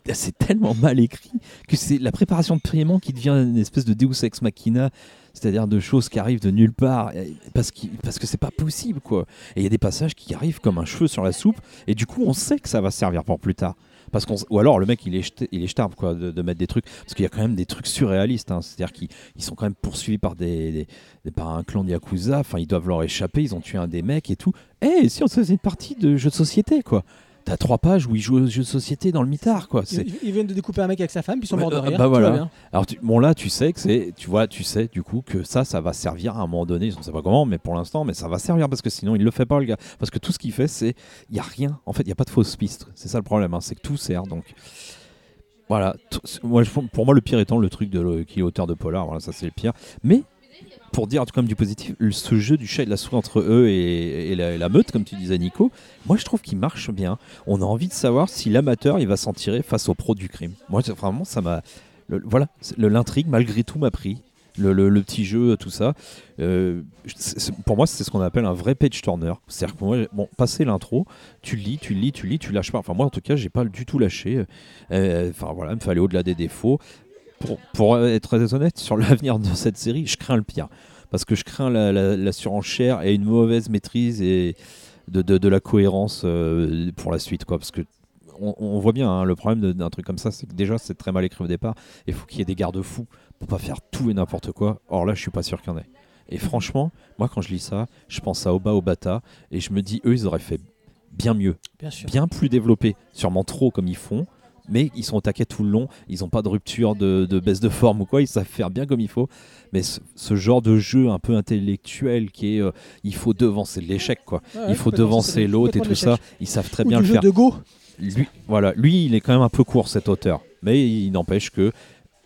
<laughs> c'est tellement mal écrit que c'est la préparation de paiement qui devient une espèce de Deus ex machina, c'est-à-dire de choses qui arrivent de nulle part parce, qu'il- parce que c'est pas possible quoi. Et il y a des passages qui arrivent comme un cheveu sur la soupe et du coup on sait que ça va servir pour plus tard. Parce qu'on, ou alors le mec il est jeté- il est quoi de, mettre des trucs parce qu'il y a quand même des trucs surréalistes hein. c'est-à-dire qu'ils ils sont quand même poursuivis par des, par un clan de yakuza enfin ils doivent leur échapper ils ont tué un des mecs et tout eh si on faisait une partie de jeu de société quoi T'as trois pages où ils jouent aux jeux de société dans le mitard, quoi. C'est- Ils, ils viennent de découper un mec avec sa femme, puis ils sont morts de euh, rire. bah voilà. bien. Alors tu- bon là, tu sais que c'est, tu vois, tu sais du coup que ça, ça va servir à un moment donné. Je ne sais pas comment, mais pour l'instant, mais ça va servir parce que sinon il le fait pas le gars. Parce que tout ce qu'il fait, c'est, il y a rien. En fait, il y a pas de fausse piste. C'est ça le problème, hein, c'est que tout sert. Donc voilà. Moi, pour moi, le pire étant le truc de le- qui est auteur de polar. Voilà, ça c'est le pire. Mais pour dire quand même du positif, ce jeu du chat et de la souris entre eux et, la, meute, comme tu disais Nico, moi je trouve qu'il marche bien. On a envie de savoir si l'amateur il va s'en tirer face au pro du crime. Moi vraiment ça m'a, voilà, l'intrigue malgré tout m'a pris. Le, petit jeu, tout ça. Euh, pour moi, c'est ce qu'on appelle un vrai page turner. C'est-à-dire que moi, bon, passer l'intro, tu lis, tu lis, tu lis, tu lâches pas. Enfin, moi, en tout cas, j'ai pas du tout lâché. Euh, Enfin, voilà, il me fallait au-delà des défauts. Pour, pour être très honnête, sur l'avenir de cette série, je crains le pire. Parce que je crains la, la- la surenchère et une mauvaise maîtrise et de, de- de la cohérence euh, pour la suite. Quoi. Parce que on, on voit bien hein, le problème d'un truc comme ça, c'est que déjà c'est très mal écrit au départ. Il faut qu'il y ait des garde-fous pour pas faire tout et n'importe quoi. Or là, je suis pas sûr qu'il y en ait. Et franchement, moi quand je lis ça, je pense à Oba Obata et je me dis, eux, ils auraient fait bien mieux Bien sûr. bien plus développé, sûrement trop comme ils font, mais ils sont au taquet tout le long, ils n'ont pas de rupture de, de baisse de forme ou quoi, ils savent faire bien comme il faut. Mais ce, ce genre de jeu un peu intellectuel qui est euh, il faut devancer l'échec quoi, Ouais, il faut devancer l'autre et tout ça, ils savent très Ou bien le jeu faire. de Go. Lui, voilà, lui il est quand même un peu court cet auteur, mais il n'empêche que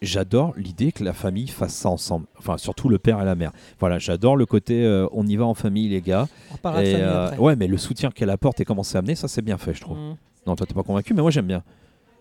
j'adore l'idée que la famille fasse ça ensemble, enfin surtout le père et la mère. Voilà, j'adore le côté euh, on y va en famille les gars. On Et, euh, après. ouais, mais le soutien qu'elle apporte et comment c'est amené, ça c'est bien fait je trouve. Mm. Non, toi t'es pas convaincu, mais moi j'aime bien.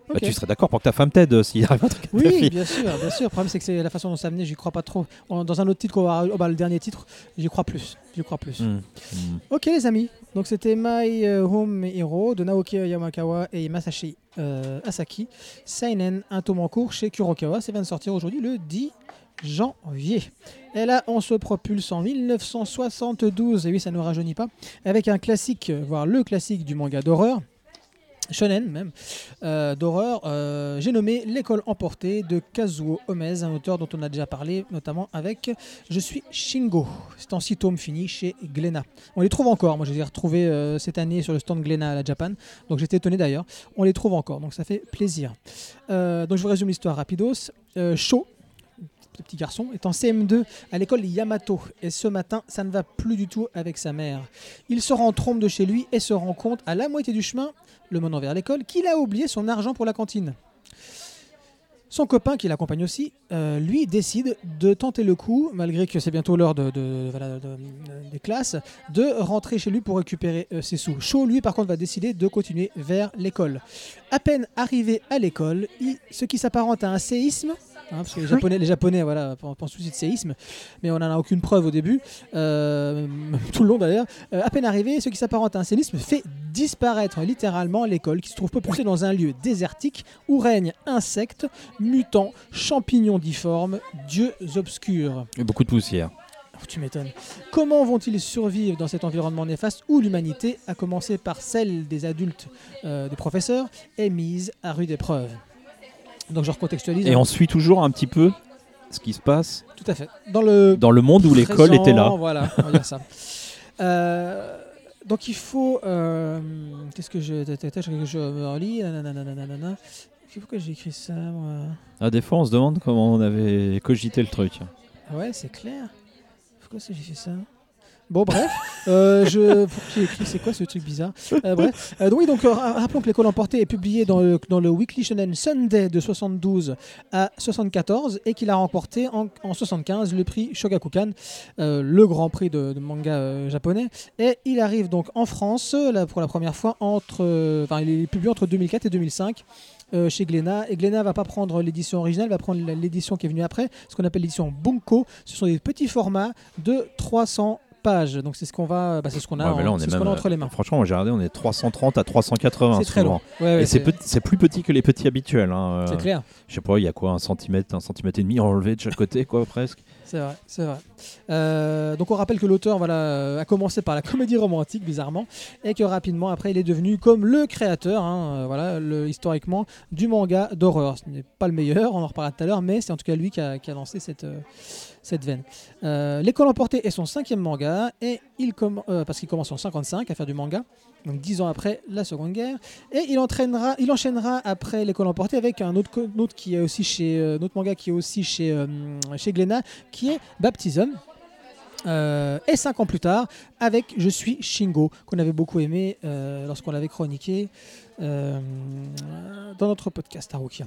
Bah, tu serais d'accord pour que ta femme t'aide euh, s'il arrive un truc à Oui, bien sûr, bien sûr. Le problème, c'est que c'est la façon dont ça amené, j'y crois pas trop. Dans un autre titre va. oh, bah, le dernier titre, j'y crois plus. J'y crois plus. Mm. Mm. Ok, les amis. Donc, c'était My euh, Home Hero de Naoki Yamakawa et Masashi euh, Asaki. Seinen, un tome en cours chez Kurokawa. Ça vient de sortir aujourd'hui le 10 janvier. Et là, on se propulse en 1972. Et oui, ça ne nous rajeunit pas. Avec un classique, voire le classique du manga d'horreur. Shonen même, euh, d'horreur, euh, j'ai nommé L'école emportée de Kazuo Omez, un auteur dont on a déjà parlé, notamment avec Je suis Shingo. C'est en six tomes fini chez Glénat. On les trouve encore, moi je les ai euh, cette année sur le stand Glénat à la Japan, donc j'étais étonné d'ailleurs. On les trouve encore, donc ça fait plaisir. Donc je vous résume l'histoire rapidos. Sho, ce petit garçon, est en CM2 à l'école Yamato. Et ce matin, ça ne va plus du tout avec sa mère. Il se rend trompe de chez lui et se rend compte à la moitié du chemin, le menant vers l'école, qu'il a oublié son argent pour la cantine. Son copain, qui l'accompagne aussi, euh, lui décide de tenter le coup, malgré que c'est bientôt l'heure de, de- des classes, de rentrer chez lui pour récupérer euh, ses sous. Shaw, lui, par contre, va décider de continuer vers l'école. À peine arrivé à l'école, ce qui s'apparente à un séisme, hein, parce que les Japonais, les Japonais voilà, pen- pensent aussi de séisme, mais on n'en a aucune preuve au début, euh, <laughs> tout le long d'ailleurs. Euh, à peine arrivé, ce qui s'apparente à un séisme fait disparaître littéralement l'école, qui se trouve propulsée dans un lieu désertique où règnent insectes, mutants, champignons difformes, dieux obscurs. Et beaucoup de poussière. Oh, Tu m'étonnes. Comment vont-ils survivre dans cet environnement néfaste où l'humanité, à commencer par celle des adultes, euh, des professeurs, est mise à rude épreuve? Donc je recontextualise. Et on suit toujours un petit peu ce qui se passe Tout à fait. Dans le dans le monde où l'école était là. Voilà, on va dire ça. <laughs> Euh, donc il faut. euh, Qu'est-ce que je. Je, je me relis. Pourquoi j'ai écrit ça moi Ah, des fois, on se demande comment on avait cogité le truc. Ouais, c'est clair. Pourquoi j'ai fait ça Bon, bref, euh, je, pourquoi j'ai écrit, c'est quoi ce truc bizarre Euh, Bref, Euh, donc oui, donc ra- rappelons que l'école emportée est publié dans le, dans le Weekly Shonen Sunday de 72 à 74 et qu'il a remporté en, en 75 le prix Shogakukan, le grand prix de, manga japonais. Et il arrive donc en France pour la première fois entre, enfin, il est publié entre 2004 et 2005 euh, chez Glénat. Et Glénat va pas prendre l'édition originale, va prendre l'édition qui est venue après, ce qu'on appelle l'édition Bunko. Ce sont des petits formats de 300 pages. Donc c'est ce qu'on va, bah, c'est ce qu'on a, Ouais, mais là, en- on c'est est ce qu'on même, a entre les mains. Franchement, j'ai regardé, on est 330 à 380 C'est très souvent. long. Ouais, ouais, Et c'est c'est c'est plus petit que les petits habituels. hein. c'est Euh, clair. Je sais pas, il y a quoi, un centimètre, un centimètre et demi enlevé de chaque côté, quoi, <laughs> presque. C'est vrai, c'est vrai. Euh, donc on rappelle que l'auteur voilà, euh, a commencé par la comédie romantique, bizarrement, et que rapidement après il est devenu comme le créateur, hein, voilà, le- historiquement, du manga d'horreur. Ce n'est pas le meilleur, on en reparlera tout à l'heure, mais c'est en tout cas lui qui a, qui a lancé cette, euh, cette veine. Euh, L'école emportée est son cinquième manga, et il euh, parce qu'il commence en 55 à faire du manga, donc dix ans après la Seconde Guerre, et il entraînera, il enchaînera après l'école emportée avec un autre, autre qui est aussi chez, euh, manga qui est aussi chez, euh, chez Glénat, qui est Baptism. Euh, et cinq ans plus tard, avec Je suis Shingo, qu'on avait beaucoup aimé lorsqu'on l'avait chroniqué dans notre podcast Harukia.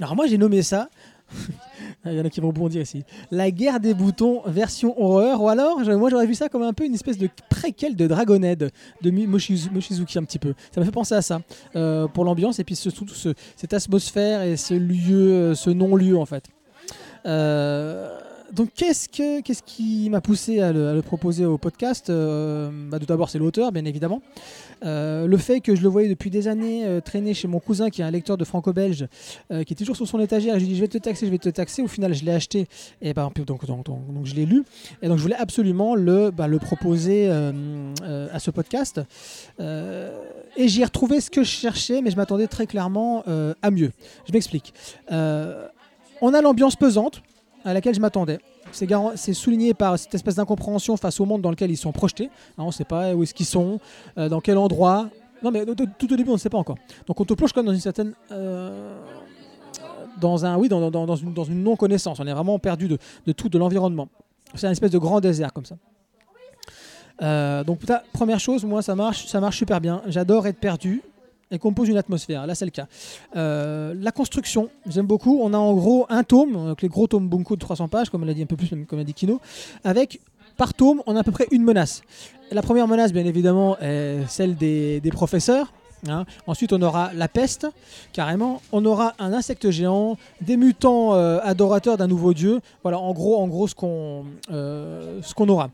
Alors moi j'ai nommé ça, <laughs> il y en a qui vont bondir ici, la guerre des boutons version horreur, ou alors moi j'aurais vu ça comme un peu une espèce de préquel de Dragonhead de Mi- Moshizu- Mochizuki un petit peu. Ça m'a fait penser à ça, euh, pour l'ambiance et puis ce, tout ce- cette atmosphère et ce lieu, euh, ce non-lieu en fait. Euh, donc qu'est-ce que qui m'a poussé à le, proposer au podcast? Euh, bah, Tout d'abord c'est l'auteur bien évidemment. Euh, le fait que je le voyais depuis des années euh, traîner chez mon cousin qui est un lecteur de franco-belge qui est toujours sur son étagère. Je lui dis je vais te taxer, je vais te taxer. Au final je l'ai acheté et bah, donc, donc, donc, donc je l'ai lu et donc je voulais absolument le, bah, le proposer à ce podcast. Et j'y ai retrouvé ce que je cherchais mais je m'attendais très clairement à mieux. Je m'explique. On a l'ambiance pesante à laquelle je m'attendais. C'est souligné par cette espèce d'incompréhension face au monde dans lequel ils sont projetés. Hein, on ne sait pas où est-ce qu'ils sont, euh, dans quel endroit. Non, mais tout au début, on ne sait pas encore. Donc on te plonge quand dans une certaine. euh, dans un oui dans, une, dans une non connaissance on est vraiment perdu de, tout de l'environnement c'est un espèce de grand désert comme ça Euh, donc première chose moi ça marche ça marche super bien j'adore être perdu et compose une atmosphère là c'est le cas euh, la construction, j'aime beaucoup. On a en gros un tome, donc les gros tomes Bunko de 300 pages, comme l'a dit un peu plus, comme l'a dit Kino, avec par tome, on a à peu près une menace. La première menace, bien évidemment, est celle des, professeurs. hein. Ensuite, on aura la peste, carrément. On aura un insecte géant, des mutants euh, adorateurs d'un nouveau dieu. Voilà, en gros, en gros, ce qu'on euh, qu'on aura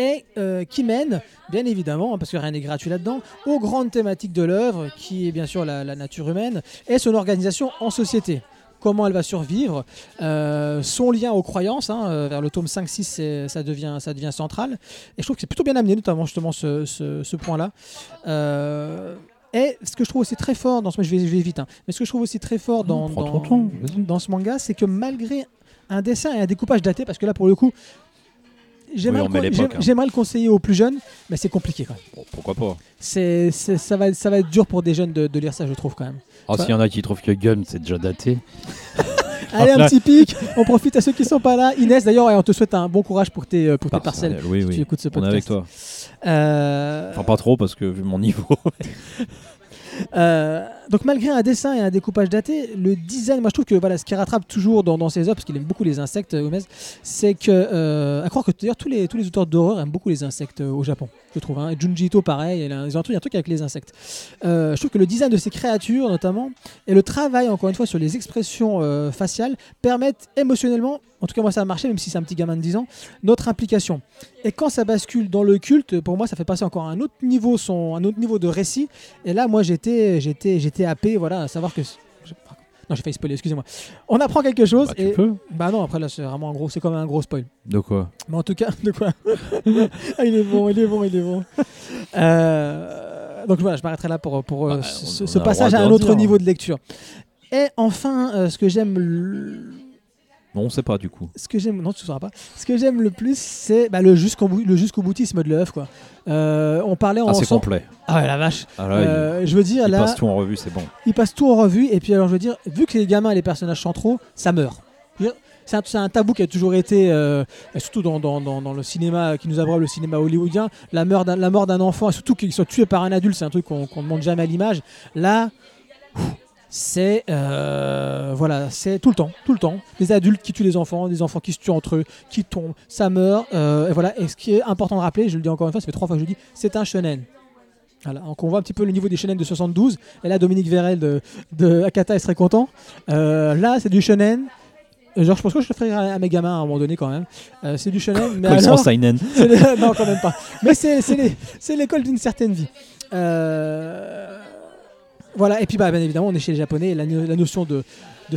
et euh, qui mène, bien évidemment, hein, parce que rien n'est gratuit là-dedans, aux grandes thématiques de l'œuvre, qui est bien sûr la, la nature humaine et son organisation en société. Comment elle va survivre, euh, son lien aux croyances, hein, euh, vers le tome 5-6, c'est- ça devient, ça devient central. Et je trouve que c'est plutôt bien amené, notamment justement ce, ce- ce point-là. Euh, et ce que je trouve aussi très fort dans ce, je vais, je vais vite, hein, mais ce que je trouve aussi très fort dans, dans ce manga, c'est que malgré un dessin et un découpage daté, parce que là pour le coup, j'aimerais Oui, le, hein. le conseiller aux plus jeunes, mais c'est compliqué quand même. Bon, pourquoi pas C'est, ça, va, ça va être dur pour des jeunes de, de lire ça, je trouve quand même. Ça- s'il y en a qui trouvent que Gun, c'est déjà daté. <laughs> Allez, un petit pic. On profite à ceux qui sont pas là. Inès, d'ailleurs, on te souhaite un bon courage pour tes, pour tes parcelles. Oui, si oui. tu écoutes ce On est avec toi. Euh, Enfin, pas trop parce que vu mon niveau. <laughs> Euh, donc malgré un dessin et un découpage daté, le design, moi je trouve que voilà, ce qui rattrape toujours dans, ses œuvres, parce qu'il aime beaucoup les insectes, euh, Gomez, c'est que, euh, à croire que d'ailleurs tous les, tous les auteurs d'horreur aiment beaucoup les insectes euh, au Japon, je trouve. Hein. Junji Ito pareil, il a- ils ont un truc, avec les insectes. Euh, je trouve que le design de ces créatures notamment, et le travail encore une fois sur les expressions euh, faciales, permettent émotionnellement, en tout cas moi ça a marché, même si c'est un petit gamin de 10 ans, notre implication. Et quand ça bascule dans le culte, pour moi, ça fait passer encore un autre niveau, son, un autre niveau de récit. Et là, moi, j'étais, j'étais, j'étais happé, voilà, à savoir que. je- Non, j'ai failli spoiler, excusez-moi. On apprend quelque chose Bah, tu et. peux. Bah non, après là, c'est vraiment un gros, c'est comme un gros spoil. De quoi? Mais en tout cas, <laughs> de quoi? Ah, Il est bon, il est bon, il est bon. Euh, donc voilà, je m'arrêterai là pour, pour euh, Bah, ce, on- on passage à un autre dire. niveau de lecture. Et enfin, euh, ce que j'aime Non, on sait pas du coup. ce que j'aime, non, tu sauras pas. Ce que j'aime le plus, c'est bah, le jusqu'au bout, le jusqu'au boutisme de l'œuvre, quoi. Euh, on parlait en Ah, c'est ensemble- complet. Ah ouais, la vache. Ah, là, il- Euh, je veux dire, il, là, passe tout en revue, c'est bon. il passe tout en revue. Et puis, alors, je veux dire, vu que les gamins et les personnages centraux, ça meurt. C'est un, c'est un tabou qui a toujours été, euh, et surtout dans, dans- dans- dans le cinéma qui nous abreuve le cinéma hollywoodien, la mort d'un, la mort d'un enfant, et surtout qu'il soit tué par un adulte, c'est un truc qu'on qu'on ne montre jamais à l'image. Là, c'est euh, voilà, c'est tout le temps, tout le temps. Des adultes qui tuent les enfants, des enfants qui se tuent entre eux, qui tombent, ça meurt. euh, et voilà. Et ce qui est important de rappeler, je le dis encore une fois, ça fait trois fois que je le dis, c'est un shonen. Voilà, donc on voit un petit peu le niveau des shonen de 72. Et là, Dominique Vérel de, de Akata il serait content. Euh, là, c'est du shonen. Genre, je pense que je le ferai à, mes gamins à un moment donné quand même. Euh, c'est du shonen, mais alors, seinen. <laughs> les- non, quand même pas. Mais c'est l'école d'une certaine vie. Euh, Voilà, et puis bah, bien évidemment, on est chez les Japonais, la, no- la notion de,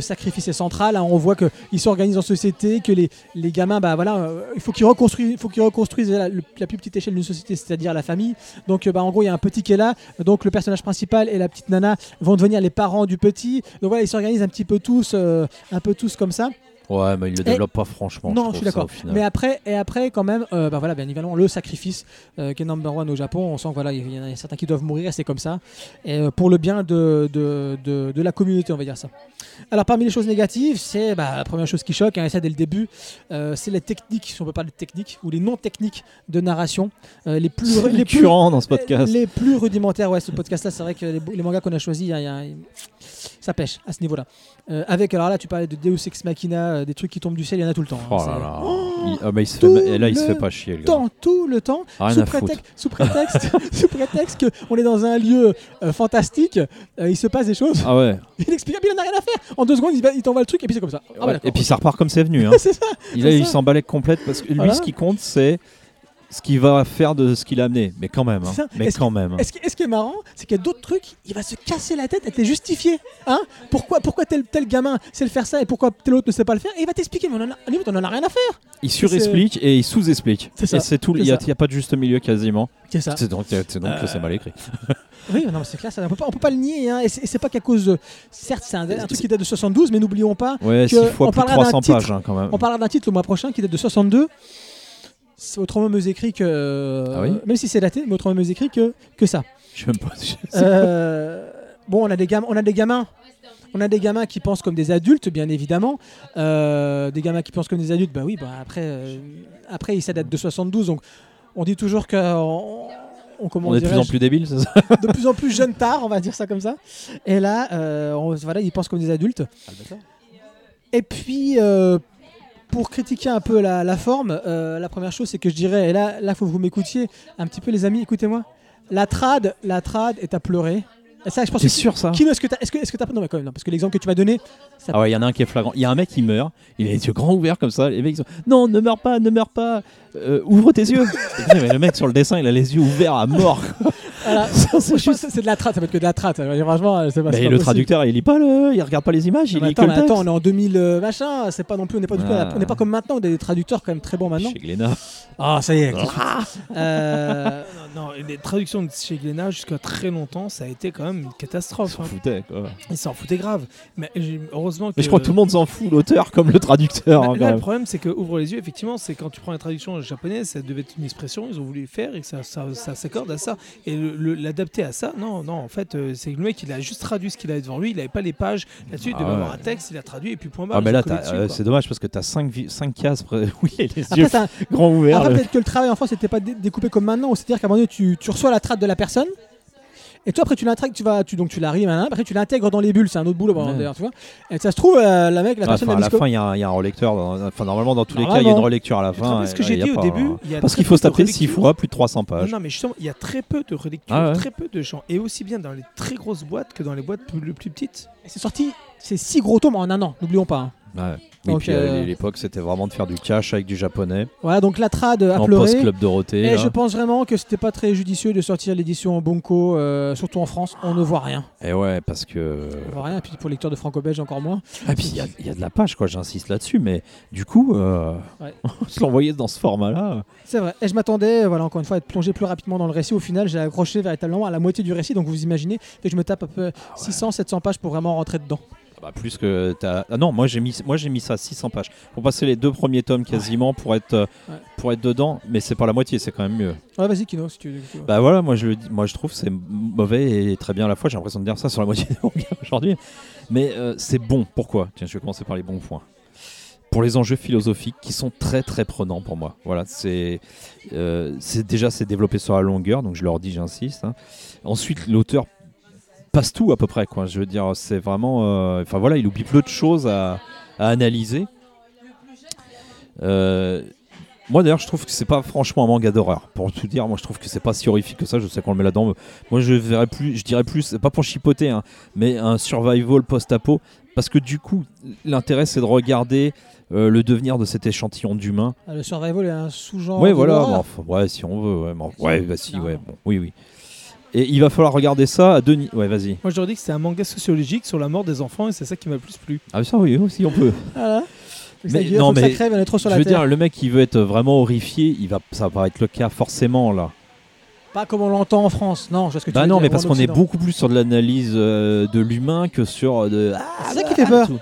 sacrifice est centrale. hein. On voit qu'ils s'organisent en société, que les, gamins, bah, voilà, euh, il faut qu'ils reconstruisent, la plus petite échelle d'une société, c'est-à-dire la famille. Donc, euh, bah, en gros, il y a un petit qui est là. Donc, le personnage principal et la petite nana vont devenir les parents du petit. Donc, voilà, ils s'organisent un petit peu tous, euh, un peu tous comme ça. Ouais, mais il le développe pas franchement. Non, je suis d'accord. Mais après, et après, quand même, euh, bah voilà, bien évidemment, le sacrifice euh, qui est number one au Japon, on sent que voilà, il y en a certains qui doivent mourir, c'est comme ça. Et euh, pour le bien de, de, de, de la communauté, on va dire ça. Alors, parmi les choses négatives, c'est bah, la première chose qui choque, hein, et ça dès le début, euh, c'est les techniques, si on peut parler de techniques, ou les non-techniques de narration, euh, les plus, les plus dans ce podcast. les plus rudimentaires, ouais, ce podcast-là, c'est vrai que les, les mangas qu'on a choisis, il y a- il y a- ça pêche à ce niveau-là. Avec, alors là, tu parlais de Deus Ex Machina, euh, des trucs qui tombent du ciel, il y en a tout le temps. hein. Oh C'est- là là. Il- ah, bah, il se fait... Et là, il se le fait pas chier, le gars. Temps, tout le temps, Rien sous, à prétexte, sous prétexte, <laughs> sous prétexte qu'on est dans un lieu euh, fantastique, euh, il se passe des choses. Ah ouais. <laughs> Il explique, ah, il en a rien à faire. En deux secondes, il, t'envoie le truc et puis c'est comme ça. Ah, bah, Ouais. Et puis ça repart comme c'est venu. Hein. <laughs> ça. Il, il s'en complète parce que lui, Voilà. ce qui compte, c'est ce qu'il va faire de ce qu'il a amené. Mais quand même. hein. Ça. Mais Est-ce quand même. Et ce, qui, et ce qui est marrant, c'est qu'il y a d'autres trucs, il va se casser la tête et te les justifier. Hein pourquoi, pourquoi tel, tel gamin sait le faire ça et pourquoi tel autre ne sait pas le faire? Et il va t'expliquer, mais on en a, limite, on en a rien à faire. Il surexplique et il sous-explique. C'est c'est tout. Il n'y a, pas de juste milieu quasiment. C'est ça. C'est donc, c'est donc que c'est mal écrit. Oui, non, mais c'est clair, ça, on peut pas, on peut pas le nier. Hein, et c'est pas qu'à cause de. Certes, c'est un, un truc qui date de 72, mais n'oublions pas, Ouais, que six fois on plus de parlera d'un 300 titre. pages hein, quand même. on parlera d'un titre le mois prochain qui date de 62. C'est autrement mieux écrit que. Ah oui même si c'est daté, mais autrement mieux écrit que, que ça. Je sais même pas. je Euh, bon, on a des gamins, on a des gamins. On a des gamins qui pensent comme des adultes, bien évidemment. Euh, des gamins qui pensent comme des adultes, bah oui, bah après, euh, après, ça date de 72, donc on dit toujours qu'on on, comment On est de plus en plus débile, c'est ça de plus en plus jeune tard, on va dire ça comme ça. Et là, euh, on- voilà, ils pensent comme des adultes. Et puis, euh, pour critiquer un peu la, la forme, euh, la première chose, c'est que je dirais, et là, là, faut que vous m'écoutiez un petit peu, les amis, écoutez-moi. La trad, la trad est à pleurer. Et ça, je pense T'es que- sûr ça Kino, est-ce que t'as, est-ce que, est-ce que t'as- non, mais quand même, non, parce que l'exemple que tu m'as donné, ça- Ah ouais, il y en a un qui est flagrant. Il y a un mec qui meurt, il a les yeux grands ouverts comme ça. Les mecs sont Non, ne meurs pas, ne meurs pas, Euh, ouvre tes yeux. <laughs> Mais le mec sur le dessin, il a les yeux ouverts à mort. <laughs> voilà, <laughs> c'est de la trad, ça peut être que de la trad. ça, Franchement, c'est pas, c'est Mais pas le possible. traducteur, il lit pas le, il regarde pas les images, il Mais lit attends, que mais le texte. attends, on est en 2000 euh, machin, c'est pas non plus, on n'est pas Ah. on n'est pas comme maintenant, on a des traducteurs quand même très bons maintenant. Chez Glénat. Ah, ça y est. <laughs> Euh, Non, non, les traductions de chez Glénat jusqu'à très longtemps, ça a été quand même une Ils catastrophe. s'en hein. foutaient, quoi. Ils s'en foutaient grave. Mais heureusement que. Mais je crois que tout le monde s'en fout, l'auteur comme le traducteur. Bah, hein, quand là, le problème, c'est que ouvre les yeux, effectivement, c'est quand tu prends la traduction japonaise, ça devait être une expression, ils ont voulu faire et que ça, ça, ça s'accorde à ça. Et le- l'adapter à ça, non, non, en fait, euh, c'est que le mec, il a juste traduit ce qu'il avait devant lui, il avait pas les pages là-dessus, il Ah devait avoir ouais. un texte, il a traduit, et puis point barre. Ah, mais là, euh, c'est dommage parce que t'as 5 cinq cases. près- <laughs> Oui, les yeux Après, ça- <laughs> grands ouverts. Après, peut-être que le travail en France n'était pas dé- découpé comme maintenant, c'est-à-dire qu'à un moment donné, tu, tu reçois la traite de la personne. Et toi, après, tu l'intègres, tu vas, tu, donc tu la rimes, hein, après tu l'intègres dans les bulles, c'est un autre boulot, Ouais. d'ailleurs, tu vois. Et ça se trouve, euh, la mec, la Ah, personne, à la fin, il y, a un- il y a un relecteur. Enfin, normalement, dans tous les cas, il y a une relecture à la fin. ce que j'ai dit au début Parce qu'il faut se taper 6 relectures. fois plus de 300 Non, pages. non, mais justement, il y a très peu de relectures, Ah très peu de gens, et aussi bien dans les très grosses boîtes que dans les boîtes plus, petites. Et c'est sorti, c'est six gros tomes en un an, n'oublions pas. hein. Ouais. Et Donc, puis, euh, euh, l'époque, c'était vraiment de faire du cash avec du japonais. Voilà, donc la trad a En pleuré. post-club Dorothée. Et là. je pense vraiment que c'était pas très judicieux de sortir l'édition Bonko, euh, surtout en France, on ne voit rien. Et ouais, parce que. On voit rien, et puis pour les lecteurs de franco-belge encore moins. Et puis, il y y, a de la page, quoi, j'insiste là-dessus. Mais du coup, euh, Ouais. <laughs> se l'envoyer dans ce format-là. C'est vrai. Et je m'attendais, voilà, encore une fois, à être plongé plus rapidement dans le récit. Au final, j'ai accroché véritablement à la moitié du récit, donc vous imaginez que je me tape à peu 600, 700 pages pour vraiment rentrer dedans. Bah, plus que t'as. Ah non, moi j'ai mis, moi j'ai mis ça à 600 pages. Pour passer les deux premiers tomes quasiment pour être, euh, Ouais. pour être dedans, mais c'est pas la moitié, c'est quand même mieux. Ouais, vas-y, Kino, si tu veux. Bah voilà, moi je le dis, moi je trouve que c'est mauvais et très bien à la fois. J'ai l'impression de dire ça sur la moitié <laughs> des mangas aujourd'hui, mais euh, c'est bon. Pourquoi? Tiens, je vais commencer par les bons points. Pour les enjeux philosophiques qui sont très très prenants pour moi. Voilà, c'est euh, c'est déjà c'est développé sur la longueur, donc je leur dis, j'insiste. hein. Ensuite, l'auteur passe tout à peu près, quoi. Je veux dire, c'est vraiment, euh, enfin voilà, il oublie peu de choses à, à analyser. Euh, moi d'ailleurs je trouve que c'est pas franchement un manga d'horreur. Pour tout dire, moi je trouve que c'est pas si horrifique que ça, je sais qu'on le met là-dedans. Moi je verrais plus, je dirais plus, pas pour chipoter, hein, mais un survival post-apo. Parce que du coup, l'intérêt c'est de regarder euh, le devenir de cet échantillon d'humains. Ah, le survival est un sous-genre. ouais de voilà, ouais si on veut, ouais, bah, si, ouais, bon, oui oui. Et il va falloir regarder ça à deux niveaux. Ouais vas-y. Moi, j'aurais dit que c'était un manga sociologique sur la mort des enfants, et c'est ça qui m'a le plus plu. Ah ça oui aussi on peut. <laughs> Voilà. Mais Mais, non, mais... ça crève, on est trop sur je la veux terre. dire, le mec qui veut être vraiment horrifié, il va, ça va pas être le cas forcément là. Pas comme on l'entend en France. Non, je vois ce que tu Bah veux non, dire, mais parce qu'on est beaucoup plus sur de l'analyse euh, de l'humain que sur euh, de. Ah, c'est ça qui fait peur. tout.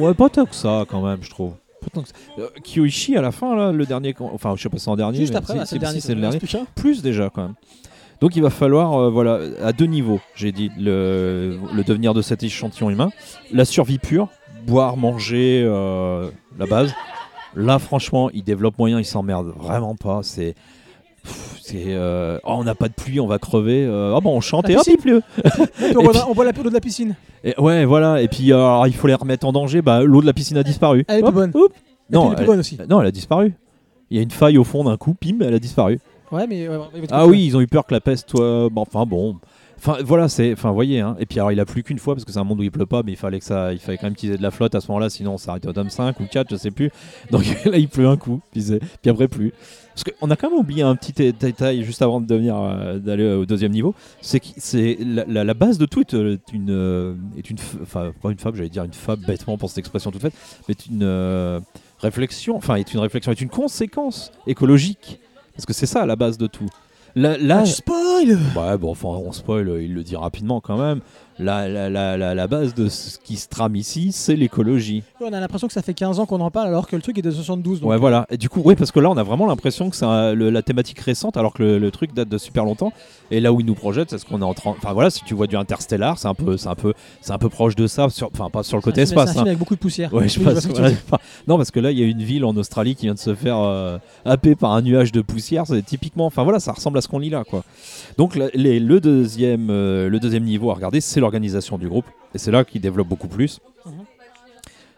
Ouais, pas tant que ça quand même, je trouve. Pas tant que ça. Euh, Kyoichi à la fin là, le dernier, enfin je sais pas si c'est en dernier, Juste mais après, si- bah, c'est le dernier. si c'est le. Plus déjà quand même. Donc il va falloir, euh, voilà, à deux niveaux, j'ai dit, le, le devenir de cet échantillon humain, la survie pure, boire, manger, euh, la base. Là, franchement, il développe moyen, il s'emmerde vraiment pas. C'est. euh, oh, on n'a pas de pluie, on va crever. euh, ah bon, on chante La et hop, piscine. <laughs> il pleut. Et puis, on, boit la l'eau de la piscine. Et ouais, voilà. Et puis, alors, il faut les remettre en danger. Bah, l'eau de la piscine a disparu. Elle est Hop, plus bonne. hop. Et puis, Non, elle est plus elle, bonne aussi. non, elle a disparu. Il y a une faille au fond d'un coup, pim, elle a disparu. Ouais, mais. ouais, ouais, ouais, Ah oui, ils ont eu peur que la peste soit. Bon, enfin bon. Enfin voilà, c'est. Enfin, voyez, hein. Et puis alors, il a plus qu'une fois parce que c'est un monde où il pleut pas, mais il fallait que ça, il fallait quand même qu'ils aient de la flotte à ce moment-là, sinon on s'arrêtait au tome 5 ou 4, je sais plus. <laughs> Donc là, il pleut un coup, puis, puis après plus. Parce qu'on a quand même oublié un petit dé- détail juste avant de devenir euh, d'aller au deuxième niveau, c'est que c'est la, la- la base de tout est euh, une euh, est une enfin pas une fable, j'allais dire une fable bêtement pour cette expression toute faite, mais est une euh, réflexion, enfin est une réflexion, est une conséquence écologique, parce que c'est ça la base de tout. Là, là, Ah, spoil Ouais, bon, enfin, on spoil, il le dit rapidement quand même. La, la, la, la, base de ce qui se trame ici, c'est l'écologie. On a l'impression que ça fait 15 ans qu'on en parle alors que le truc est de 72. Donc Ouais, voilà. Et du coup, oui, parce que là, on a vraiment l'impression que c'est la thématique récente, alors que le, le truc date de super longtemps. Et là où il nous projette, c'est ce qu'on est en train. Enfin voilà, si tu vois du Interstellar, c'est un peu, c'est un peu, c'est un peu proche de ça. sur- Enfin, pas sur le côté C'est un film- espace. Hein. avec beaucoup de poussière. Ouais, je passe. voilà. non, parce que là, il y a une ville en Australie qui vient de se faire euh, happer par un nuage de poussière. C'est typiquement. Enfin voilà, ça ressemble à ce qu'on lit là, quoi. Donc les- le deuxième, euh, le deuxième niveau à regarder, c'est l'organisation du groupe, et c'est là qu'il développe beaucoup plus.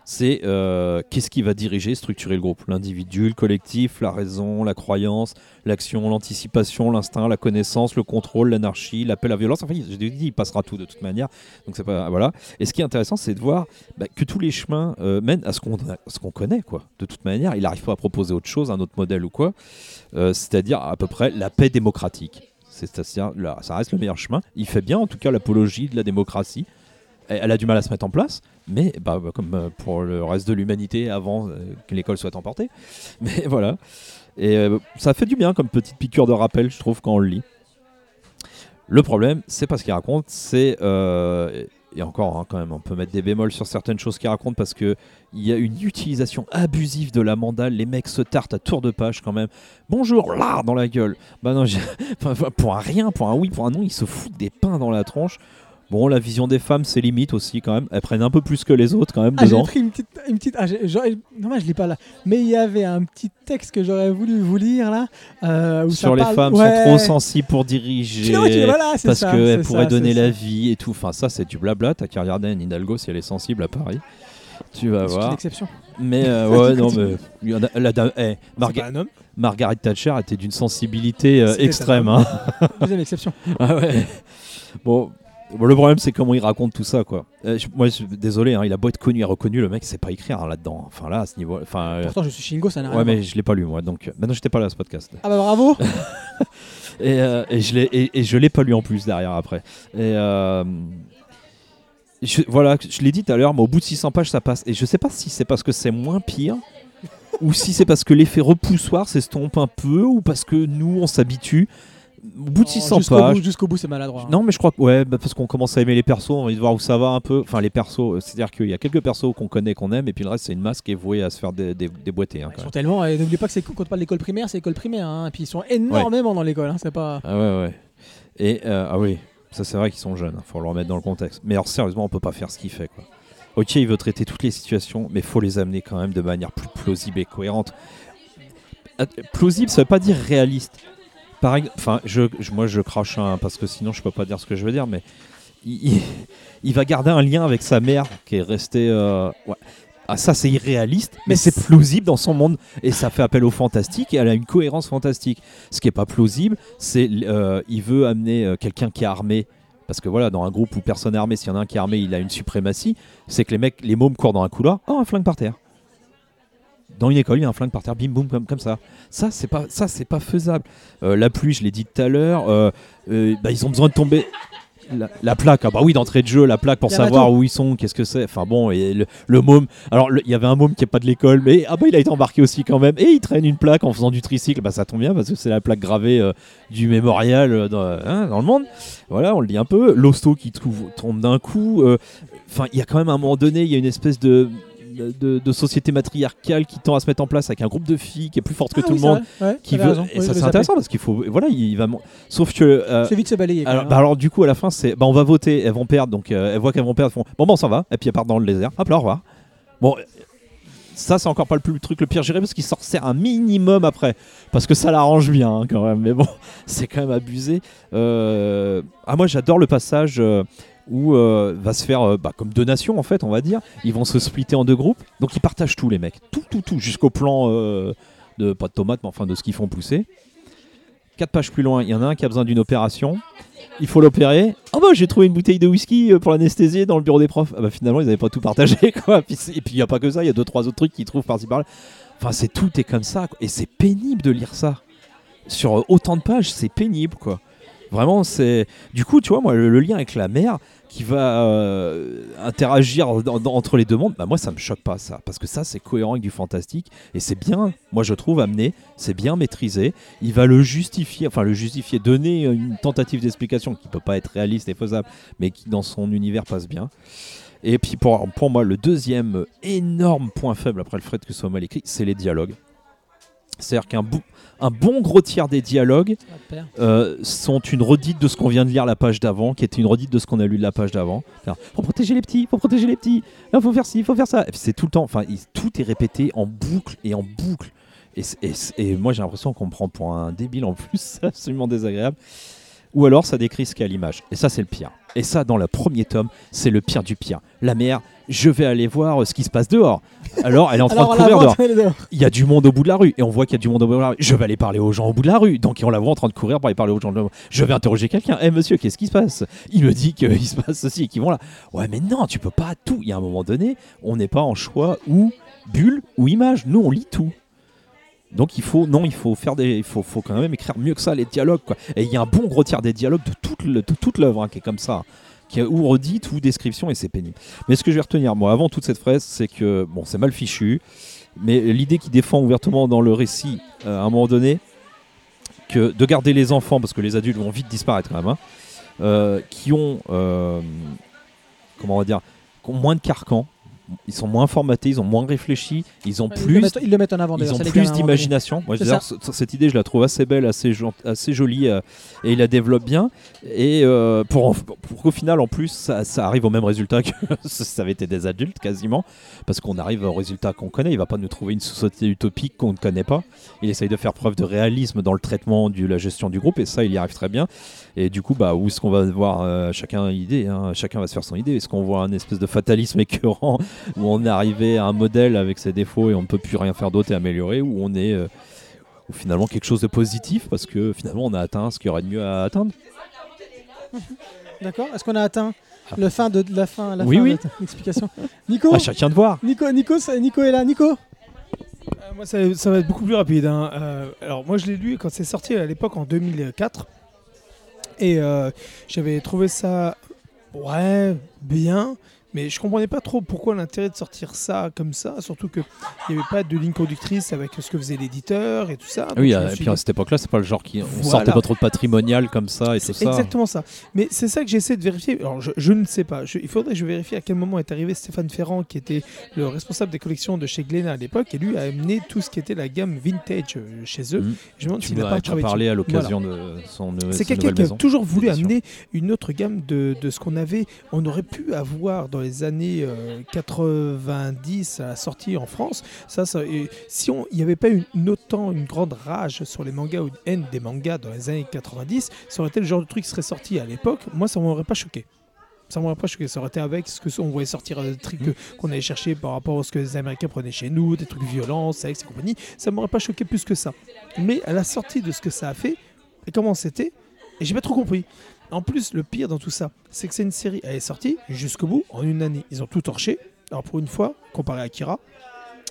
C'est euh, qu'est-ce qui va diriger, structurer le groupe? L'individu, le collectif, la raison, la croyance, l'action, l'anticipation, l'instinct, la connaissance, le contrôle, l'anarchie, l'appel à la violence. Enfin, je l'ai dit, il passera tout de toute manière. Donc c'est pas voilà. Et ce qui est intéressant, c'est de voir bah, que tous les chemins euh, mènent à ce qu'on ce qu'on connaît quoi. De toute manière, il n'arrive pas à proposer autre chose, un autre modèle ou quoi. Euh, C'est-à-dire à peu près la paix démocratique. Ça reste le meilleur chemin. Il fait bien en tout cas l'apologie de la démocratie. Elle elle a du mal à se mettre en place, mais bah, bah, comme euh, pour le reste de l'humanité avant euh, que l'école soit emportée. <laughs> Mais voilà. Et euh, ça fait du bien comme petite piqûre de rappel, je trouve, quand on le lit. Le problème, c'est pas ce qu'il raconte, c'est euh, et encore, hein, quand même, on peut mettre des bémols sur certaines choses qu'il raconte parce que il y a une utilisation abusive de la mandale. Les mecs se tartent à tour de page quand même. Bonjour, là, dans la gueule. Bah non, <laughs> pour un rien, pour un oui, pour un non, ils se foutent des pains dans la tronche. Bon, la vision des femmes, c'est limite aussi quand même. Elles prennent un peu plus que les autres quand même Ah, j'ai pris une petite. Une petite ah, non, moi, je l'ai pas là. Mais il y avait un petit texte que j'aurais voulu vous lire là. euh, où ça Sur les parle- femmes Ouais. sont trop sensibles pour <laughs> diriger. Voilà, parce ça, qu'elle c'est pourrait ça, donner la ça. vie et tout. Enfin, ça, c'est du blabla. T'as qu'à regarder Anne Hidalgo si elle est sensible à Paris. Tu vas C'est une voir. exception. Mais <laughs> euh, ouais, non, mais y en a- la dame- eh, C'est Marga- pas un homme. Margaret Thatcher était d'une sensibilité euh, extrême. hein. Deuxième exception. <laughs> Ah ouais. Bon. Bon, le problème c'est comment il raconte tout ça quoi. Euh, je- moi, je- désolé, hein, il a beau être connu et reconnu, le mec sait pas écrire hein, là-dedans. Enfin là, à ce niveau. Enfin. euh, Pourtant, je suis Shingo, ça n'a rien. ouais, à voir. mais je l'ai pas lu moi, donc. euh, Maintenant, j'étais pas là à ce podcast. Ah bah bravo <laughs> Et, euh, et je l'ai et, et je l'ai pas lu en plus derrière après. Et euh, je, voilà, je l'ai dit tout à l'heure, mais au bout de 600 pages ça passe. Et je sais pas si c'est parce que c'est moins pire ou si c'est parce que l'effet repoussoir s'estompe un peu ou parce que nous on s'habitue. Au bout de 600 Jusqu'au pages. bout, jusqu'au bout, c'est maladroit. hein. Non, mais je crois que ouais, bah, parce qu'on commence à aimer les persos, on va voir où ça va un peu. Enfin, les persos, euh, c'est-à-dire qu'il y a quelques persos qu'on connaît, qu'on aime, et puis le reste, c'est une masse qui est vouée à se faire dé- dé- déboîter. hein, Ils sont tellement. et N'oubliez pas que c'est quand on parle d'école primaire, c'est école primaire. Hein, et puis ils sont énormément dans l'école. Hein, c'est pas. Ah ouais, ouais. Et euh, ah oui, ça c'est vrai qu'ils sont jeunes, faut le remettre dans le contexte. Mais alors sérieusement, on peut pas faire ce qu'il fait quoi. Ok, il veut traiter toutes les situations, mais faut les amener quand même de manière plus plausible et cohérente. Ah, Plausible, ça veut pas dire réaliste. Par enfin, je, je- moi je crache un, parce que sinon je peux pas dire ce que je veux dire, mais il, il- il va garder un lien avec sa mère qui est restée. euh, ouais. Ah, ça c'est irréaliste, mais c'est- plausible dans son monde et ça fait appel au fantastique et elle a une cohérence fantastique. Ce qui est pas plausible, c'est euh, il veut amener euh, quelqu'un qui est armé. Parce que voilà, dans un groupe où personne n'est armé, s'il y en a un qui est armé, il a une suprématie. C'est que les mecs, les mômes courent dans un couloir. Oh, un flingue par terre. Dans une école, il y a un flingue par terre, bim boum, comme, comme ça. Ça, c'est pas, ça, c'est pas faisable. Euh, la pluie, je l'ai dit tout à l'heure. euh, euh, bah, ils ont besoin de tomber. La, la plaque, ah bah oui, d'entrée de jeu, la plaque pour Yamato. savoir où ils sont, qu'est-ce que c'est. Enfin bon, et le, le môme. Alors, il y avait un môme qui est pas de l'école, mais ah bah il a été embarqué aussi quand même. Et il traîne une plaque en faisant du tricycle. Bah ça tombe bien parce que c'est la plaque gravée euh, du mémorial euh, dans, hein, dans le monde. Voilà, on le dit un peu. L'hosto qui trouve, tombe d'un coup. euh, Enfin, il y a quand même à un moment donné, il y a une espèce de, de, de société matriarcale qui tend à se mettre en place avec un groupe de filles qui est plus forte que Ah tout oui, le monde. ouais, Qui veut, raison. et Oui, ça c'est intéressant parce qu'il faut voilà il va sauf que euh, C'est vite se balayer. alors, même, bah hein. alors, du coup à la fin c'est bah on va voter elles vont perdre donc euh, elles voient qu'elles vont perdre font bon bah on s'en va et puis elles partent dans le désert hop là au revoir bon ça c'est encore pas le plus truc le pire géré parce qu'il s'en sert un minimum après parce que ça l'arrange bien hein, quand même mais bon <laughs> c'est quand même abusé Euh, ah moi j'adore le passage où euh, va se faire euh, bah, comme deux nations en fait on va dire ils vont se splitter en deux groupes donc ils partagent tout les mecs tout tout tout jusqu'au plan euh, de pas de tomates mais enfin de ce qu'ils font pousser quatre pages plus loin il y en a un qui a besoin d'une opération il faut l'opérer. Ah bah j'ai trouvé une bouteille de whisky pour l'anesthésier dans le bureau des profs. Ah bah finalement ils n'avaient pas tout partagé <laughs> quoi. Et puis il y a pas que ça, il y a deux trois autres trucs qu'ils trouvent par-ci par-là. Enfin c'est tout est comme ça et c'est pénible de lire ça sur autant de pages, c'est pénible quoi. Vraiment c'est du coup tu vois moi le, lien avec la mère qui va euh, interagir entre les deux mondes, bah moi ça me choque pas ça parce que ça c'est cohérent avec du fantastique et c'est bien moi je trouve amené, c'est bien maîtrisé il va le justifier, enfin le justifier, donner une tentative d'explication qui peut pas être réaliste et faisable, mais qui dans son univers passe bien. Et puis pour, pour moi, le deuxième énorme point faible après le fait que ce soit mal écrit, c'est les dialogues. C'est-à-dire qu'un bou- un bon gros tiers des dialogues Ah, euh, sont une redite de ce qu'on vient de lire la page d'avant, qui était une redite de ce qu'on a lu de la page d'avant. Faut protéger les petits, faut protéger les petits. Là, faut faire ci, faut faire ça. Et puis c'est tout le temps. Enfin, il- tout est répété en boucle et en boucle. Et, moi, j'ai l'impression qu'on me prend pour un débile en plus. C'est <laughs> absolument désagréable. Ou alors, ça décrit ce qu'il y a à l'image. Et ça, c'est le pire. Et ça, dans le premier tome, c'est le pire du pire. La mère, je vais aller voir euh, ce qui se passe dehors. Alors, elle est en train Alors, de courir dehors il y a du monde au bout de la rue et on voit qu'il y a du monde au bout de la rue. Je vais aller parler aux gens au bout de la rue. Donc on la voit en train de courir pour aller parler aux gens. de la rue. Je vais interroger quelqu'un. Eh monsieur, qu'est-ce qui se passe? Il me dit qu'il <laughs> se passe ceci et qu'ils vont là. Ouais, mais non, tu peux pas tout. Il y a un moment donné, on n'est pas en choix ou bulle ou image. Nous, on lit tout. Donc il faut non, il faut faire des, il faut, quand même écrire mieux que ça les dialogues quoi. Et il y a un bon gros tiers des dialogues de toute l'œuvre hein, qui est comme ça, qui est ou redite ou description et c'est pénible. Mais ce que je vais retenir moi avant toute cette phrase, c'est que bon, c'est mal fichu, mais l'idée qui défend ouvertement dans le récit euh, à un moment donné que de garder les enfants parce que les adultes vont vite disparaître quand même, hein, euh, qui ont euh, comment dire, qui ont moins de carcans. Ils sont moins formatés, ils ont moins réfléchi, ils ont Ils le, plus mettent, ils le mettent en avant ils ont plus donné. d'imagination. Moi, cette idée, je la trouve assez belle, assez, jolie, euh, et il la développe bien. Et euh, pour, pour qu'au final, en plus, ça, ça arrive au même résultat que <laughs> ça avait été des adultes, quasiment, parce qu'on arrive au résultat qu'on connaît. Il va pas nous trouver une société utopique qu'on ne connaît pas. Il essaye de faire preuve de réalisme dans le traitement de la gestion du groupe, et ça, il y arrive très bien. Et du coup, bah, où est-ce qu'on va voir euh, chacun idée hein, Chacun va se faire son idée. Est-ce qu'on voit un espèce de fatalisme <laughs> écœurant où on est arrivé à un modèle avec ses défauts et on ne peut plus rien faire d'autre et améliorer, ou on est euh, finalement quelque chose de positif parce que finalement on a atteint ce qu'il y aurait de mieux à atteindre. D'accord Est-ce qu'on a atteint le fin de, de la fin, la Oui, fin oui. de l'explication <laughs> Nico À chacun de voir. Nico, Nico, ça- Nico est là. Nico Euh, moi, ça, ça va être beaucoup plus rapide. hein. Euh, alors, moi, je l'ai lu quand c'est sorti à l'époque en 2004. Et euh, j'avais trouvé ça, ouais, bien. Mais je comprenais pas trop pourquoi l'intérêt de sortir ça comme ça. Surtout qu'il n'y avait pas de ligne conductrice avec ce que faisait l'éditeur et tout ça. Oui, et puis dit, à cette époque-là, c'est pas le genre qui on Voilà. sortait pas trop de patrimonial comme ça et tout C'est ça. exactement ça. Mais c'est ça que j'essaie de vérifier. Alors, je, je ne sais pas. Je- il faudrait que je vérifie à quel moment est arrivé Stéphane Ferrand, qui était le responsable des collections de chez Glénat à l'époque, et lui a amené tout ce qui était la gamme vintage euh, chez eux. Mhm. Je me demande s'il n'a as pas travaillé parlé à l'occasion de son, Voilà. de C'est sa quelqu'un qui a toujours voulu amener une autre gamme de, de ce qu'on avait, on aurait pu avoir dans les années euh, 90 à la sortie en France. Ça, ça- et si on- il n'y avait pas eu une, autant une grande rage sur les mangas ou une haine des mangas dans les années 90, ça aurait été le genre de truc qui serait sorti à l'époque. Moi, ça m'aurait pas choqué. Ça m'aurait pas choqué. Ça aurait été avec ce que on voyait sortir euh, des trucs que- qu'on allait chercher par rapport à ce que les Américains prenaient chez nous, des trucs violents, sexe et compagnie. Ça m'aurait pas choqué plus que ça. Mais à la sortie de ce que ça a fait et comment c'était, et j'ai pas trop compris. En plus, le pire dans tout ça, c'est que c'est une série, elle est sortie jusqu'au bout en une année. Ils ont tout torché. Alors pour une fois, comparé à Akira,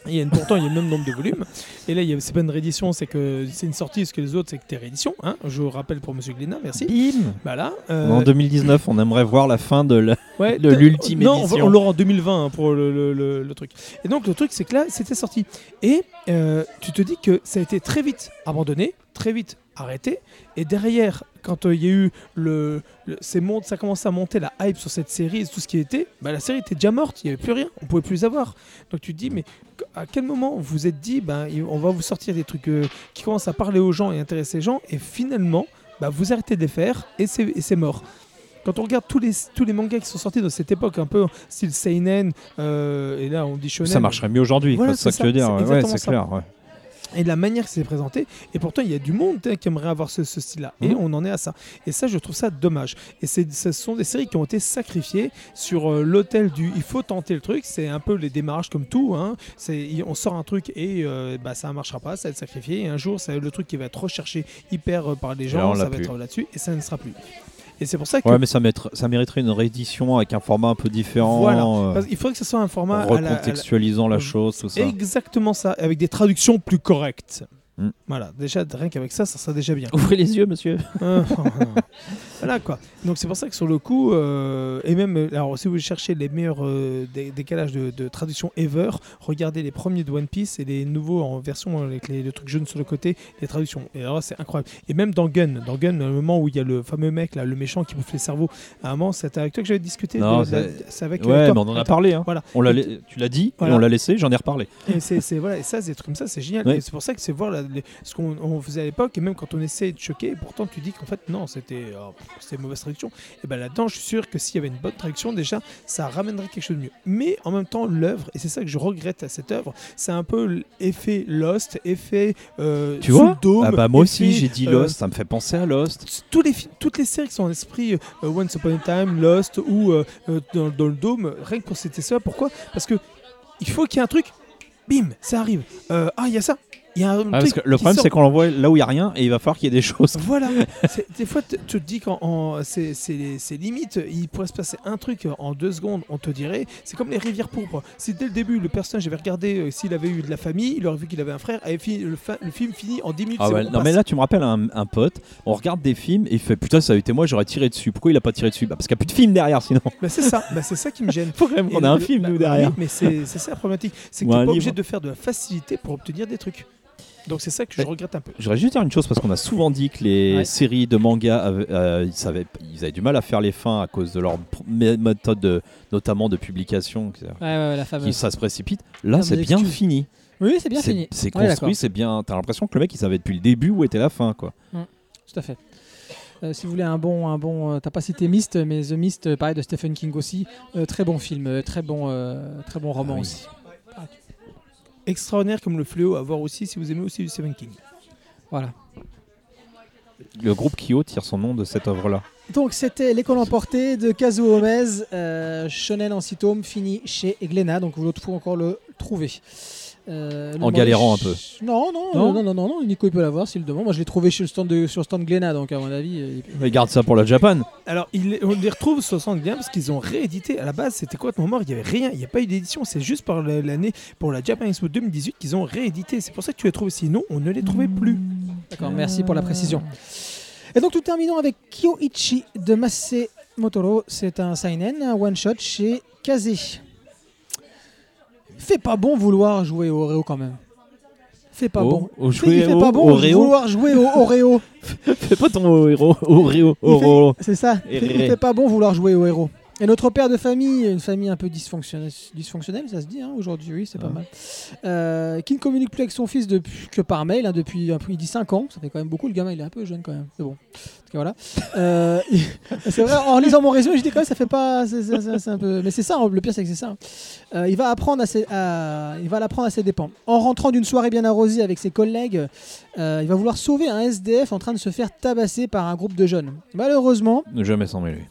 il y a une- pourtant il y a le même nombre de volumes. Et là, il y a- c'est pas une réédition, c'est que c'est une sortie, ce que les autres, c'est que t'es réédition. Hein je rappelle pour Monsieur Glénat, merci. Bim Voilà. euh, En 2019, on aimerait voir la fin de la. Ouais, l'ultime non, on édition. l'aura en 2020 hein, pour le, le- le- le truc. Et donc le truc, c'est que là, c'était sorti. Et euh, tu te dis que ça a été très vite abandonné, très vite arrêté. Et derrière, quand euh, il y a eu le, le- ces montes, ça commençait à monter la hype sur cette série et tout ce qui était, bah, la série était déjà morte. Il n'y avait plus rien. On pouvait plus avoir. Donc tu te dis, mais à quel moment vous vous êtes dit, ben, il- on va vous sortir des trucs euh, qui commencent à parler aux gens et intéresser les gens, et finalement, bah, vous arrêtez de les faire et c'est mort. Quand on regarde tous les, tous les mangas qui sont sortis dans cette époque, un peu style Seinen, euh, et là on dit Shonen. Ça marcherait mieux aujourd'hui, Voilà, c'est ça que tu veux dire. Ouais, c'est clair. ouais. Et de la manière que c'est présenté, et pourtant il y a du monde qui aimerait avoir ce, ce style-là. Et Mhm. on en est à ça. Et ça, je trouve ça dommage. Et ce sont des séries qui ont été sacrifiées sur euh, l'autel du il faut tenter le truc. C'est un peu les démarrages comme tout. Hein. On sort un truc et euh, bah, ça ne marchera pas, ça va être sacrifié. Et un jour, c'est le truc qui va être recherché hyper euh, par les gens, ça va être là-dessus, et ça ne sera plus. Et c'est pour ça que. Ouais, mais ça, mettre- ça mériterait une réédition avec un format un peu différent, Voilà. euh, Parce qu'il faudrait que ce soit un format. en à la- à la- recontextualisant la chose, tout ça. Exactement ça, avec des traductions plus correctes. Mm. Voilà, déjà, rien qu'avec ça, ça sera déjà bien. <laughs> Ouvrez les yeux, monsieur. Euh, <laughs> voilà quoi. Donc c'est pour ça que sur le coup, euh, et même, euh, alors si vous cherchez les meilleurs euh, dé- décalages de, de traduction ever, regardez les premiers de One Piece et les nouveaux en version avec les, le truc jaune sur le côté, les traductions. Et alors c'est incroyable. Et même dans Gun, dans Gun, le moment où il y a le fameux mec là, le méchant qui bouffe les cerveaux, à un moment, c'était avec toi que j'avais discuté. Non, c'est- c'est avec. Ouais, mais on en a Attends. parlé. Hein. Voilà. On l'a tu l'as dit, Voilà. et on l'a laissé, j'en ai reparlé. Et c'est c'est- voilà, et ça, c'est des trucs comme ça, c'est génial. Ouais. Et c'est pour ça que c'est voir la- les- ce qu'on on faisait à l'époque, et même quand on essaie de choquer, pourtant tu dis qu'en fait, non, c'était oh, c'était une mauvaise traduction. Et ben là-dedans, je suis sûr que s'il y avait une bonne traduction, déjà, ça ramènerait quelque chose de mieux. Mais en même temps, l'œuvre, et c'est ça que je regrette à cette œuvre, c'est un peu l'effet Lost, effet. euh, Tu vois? Dôme, Ah bah moi aussi, j'ai dit euh, Lost, ça me fait penser à Lost. tous les, toutes les séries qui sont en esprit euh, Once Upon a Time, Lost ou euh, euh, dans, dans le Dôme, rien que pour c'était ça. Pourquoi? Parce que il faut qu'il y ait un truc, bim, ça arrive. Ah, il y a ça. Il y a un Ah, parce truc que le problème, sort. c'est qu'on l'envoie là où il n'y a rien et il va falloir qu'il y ait des choses. <laughs> Voilà. <laughs> Des fois, tu te dis qu'en en- c'est limite, il pourrait se passer un truc en deux secondes, on te dirait. C'est comme les rivières pourpres. Si dès le début, le personnage avait regardé euh, s'il avait eu de la famille, il aurait vu qu'il avait un frère, avait fini, le, fa- le film finit en 10 minutes. Ah ouais, bon, non mais là tu me rappelles un, un pote, on regarde des films et il fait putain ça a été moi j'aurais tiré dessus. Pourquoi il a pas tiré dessus? Bah, Parce qu'il n'y a plus de film derrière sinon. Bah, c'est ça, bah, c'est ça qui me gêne. <laughs> Faut quand même qu'on ait un film bah, nous derrière. oui, mais c'est ça la problématique. C'est que Ou tu pas livre. obligé de faire de la facilité pour obtenir des trucs. Donc c'est ça que je regrette un peu. Je voudrais juste dire une chose parce qu'on a souvent dit que les Ouais. séries de manga avaient, euh, ils, savaient- ils avaient du mal à faire les fins à cause de leur méthode, de- notamment de publication, qui, Ouais, ouais, ouais, la qui- ça se précipite. Là, c'est bien excuse. fini. Oui, c'est bien fini. C'est Ouais, construit, c'est bien. T'as l'impression que le mec, il savait depuis le début où était la fin, quoi. Tout à fait. Euh, si vous voulez un bon, un bon, euh, t'as pas cité Mist, mais The Mist, euh, pareil de Stephen King aussi, Euh, très bon film, très bon, euh, très bon roman Ah oui. aussi. Extraordinaire comme le fléau à voir aussi si vous aimez aussi du Stephen King. Voilà. Le groupe Kyo tire son nom de cette œuvre-là. Donc c'était l'école emportée de Kazuo Omez, euh, shonen en six tomes, fini chez Glénat, donc vous pouvez encore le trouver. Euh, le En galérant un peu. Non, non, Non non, non, non, non, Nico il peut l'avoir s'il le demande. Moi je l'ai trouvé sur le stand de, sur le stand Glénat, donc à mon avis. euh, il- Mais garde ça pour la Japan. Alors, il- on les retrouve sur Sand bien parce qu'ils ont réédité. À la base, c'était quoi ton mort? Il n'y avait rien, il n'y a pas eu d'édition. C'est juste par le- l'année, pour la Japan Expo 2018, qu'ils ont réédité. C'est pour ça que tu les trouves. Sinon, on ne les trouvait plus. D'accord, merci pour la précision. Et donc nous terminons avec Kyoichi de Masé Motoro. C'est un seinen, un one shot chez Kaze. Fait pas bon vouloir jouer au Oreo quand même. Fait pas bon. au jouer <laughs> fait pas bon vouloir jouer au Oreo. Fais pas ton Oreo, Oreo. C'est ça. Fait pas bon vouloir jouer au héros. Et notre père de famille, une famille un peu dysfonctionnelle, dysfonctionnelle ça se dit hein, aujourd'hui, oui, c'est pas Ah. mal, euh, qui ne communique plus avec son fils depuis, que par mail, hein, depuis un peu, il dit 5 ans, ça fait quand même beaucoup, le gamin il est un peu jeune quand même, c'est bon. En tout cas, voilà. Euh, <laughs> c'est vrai, en lisant mon résumé, je dis quand même, ça fait pas. c'est- c'est- c'est- c'est un peu... Mais c'est ça, hein, le pire c'est que c'est ça. Euh, il va apprendre à ses, à- il va l'apprendre à ses dépens. En rentrant d'une soirée bien arrosée avec ses collègues, euh, il va vouloir sauver un SDF en train de se faire tabasser par un groupe de jeunes. Malheureusement, Ne jamais s'en mêler.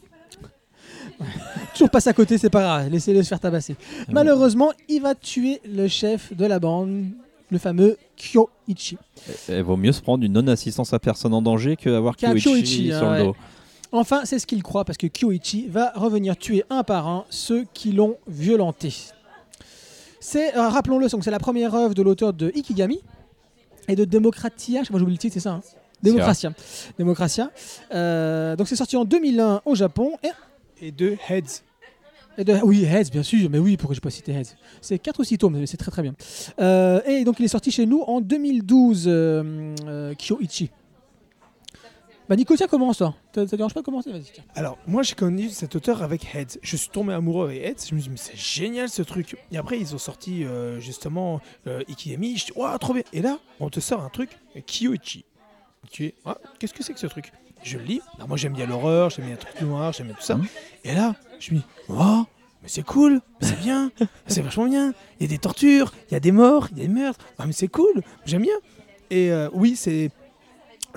<laughs> toujours passe à côté, c'est pas grave, laissez-le se faire tabasser. Malheureusement, il va tuer le chef de la bande, le fameux Kyoichi. Il Eh, vaut mieux se prendre une non-assistance à personne en danger qu'avoir Qu'un Kyoichi, Kyoichi, sur hein, le ouais. dos. Enfin, c'est ce qu'il croit parce que Kyoichi va revenir tuer un par un ceux qui l'ont violenté. C'est, euh, rappelons-le, donc c'est la première œuvre de l'auteur de Ikigami et de Democratia. Je sais pas, j'oublie le titre, c'est ça. hein Democratia. Democratia. Euh, donc c'est sorti en 2001 au Japon et Et de Heads. Et oui, Heads, bien sûr, mais oui, pourquoi j'ai pas cité Heads? C'est 4 ou 6 tomes, mais c'est très très bien. Euh, et donc il est sorti chez nous en 2012, euh, euh, Kyoichi. Bah Nico, tiens, commence toi. Ça te dérange pas de commencer? Vas-y. Alors, moi, j'ai connu cet auteur avec Heads. Je suis tombé amoureux avec Heads. Je me suis dit, mais c'est génial ce truc. Et après, ils ont sorti justement Ikigami. Je dis, waouh, trop bien. Et là, on te sort un truc, Kyoichi. Tu es, ah, qu'est-ce que c'est que ce truc? Je le lis. Alors, moi, j'aime bien l'horreur, j'aime bien le truc noir, j'aime bien tout ça. Mhm. Et là, je me dis, waouh, mais c'est cool, c'est bien, <laughs> c'est vachement bien. Il y a des tortures, il y a des morts, il y a des meurtres. Ah, mais c'est cool, j'aime bien. Et euh, oui, c'est.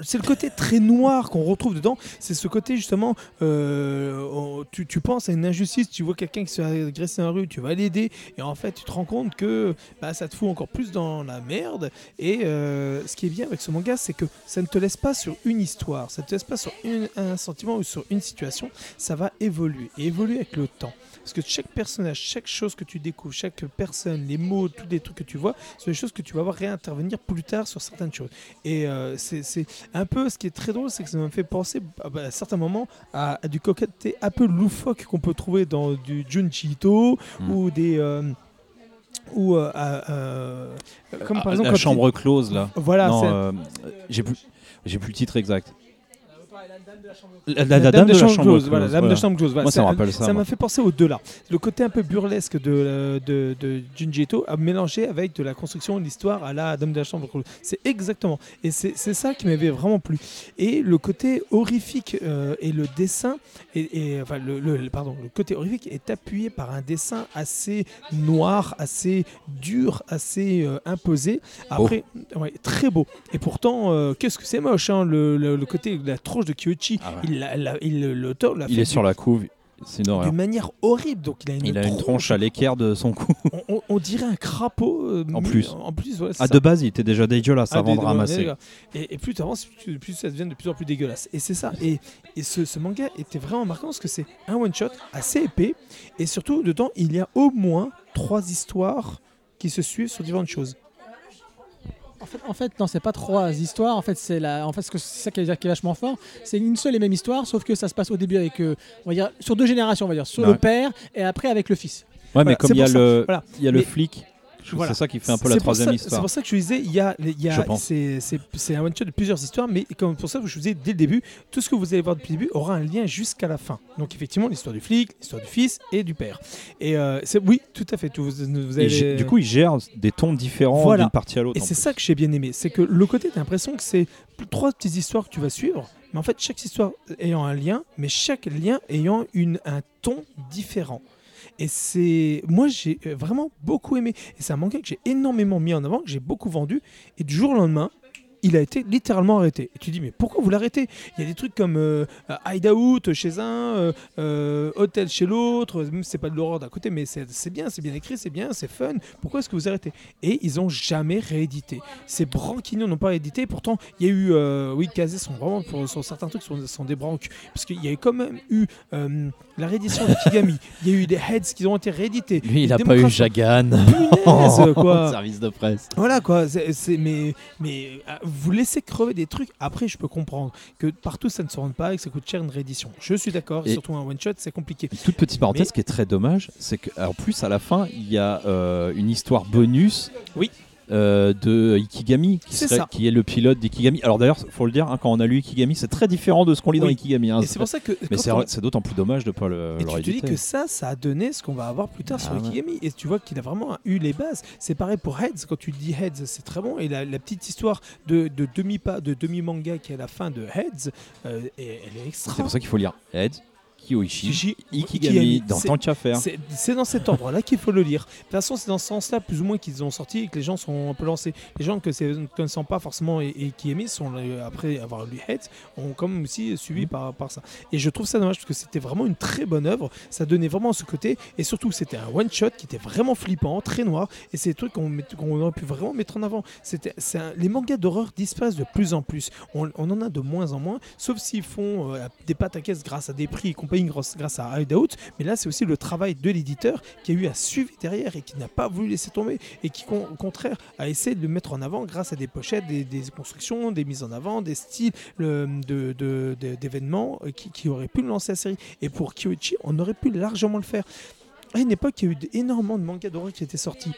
C'est le côté très noir qu'on retrouve dedans. C'est ce côté justement, euh, on- tu, penses à une injustice, tu vois quelqu'un qui se fait agresser dans rue, tu vas l'aider, et en fait tu te rends compte que bah, ça te fout encore plus dans la merde. Et euh, ce qui est bien avec ce manga, c'est que ça ne te laisse pas sur une histoire, ça ne te laisse pas sur un sentiment ou sur une situation, ça va évoluer, et évoluer avec le temps. Parce que chaque personnage, chaque chose que tu découvres, chaque personne, les mots, tous les trucs que tu vois, sont des choses que tu vas voir réintervenir plus tard sur certaines choses. Et euh, c'est un peu ce qui est très drôle, c'est que ça me fait penser à, bah, à certains moments à, à du coqueté un peu loufoque qu'on peut trouver dans du Junji Ito Mm. ou des. euh, ou euh, à, euh, comme par Ah, exemple la chambre close là. il- voilà euh, j'ai plus, j'ai plus le titre exact. La, La, la dame, de la chambre close, voilà, voilà. de chambre close. voilà. Moi, ça me rappelle ça, Ça m'a fait penser aux deux là. Le côté un peu burlesque de, euh, de, de Junji Ito a mélangé avec de la construction de l'histoire à la dame de la chambre close. C'est exactement. Et c'est c'est ça qui m'avait vraiment plu. Et le côté horrifique euh, et le dessin, et, et- enfin le, le- pardon, le côté horrifique est appuyé par un dessin assez noir, assez dur, assez euh, imposé. Après, ouais, très beau. Et pourtant, euh, qu'est-ce que c'est moche, hein, le, le- le côté de la tronche de Kyoichi. Ah ouais. Il l'a- l'a- il- l'auteur l'a Il fait est sur la couve. C'est une d'une manière horrible. Donc il a une, Il a une tronche à l'équerre de son cou. On, on- on dirait un crapaud. euh, En plus. En plus, c'est Ah, ça. de base, il était déjà dégueulasse Ah, avant de ramasser. Et, et plus tu avances, plus, plus ça devient de plus en plus dégueulasse. Et c'est ça. Et, et ce, ce manga était vraiment marquant parce que c'est un one shot assez épais. Et surtout, dedans, il y a au moins trois histoires qui se suivent sur différentes choses. En fait, en fait, non, c'est pas trois histoires. En fait, c'est la, en fait, ce que- c'est ça qui est, qui est vachement fort. C'est une seule et même histoire, sauf que ça se passe au début avec, euh, on va dire, sur deux générations, on va dire, sur Ouais. le père et après avec le fils. Ouais, mais comme il y a le, Voilà. il y a le Mais- flic. Voilà. C'est ça qui fait un peu la troisième ça- histoire. C'est pour ça que je disais, il y a, y c'est, un one shot de plusieurs histoires, mais comme pour ça que je vous disais dès le début, tout ce que vous allez voir depuis le début aura un lien jusqu'à la fin. Donc effectivement, l'histoire du flic, l'histoire du fils et du père. Et euh, oui, tout à fait. tout- vous, avez- du coup, il gère des tons différents Voilà. d'une partie à l'autre. Et c'est ça que j'ai bien aimé, c'est que le côté, t'as l'impression que c'est trois petites histoires que tu vas suivre, mais en fait chaque histoire ayant un lien, mais chaque lien ayant une, un ton différent. Et c'est, moi j'ai euh, vraiment beaucoup aimé. Et c'est un manga que j'ai énormément mis en avant, que j'ai beaucoup vendu. Et du jour au lendemain, il a été littéralement arrêté. Et tu dis mais pourquoi vous l'arrêtez? Il y a des trucs comme euh, euh, Hideout chez un, euh, euh, Hôtel chez l'autre. C'est pas de l'horreur d'un côté, mais c'est bien, c'est bien écrit, c'est bien, c'est fun. Pourquoi est-ce que vous arrêtez? Et ils ont jamais réédité. Ces branquignons n'ont pas réédité. Pourtant, il y a eu, euh, oui, Kazé sont vraiment pour sur certains trucs sont, sont des branques parce qu'il y a quand même eu la réédition de Kigami. <laughs> Il y a eu des heads qui ont été réédités. Lui, il Des a pas eu Jagan. Punaise, <laughs> quoi. Service de presse. Voilà quoi, c'est, mais, mais euh, vous laissez crever des trucs. Après, je peux comprendre que partout ça ne se rende pas et que ça coûte cher une réédition. Je suis d'accord, surtout un one shot, c'est compliqué. Une toute petite parenthèse Mais- qui est très dommage, c'est qu'en plus à la fin il y a euh, une histoire bonus. Oui. Euh, de Ikigami qui, C'est serait- ça. qui est le pilote d'Ikigami. Alors d'ailleurs, faut le dire, hein, quand on a lu Ikigami, c'est très différent de ce qu'on lit dans. Ikigami. hein. Et c'est pour ça que. Mais c'est on- d'autant plus dommage de pas le, Et tu te dis que ça, ça a donné ce qu'on va avoir plus tard sur Ah ouais. Ikigami. Et tu vois qu'il a vraiment eu les bases. C'est pareil pour Heads. Quand tu dis Heads, c'est très bon. Et la, la petite histoire de, de demi pas de demi manga qui est à la fin de Heads, euh, elle est extra. C'est pour ça qu'il faut lire Heads, Kyoichi, Ikigami, Ikigami, dans tant qu'à faire. C'est dans cet ordre-là qu'il faut le lire. De toute façon, c'est dans ce sens-là, plus ou moins, qu'ils ont sorti et que les gens sont un peu lancés. Les gens que ne connaissant pas forcément et, et qui aiment, sont, euh, après avoir lu Heads, ont quand même aussi suivi par, par ça. Et je trouve ça dommage parce que c'était vraiment une très bonne œuvre. Ça donnait vraiment ce côté. Et surtout, c'était un one-shot qui était vraiment flippant, très noir. Et c'est des trucs qu'on qu'on aurait pu vraiment mettre en avant. C'était, les mangas d'horreur disparaissent de plus en plus. On, on en a de moins en moins, sauf s'ils font euh, des pâtes à caisse grâce à des prix et grâce, à Hideout. Mais là, c'est aussi le travail de l'éditeur qui a eu à suivre derrière et qui n'a pas voulu laisser tomber et qui, au contraire, a essayé de le mettre en avant grâce à des pochettes, des, constructions, des mises en avant, des styles le- de- de- d'événements euh, qui, qui auraient pu lancer la série. Et pour Kyoichi, on aurait pu largement le faire. À une époque, il y a eu énormément de mangas d'horreur qui étaient sortis.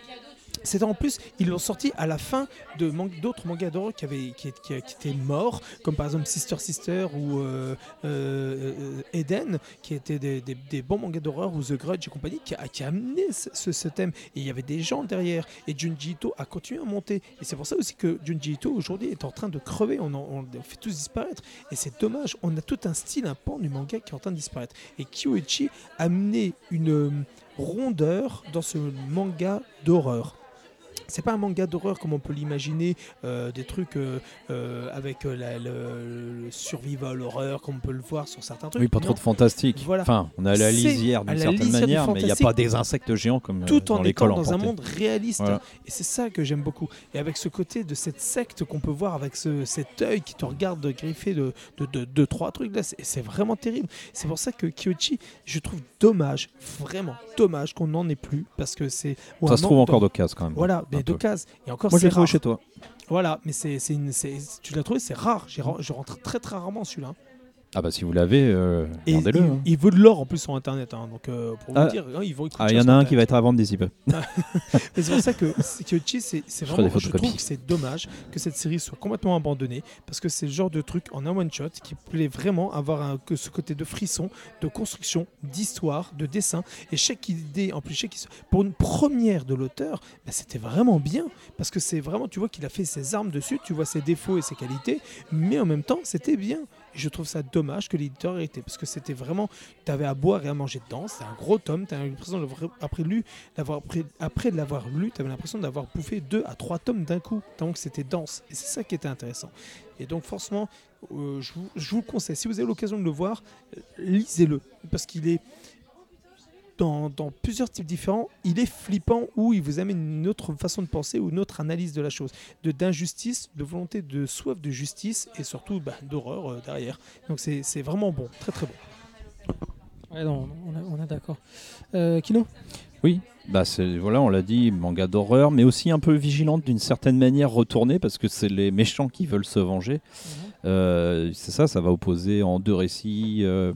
C'était en plus, ils l'ont sorti à la fin de d'autres mangas d'horreur qui, qui, étaient morts, comme par exemple Sister Sister ou euh, euh, euh, Eden, qui étaient des, bons mangas d'horreur, ou The Grudge et compagnie, qui a, amené ce, thème. Et il y avait des gens derrière. Et Junji Ito a continué à monter. Et c'est pour ça aussi que Junji Ito aujourd'hui est en train de crever. On, en- fait tous disparaître. Et c'est dommage. On a tout un style, un pan du manga qui est en train de disparaître. Et Kyoichi a amené une rondeur dans ce manga d'horreur. C'est pas un manga d'horreur comme on peut l'imaginer, euh, des trucs euh, euh, avec la- le, le survival horreur comme on peut le voir sur certains trucs. Oui, pas Non. trop de fantastique. Voilà. Enfin, on est à la lisière d'une certaine manière, mais il n'y a pas des insectes géants comme tout dans en étant dans un monde réaliste. Voilà. Et c'est ça que j'aime beaucoup. Et avec ce côté de cette secte qu'on peut voir avec ce, cet œil qui te regarde griffer de, de, de, de trois trucs là, c'est vraiment terrible. C'est pour ça que Kyoichi, je trouve dommage, vraiment dommage qu'on n'en ait plus parce que c'est. Ça se trouve encore d'occasion quand même. Voilà, mais peu. d'occasion. Et encore, Moi, je c'est l'ai trouvé rare. chez toi. Voilà, mais c'est, c'est une, c'est- tu l'as trouvé, c'est rare. J'ai je rentre très très rarement celui-là. Ah bah si vous l'avez, euh, Et regardez-le. il, hein. il vaut de l'or en plus sur internet. hein. donc euh, pour Ah. vous dire, hein, il vaut. Ah, il y en a un qui va être à vendre d'ici peu. <laughs> Mais c'est pour ça que Kyoichi, c'est vraiment. Je trouve que c'est dommage que cette série soit complètement abandonnée parce que c'est le genre de truc en un one shot qui plaît vraiment avoir un- que ce côté de frisson, de construction, d'histoire, de dessin et chaque idée en plus chaque pour une première de l'auteur, bah, c'était vraiment bien parce que c'est vraiment tu vois qu'il a fait ses armes dessus, tu vois ses défauts et ses qualités, mais en même temps c'était bien. Je trouve ça dommage que l'éditeur ait été parce que c'était vraiment tu avais à boire et à manger dedans, c'était un gros tome, tu as l'impression après lu d'avoir après, de l'avoir lu, tu l'impression d'avoir bouffé deux à trois tomes d'un coup. Donc c'était dense. Et c'est ça qui était intéressant. Et donc forcément, euh, je, vous, je vous le conseille. Si vous avez l'occasion de le voir, euh, lisez-le. Parce qu'il est dans, dans plusieurs types différents. Il est flippant ou il vous amène une autre façon de penser ou une autre analyse de la chose. De d'injustice, de volonté, de soif de justice et surtout bah, d'horreur euh, derrière. Donc c'est vraiment bon. Très très bon. Ouais, non, on a d'accord. Euh, Kino? Oui, bah voilà, on l'a dit, manga d'horreur, mais aussi un peu vigilante d'une certaine manière retournée parce que c'est les méchants qui veulent se venger. Euh, c'est ça, ça va opposer en deux récits, euh,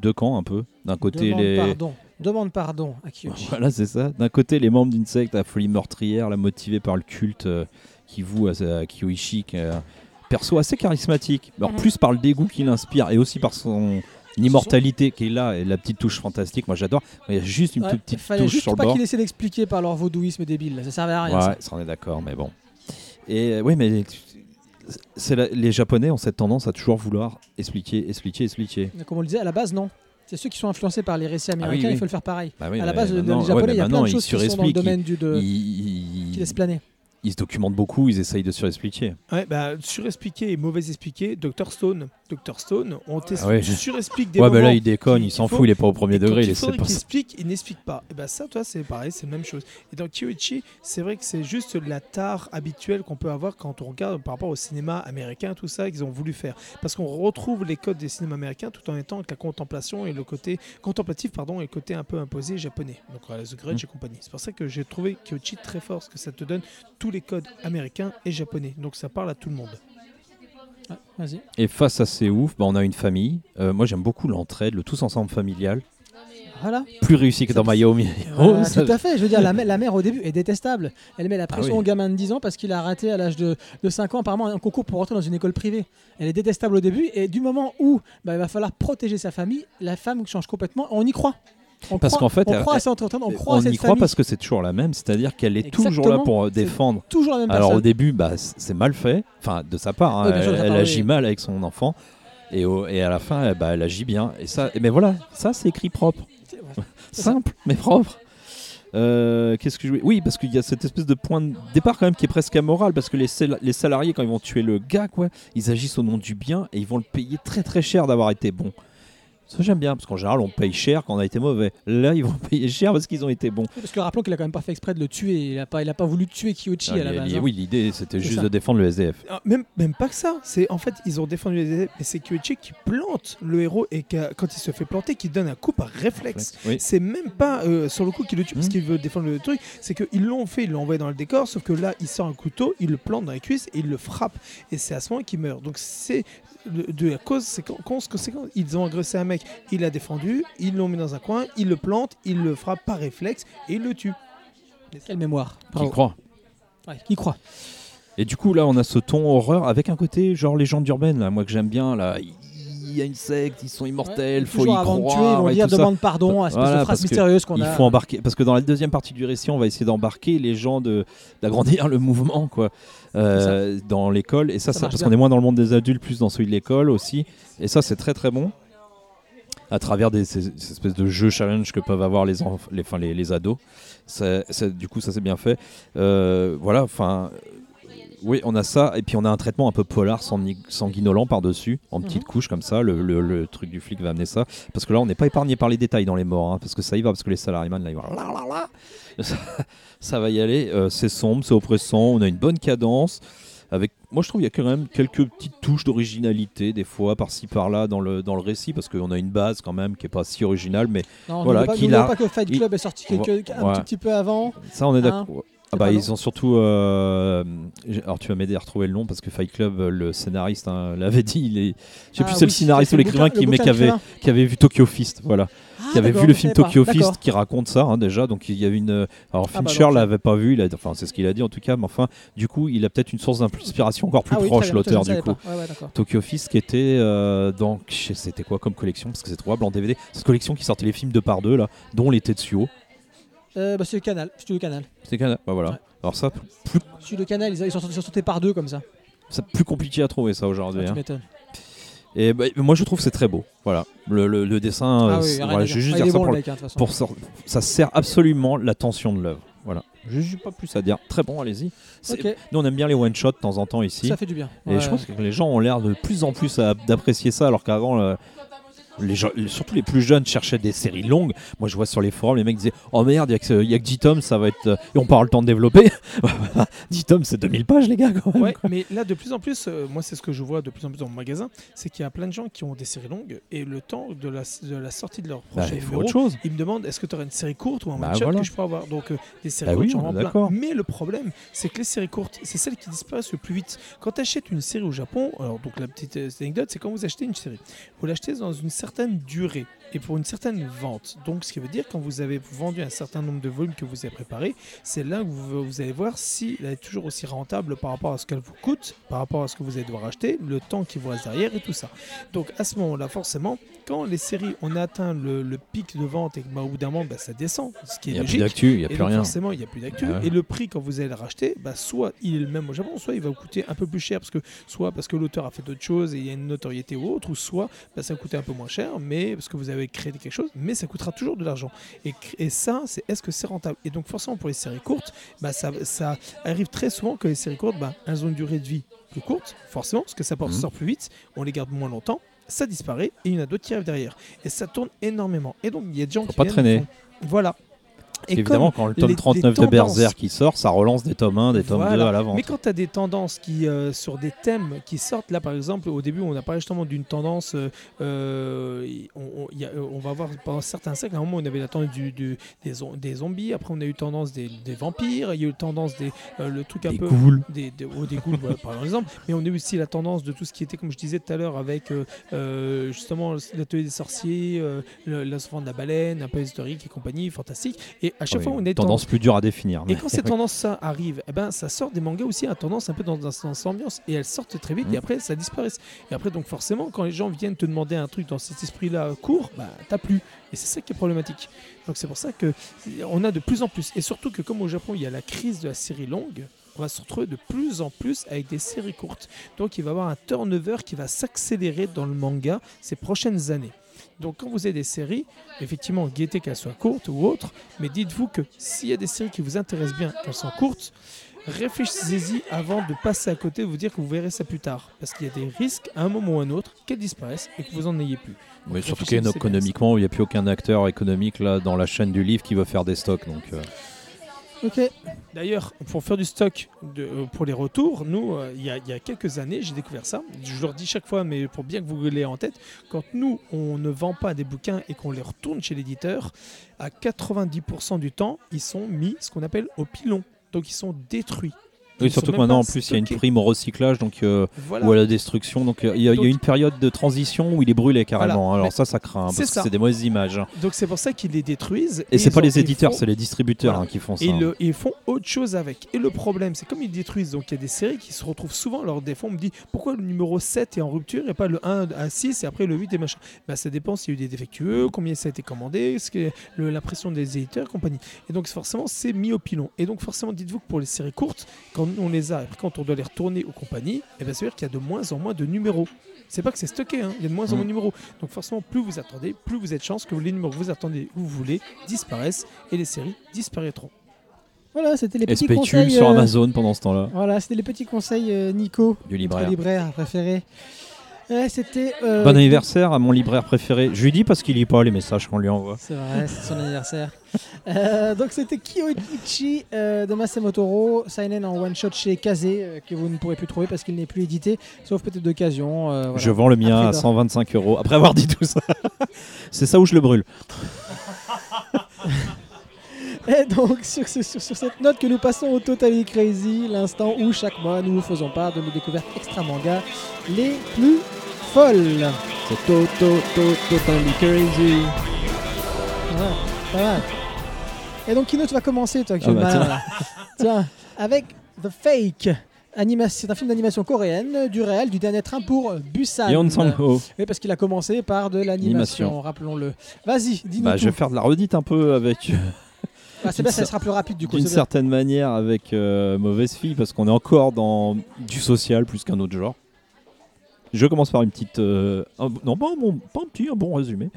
deux camps un peu. D'un côté Demande les, pardon. Demande pardon à Kyoshi. <laughs> Voilà, c'est ça. D'un côté, les membres d'une secte à folie meurtrière, la motivée par le culte euh, qui voue à, à Kyoichi, qui est un perso assez charismatique. Alors, Mhm. plus par le dégoût qu'il inspire et aussi par son immortalité qui est là et la petite touche fantastique. Moi, j'adore. Il y a juste une Ouais, toute petite fallait touche juste sur le pas bord. qu'ils essaient d'expliquer par leur vaudouisme débile. Ça servait à rien. Ouais, ça. ça on est d'accord, mais bon. Et euh, oui, mais la- les Japonais ont cette tendance à toujours vouloir expliquer, expliquer, expliquer. Comme on le disait, à la base, non. C'est ceux qui sont influencés par les récits américains, Ah oui, oui. il faut le faire pareil. Bah oui, à la base, les japonais, ouais, il y a plein de choses qui sont dans le domaine du, de, ils- qui laissent planer. ils se documentent beaucoup, ils essayent de surexpliquer. Ouais, bah, surexpliqué et mauvais expliqué, Dr Stone. Dr Stone, on te Ah ouais. surexplique des Ouais, moments. bah là, il déconne, il s'en fout, il est pas au premier degré, il il faudrait qu'il explique, il n'explique pas. Et bah ça, toi, c'est pareil, c'est la même chose. Et dans Kyoichi, c'est vrai que c'est juste la tare habituelle qu'on peut avoir quand on regarde par rapport au cinéma américain, tout ça qu'ils ont voulu faire. Parce qu'on retrouve les codes des cinémas américains tout en étant avec la contemplation et le côté contemplatif, pardon, et le côté un peu imposé japonais. Donc The Grudge Mm. et compagnie. C'est pour ça que j'ai trouvé Kyoichi très fort, parce que ça te donne tous les codes américains et japonais. Donc ça parle à tout le monde. Ouais. Et face à ces ouf, bah, on a une famille. Euh, moi, j'aime beaucoup l'entraide, le tous ensemble familial. Voilà. Plus réussi que dans Miami. Voilà, Oh, tout à fait. Je veux dire, la, mè- la mère au début est détestable. Elle met la pression oui. au gamin de 10 ans parce qu'il a raté à l'âge de, de 5 ans apparemment un concours pour rentrer dans une école privée. Elle est détestable au début et du moment où bah, il va falloir protéger sa famille, la femme change complètement. On y croit. On Parce qu'en fait, on elle- croit on croit y croit famille. parce que c'est toujours la même, c'est-à-dire qu'elle est toujours là pour défendre. toujours la même Alors au début, bah, c'est mal fait, enfin de sa part, hein, Oui, elle, agit mal avec son enfant, et, au- et à la fin, elle, bah, elle agit bien. Et ça, mais voilà, ça c'est écrit propre, simple mais propre. Euh, Qu'est-ce que je Oui, parce qu'il y a cette espèce de point de départ quand même qui est presque amoral, parce que les, les salariés quand ils vont tuer le gars, quoi, ils agissent au nom du bien et ils vont le payer très très cher d'avoir été bon. Ça j'aime bien, parce qu'en général on paye cher quand on a été mauvais. Là ils vont <laughs> payer cher parce qu'ils ont été bons. Parce que rappelons qu'il a quand même pas fait exprès de le tuer. Il a pas, il a pas voulu tuer Kyoichi Ah, à la base. hein. oui, l'idée c'était juste ça. de défendre le SDF. Ah, Même, même pas que ça. C'est en fait ils ont défendu les élèves, mais c'est Kyoichi qui plante le héros et qu'a- quand il se fait planter, qui donne un coup par réflexe. Oui. C'est même pas euh, sur le coup qu'il le tue parce Mhm. qu'il veut défendre le truc. C'est qu'ils l'ont fait, ils l'ont envoyé dans le décor, sauf que là il sort un couteau, il le plante dans les cuisses et il le frappe. Et c'est à ce moment qu'il meurt. Donc c'est de, de la cause, c'est quand ils ont agressé un mec, il l'a défendu, ils l'ont mis dans un coin, il le plante, il le frappe par réflexe et il le tue. Quelle mémoire. Qui croit Ouais, qui croit. Et du coup, là, on a ce ton horreur avec un côté genre légende urbaine, là, moi que j'aime bien. Là, il y a une secte, ils sont immortels, Ouais, faut y croire. tuer, ils vont dire demande pardon à cette Voilà, phrase mystérieuse qu'on Il a. faut embarquer parce que dans la deuxième partie du récit, on va essayer d'embarquer les gens de d'agrandir le mouvement, quoi, euh, dans l'école. Et ça, Ça ça- marche parce qu'on est moins dans le monde des adultes, plus dans celui de l'école aussi. Et ça, c'est très très bon. À travers des ces, ces espèces de jeux challenge que peuvent avoir les les, enfin, les, les ados. Ça- ça- du coup, ça c'est bien fait. Euh, voilà, enfin. Oui, on a ça, et puis on a un traitement un peu polar, sanguin- sanguinolent par-dessus, en petites Mhm. couches comme ça. Le, le- le truc du flic va amener ça. Parce que là, on n'est pas épargné par les détails dans les morts, hein, parce que ça y va, parce que les salariés là, ils vont. <laughs> Ça, ça va y aller. euh, c'est sombre, c'est oppressant, on a une bonne cadence. Avec, moi, je trouve qu'il y a quand même quelques petites touches d'originalité, des fois, par-ci par-là, dans le, dans le récit, parce qu'on a une base quand même qui est pas si originale, mais Non, Voilà, pas, n'oubliez a- pas que Fight il- Club est sorti quelques, un tout petit peu avant. ça, on est Hein, d'accord. Ah bah ils ont surtout euh, alors tu vas m'aider à retrouver le nom parce que Fight Club euh, le scénariste hein, l'avait dit il est je sais Ah plus c'est le scénariste ou l'écrivain qui mais avait d'écrivain. qui avait vu Tokyo Fist voilà Ah, qui avait vu le film pas. Tokyo. Fist qui raconte ça hein, déjà donc il y avait une alors Ah bah Fincher donc, l'avait pas vu il a enfin c'est ce qu'il a dit en tout cas mais enfin du coup il a peut-être une source d'inspiration encore plus oui, proche l'auteur du coup. Ouais. Tokyo Fist qui était euh, sais- c'était quoi comme collection parce que c'est trouvable en DVD cette collection qui sortait les films deux par deux là dont les Tetsuo Euh, bah, c'est le canal, Studio Canal. c'est Canada bah voilà Ouais. alors ça plus, Studio Canal, ils, ils sont, ils sont sautés par deux comme ça. c'est plus compliqué à trouver ça aujourd'hui Ah, hein. Et bah, moi je trouve que c'est très beau. Voilà, le, le- le dessin, Ah euh, oui, voilà, je vais juste Ah, dire ça bon, pour, le mec, hein, pour ça sert absolument l'attention de l'œuvre. Voilà, je n'ai pas plus à dire. Très bon, allez-y. C'est- Ok, Nous on aime bien les one shots de temps en temps ici, ça fait du bien. et Ouais. je pense que les gens ont l'air de plus en plus d'apprécier ça, alors qu'avant. Les gens, surtout les plus jeunes cherchaient des séries longues. Moi, je vois sur les forums, les mecs disaient Oh merde, il n'y a, que- il y a que 10 tomes, ça va être. euh, Et on parle le temps de développer. <laughs> 10 tomes, c'est 2000 pages, les gars, quand même. Ouais, quoi. mais là, de plus en plus, euh, moi, c'est ce que je vois de plus en plus dans mon magasin, c'est qu'il y a plein de gens qui ont des séries longues et le temps de la, de la sortie de leur Bah, prochain numéro, autre chose. ils me demandent est-ce que tu auras une série courte ou un Bah, one-shot voilà. que je peux avoir? Donc, euh, des séries Bah oui, courtes, j'en plein. Mais le problème, c'est que les séries courtes, c'est celles qui disparaissent le plus vite. Quand tu achètes une série au Japon, alors donc la petite anecdote, c'est quand vous achetez une série, vous l'achetez dans une certaine durée. Et pour une certaine vente. Donc, ce qui veut dire quand vous avez vendu un certain nombre de volumes que vous avez préparés, c'est là que vous, vous allez voir si elle est toujours aussi rentable par rapport à ce qu'elle vous coûte, par rapport à ce que vous allez devoir acheter, le temps qui vous reste derrière et tout ça. Donc, à ce moment-là, forcément, quand les séries, on a atteint le, le pic de vente et que bah, au bout d'un moment, bah, ça descend, ce qui Il est n'y a plus d'actu, il n'y a Et plus donc rien. forcément, il n'y a plus d'actu. Ah ouais. Et le prix, quand vous allez le racheter, bah, soit il est le même au Japon, soit il va vous coûter un peu plus cher, parce que, soit parce que l'auteur a fait d'autres choses et il y a une notoriété ou autre, ou soit bah, ça coûtait un peu moins cher, mais parce que vous avez créé quelque chose, mais ça coûtera toujours de l'argent. Et, ça, c'est est-ce que c'est rentable? Et donc forcément, pour les séries courtes, bah, ça, ça arrive très souvent que les séries courtes, bah, elles ont une durée de vie plus courte, forcément, parce que ça porte- Mhm. sort plus vite, on les garde moins longtemps. Ça disparaît et il y en a d'autres qui arrivent derrière. Et ça tourne énormément. Et donc, il y a des gens Faut qui pas traîner. font- Voilà. Parce qu'évidemment, quand le tome les- 39 les de Berserk qui sort, ça relance des tomes 1, des tomes Voilà. 2 à la vente. Mais quand tu as des tendances qui, euh, sur des thèmes qui sortent, là par exemple, au début, on a parlé justement d'une tendance. euh, euh, on, on- il y a- on va voir pendant certains siècles, à un moment, on avait la tendance du, du- des, zom- des zombies, après, on a eu tendance des, des vampires, il y a eu tendance des. euh, le truc un Des peu. ghouls. Des, des, oh, des ghouls, voilà, par exemple. Mais on a eu aussi la tendance de tout ce qui était, comme je disais tout à l'heure, avec justement l'atelier des sorciers, le- l'ascendant de la baleine, un peu historique et compagnie, fantastique. Et à chaque Oui, fois, on une tendance plus dure à définir. et mais- quand ces <laughs> tendances-là arrivent, eh ben, ça sort des mangas aussi à tendance un peu dans, dans, dans cette ambiance. Et elles sortent très vite et après, ça disparaît. Et après, donc forcément, quand les gens viennent te demander un truc dans cet esprit-là court, bah, t'as plus. Et c'est ça qui est problématique. Donc c'est pour ça que on a de plus en plus. Et surtout que comme au Japon, il y a la crise de la série longue, on va se retrouver de plus en plus avec des séries courtes. Donc il va y avoir un turnover qui va s'accélérer dans le manga ces prochaines années. Donc quand vous avez des séries, effectivement, guettez qu'elles soient courtes ou autres, mais dites-vous que s'il y a des séries qui vous intéressent bien, qu'elles sont courtes, réfléchissez-y avant de passer à côté et vous dire que vous verrez ça plus tard. Parce qu'il y a des risques, à un moment ou à un autre, qu'elles disparaissent et que vous en ayez plus. Oui, surtout qu'économiquement, il n'y a plus aucun acteur économique là dans la chaîne du livre qui veut faire des stocks. Donc, euh, D'ailleurs, pour faire du stock euh, pour les retours, nous, euh, il y, a- il y a quelques années, j'ai découvert ça. Je leur dis chaque fois, mais pour bien que vous l'ayez en tête, quand nous, on ne vend pas des bouquins et qu'on les retourne chez l'éditeur, à 90% du temps, ils sont mis ce qu'on appelle au pilon. Donc ils sont détruits. Oui, surtout que maintenant, en plus, il y a une prime au recyclage donc, euh, Voilà. ou à la destruction. Donc, euh, il y, a- y une période de transition où il est brûlé carrément. Voilà. Alors, Mais ça, ça craint c'est parce que c'est des mauvaises images. Donc c'est pour ça qu'ils les détruisent. Et, c'est ils pas les éditeurs, font- c'est les distributeurs Voilà. hein, qui font ça. Et le- ils font autre chose avec. Et le problème, c'est comme ils détruisent, donc il y a des séries qui se retrouvent souvent. Alors des fois, on me dit pourquoi le numéro 7 est en rupture et pas le 1 à 6 et après le 8 et machin? Bah, ça dépend s'il y a eu des défectueux, combien ça a été commandé, ce que le- la pression des éditeurs et compagnie. Et donc forcément, c'est mis au pilon. Et donc forcément, dites-vous que pour les séries courtes, quand on les a et puis quand on doit les retourner aux compagnies, et ben, ça veut dire qu'il y a de moins en moins de numéros. C'est pas que c'est stocké, hein, il y a de moins en Mm. moins de numéros. Donc forcément, plus vous attendez, plus vous êtes chance que les numéros que vous attendez où vous voulez disparaissent et les séries disparaîtront. Voilà, c'était les Et petits spécule conseils. sur euh, Amazon pendant ce temps-là, Voilà, c'était les petits conseils euh, Nico, du libraire. libraire préféré. Ouais, c'était. euh, Bon anniversaire à mon libraire préféré. Je lui dis parce qu'il lit pas les messages qu'on lui envoie. C'est vrai, c'est son anniversaire. Euh, donc c'était Kyoichi euh, de Masamotoro, Seinen en one shot chez Kaze, que vous ne pourrez plus trouver parce qu'il n'est plus édité, sauf peut-être d'occasion. voilà. Je vends le mien Après, à bah. 125 euros. Après avoir dit tout ça, <laughs> c'est ça où je le brûle. <laughs> Et donc sur, ce- sur- sur cette note que nous passons au Totally Crazy, l'instant où chaque mois nous vous faisons part de nos découvertes extra manga les plus folles. C'est to, to, to, totally crazy. Pas mal. Et donc Kino, tu vas commencer toi, qui Ah es bah, malin, <laughs> tiens. avec The Fake. Anima- c'est un film d'animation coréenne du réel du dernier train pour Busan. Yeon Sang-ho. Oui, parce qu'il a commencé par de l'animation, Animation. rappelons-le. Vas-y, dis-nous Bah, tout. je vais faire de la redite un peu avec, Ah, c'est bien, ça sera plus rapide du coup. d'une c'est bien. certaine manière, avec euh, Mauvaise Fille, parce qu'on est encore dans du social plus qu'un autre genre. Je commence par une petite. euh, non, pas un, bon, petit, un bon résumé.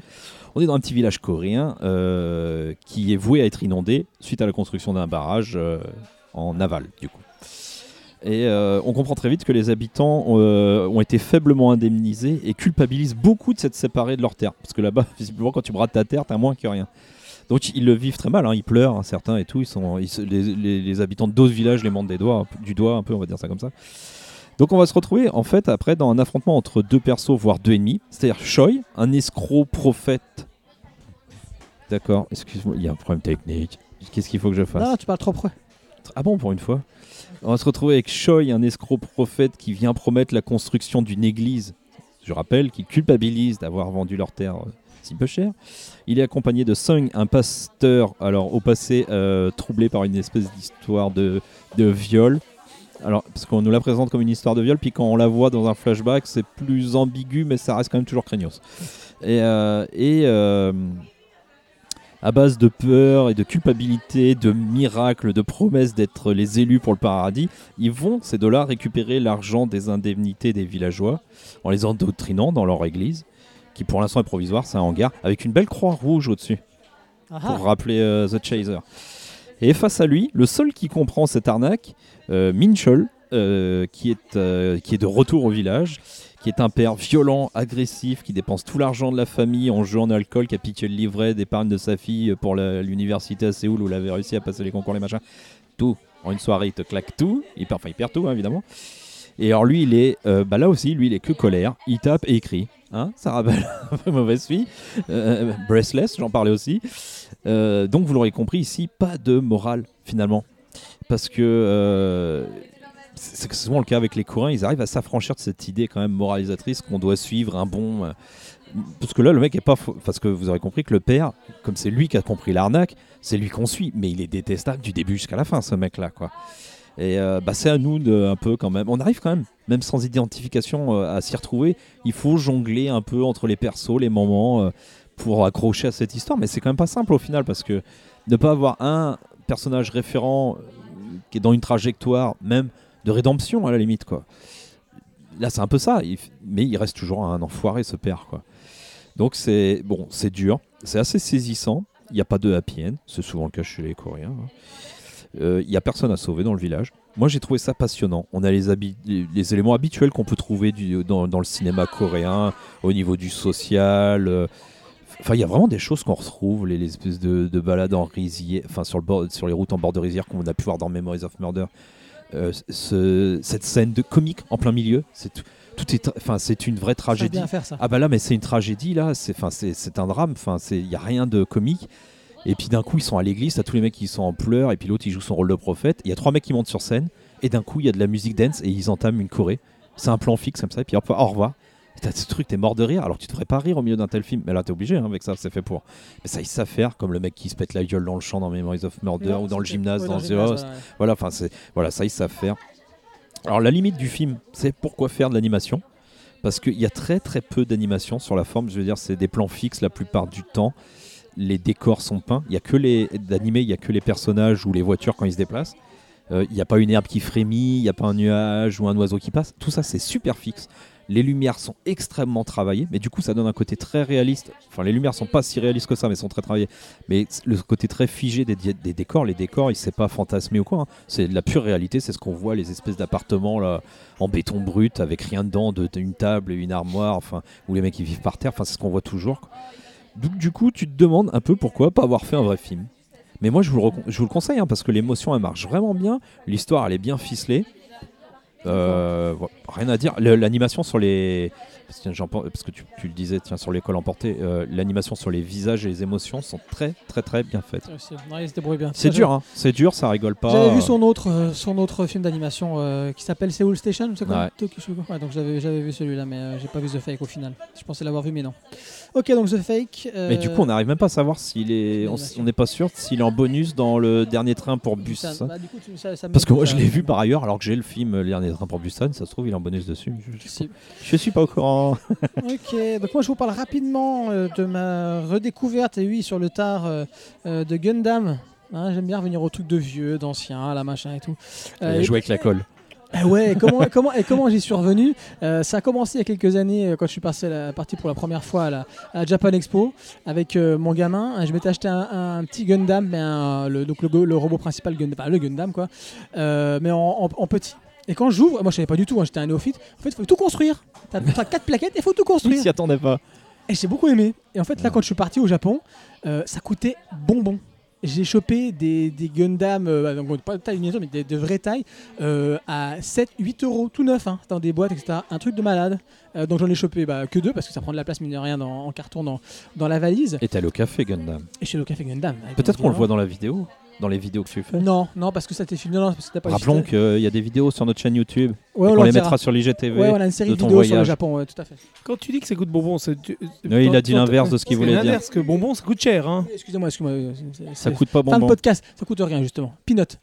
On est dans un petit village coréen euh, qui est voué à être inondé suite à la construction d'un barrage euh, en aval, du coup. Et on comprend très vite que les habitants ont été faiblement indemnisés et culpabilisent beaucoup de s'être séparés de leur terre. Parce que là-bas, <laughs> visiblement, quand tu brades ta terre, t'as moins que rien. Donc ils le vivent très mal, hein, ils pleurent, hein, certains et tout. Ils sont, les, les- habitants d'autres villages les montrent des doigts, du doigt un peu, on va dire ça comme ça. Donc on va se retrouver en fait après dans un affrontement entre deux persos, voire deux ennemis. C'est-à-dire Choi, un escroc prophète. D'accord, excuse-moi, il y a un problème technique. Qu'est-ce qu'il faut que je fasse? Non, tu parles trop près. ah bon, pour une fois? On va se retrouver avec Choi, un escroc prophète qui vient promettre la construction d'une église. Je rappelle, qui culpabilise d'avoir vendu leur terre euh, si peu cher. Il est accompagné de Sung, un pasteur, alors au passé euh, troublé par une espèce d'histoire de, de viol. Alors, parce qu'on nous la présente comme une histoire de viol, puis quand on la voit dans un flashback, c'est plus ambigu, mais ça reste quand même toujours craignos. Et, euh, et euh, à base de peur et de culpabilité, de miracles, de promesses d'être les élus pour le paradis, ils vont, ces deux-là, récupérer l'argent des indemnités des villageois en les endoctrinant dans leur église, qui pour l'instant est provisoire, c'est un hangar, avec une belle croix rouge au-dessus Ah pour rappeler euh, The Chaser. Et face à lui, le seul qui comprend cette arnaque, euh, Minchol, euh, qui, est, euh, qui est de retour au village, qui est un père violent, agressif, qui dépense tout l'argent de la famille en jeu en alcool, qui a pitié le livret d'épargne de sa fille pour l'université à Séoul où il avait réussi à passer les concours, les machins. Tout. En une soirée, il te claque tout. Il perd, enfin, il perd tout, hein, évidemment. Et alors lui, il est, euh, bah là aussi, lui, il est que colère. Il tape et il crie. Hein ça rappelle <laughs> un peu mauvaise fille. Euh, Breathless, j'en parlais aussi. Euh, donc vous l'aurez compris ici, pas de morale finalement. Parce que euh, c'est souvent le cas avec les Coréens, ils arrivent à s'affranchir de cette idée quand même moralisatrice qu'on doit suivre un bon... parce que là, le mec est pas... Parce que vous aurez compris que le père, comme c'est lui qui a compris l'arnaque, c'est lui qu'on suit. Mais il est détestable du début jusqu'à la fin, ce mec-là, quoi. Et euh, bah, c'est à nous de un peu quand même. On arrive quand même, même sans identification, euh, à s'y retrouver. Il faut jongler un peu entre les persos, les moments, euh, pour accrocher à cette histoire. Mais c'est quand même pas simple au final parce que ne pas avoir un personnage référent qui est dans une trajectoire, même de rédemption à la limite, quoi. Là, c'est un peu ça. Mais il reste toujours un enfoiré, ce père, quoi. Donc c'est bon, c'est dur, c'est assez saisissant. Il n'y a pas de happy end, c'est souvent le cas chez les Coréens. hein. Euh, Il n'y a personne à sauver dans le village. Moi, j'ai trouvé ça passionnant. On a les, éléments habituels qu'on peut trouver du- dans, dans le cinéma coréen, au niveau du social. euh, Enfin, il y a vraiment des choses qu'on retrouve, les, les espèces de, de balades en rizière, enfin sur, le bord, sur les routes en bord de rizière qu'on a pu voir dans Memories of Murder. Euh, ce- cette scène de comique en plein milieu, c'est tout, tout est, enfin, c'est une vraie tragédie. bien faire ça. Ah bah là, mais c'est une tragédie là. C'est, enfin, c'est, c'est un drame. Enfin, c'est, il y a rien de comique. Et puis d'un coup, ils sont à l'église. T'as tous les mecs qui sont en pleurs. Et puis l'autre, il joue son rôle de prophète. Il y a trois mecs qui montent sur scène. Et d'un coup, il y a de la musique dance et ils entament une choré. C'est un plan fixe comme ça. Et puis hop, au revoir. T'as ce truc, t'es mort de rire. Alors tu devrais pas rire au milieu d'un tel film. Mais là, t'es obligé hein, avec ça. C'est fait pour. Mais ça, ils savent faire. Comme le mec qui se pète la gueule dans le champ dans Memories of Murder ou dans le gymnase dans The Host. ouais. Voilà, enfin c'est voilà, ça ils savent faire. Alors la limite du film, c'est pourquoi faire de l'animation? Parce qu'il y a très très peu d'animation sur la forme. Je veux dire, c'est des plans fixes la plupart du temps. Les décors sont peints. Il y a que les d'animés, il y a que les personnages ou les voitures quand ils se déplacent. Euh, Il n'y a pas une herbe qui frémit, il n'y a pas un nuage ou un oiseau qui passe. Tout ça, c'est super fixe. Les lumières sont extrêmement travaillées, mais du coup, ça donne un côté très réaliste. Enfin, les lumières sont pas si réalistes que ça, mais sont très travaillées. Mais le côté très figé des, décors, les décors, il s'est pas fantasmé ou quoi. hein. C'est de la pure réalité, c'est ce qu'on voit, les espèces d'appartements là en béton brut avec rien dedans, de, une table, une armoire, enfin, où les mecs ils vivent par terre. Enfin, c'est ce qu'on voit toujours. Donc, du coup, tu te demandes un peu pourquoi pas avoir fait un vrai film. Mais moi, je vous le, je vous le conseille hein, parce que l'émotion elle marche vraiment bien, l'histoire elle est bien ficelée. Euh, rien à dire. L'animation sur les. Parce que, parce tu, tu le disais, tiens, sur l'école emportée, euh, l'animation sur les visages et les émotions sont très, très, très bien faites. Ouais, c'est- dur, hein. C'est dur, ça rigole pas. J'avais vu son autre, euh, son autre film d'animation euh, qui s'appelle Seoul Station, c'est quoi Ouais. Tokyo- ouais, donc j'avais, j'avais vu celui-là, mais j'ai pas vu The Fake au final. Je pensais l'avoir vu, mais non. Ok, donc The Fake. Mais du coup, on n'arrive même pas à savoir s'il est. On n'est pas sûr s'il est en bonus dans le dernier train pour Busan. Busan. Bah, coup, ça- ça Parce que moi, je l'ai vu par ailleurs, alors que j'ai le film Le dernier train pour Busan. Ça se trouve, il est en bonus dessus. Je, je- Si. je suis pas au courant. Ok, donc moi je vous parle rapidement euh, de ma redécouverte, et oui, sur le tard euh, euh, de Gundam. Hein, J'aime bien revenir aux trucs de vieux, d'anciens, la machin et tout. Et- joué avec la colle. Eh ouais, et comment, <laughs> comment, et comment j'y suis revenu? Euh, Ça a commencé il y a quelques années euh, quand je suis passé la- parti pour la première fois à la, à Japan Expo avec euh, mon gamin. Je m'étais acheté un, un petit Gundam, mais un- le, donc le, robot principal Gundam, enfin, le Gundam quoi, mais en, en- en petit. Et quand j'ouvre, moi je savais pas du tout, hein, j'étais un néophyte. En fait, il faut tout construire. T'as quatre plaquettes et il faut tout construire. s'y attendait pas. Et j'ai beaucoup aimé. Et en fait, là, quand je suis parti au Japon, euh, ça coûtait bonbon. J'ai chopé des, des Gundam, euh, bah, donc pas de taille mais de, de vraie taille, euh, à 7-8 euros, tout neuf, hein, dans des boîtes, etc. Un truc de malade. Euh, donc j'en ai chopé bah, que deux, parce que ça prend de la place, mine de rien, dans- en carton dans, dans la valise. Et t'es allé au café Gundam. Et chez le café Gundam. Peut-être qu'on le voit dans la vidéo. Dans les vidéos que tu fais Non, non, parce que ça t'est filmé. Non, non, parce que t'as pas Rappelons qu'il y a des vidéos sur notre chaîne YouTube. Ouais, et on les mettra sur l'IGTV. Ouais, on a une série de vidéos sur le. Japon, ouais, tout à fait. Quand tu dis que ça coûte bonbon, c'est. tu- Oui, il a dit l'inverse de ce qu'il voulait dire. l'inverse, que bonbon, ça coûte cher. Hein. Excusez-moi, excusez-moi. Ça coûte pas Fin de bonbon. podcast, ça coûte rien justement. Peanut.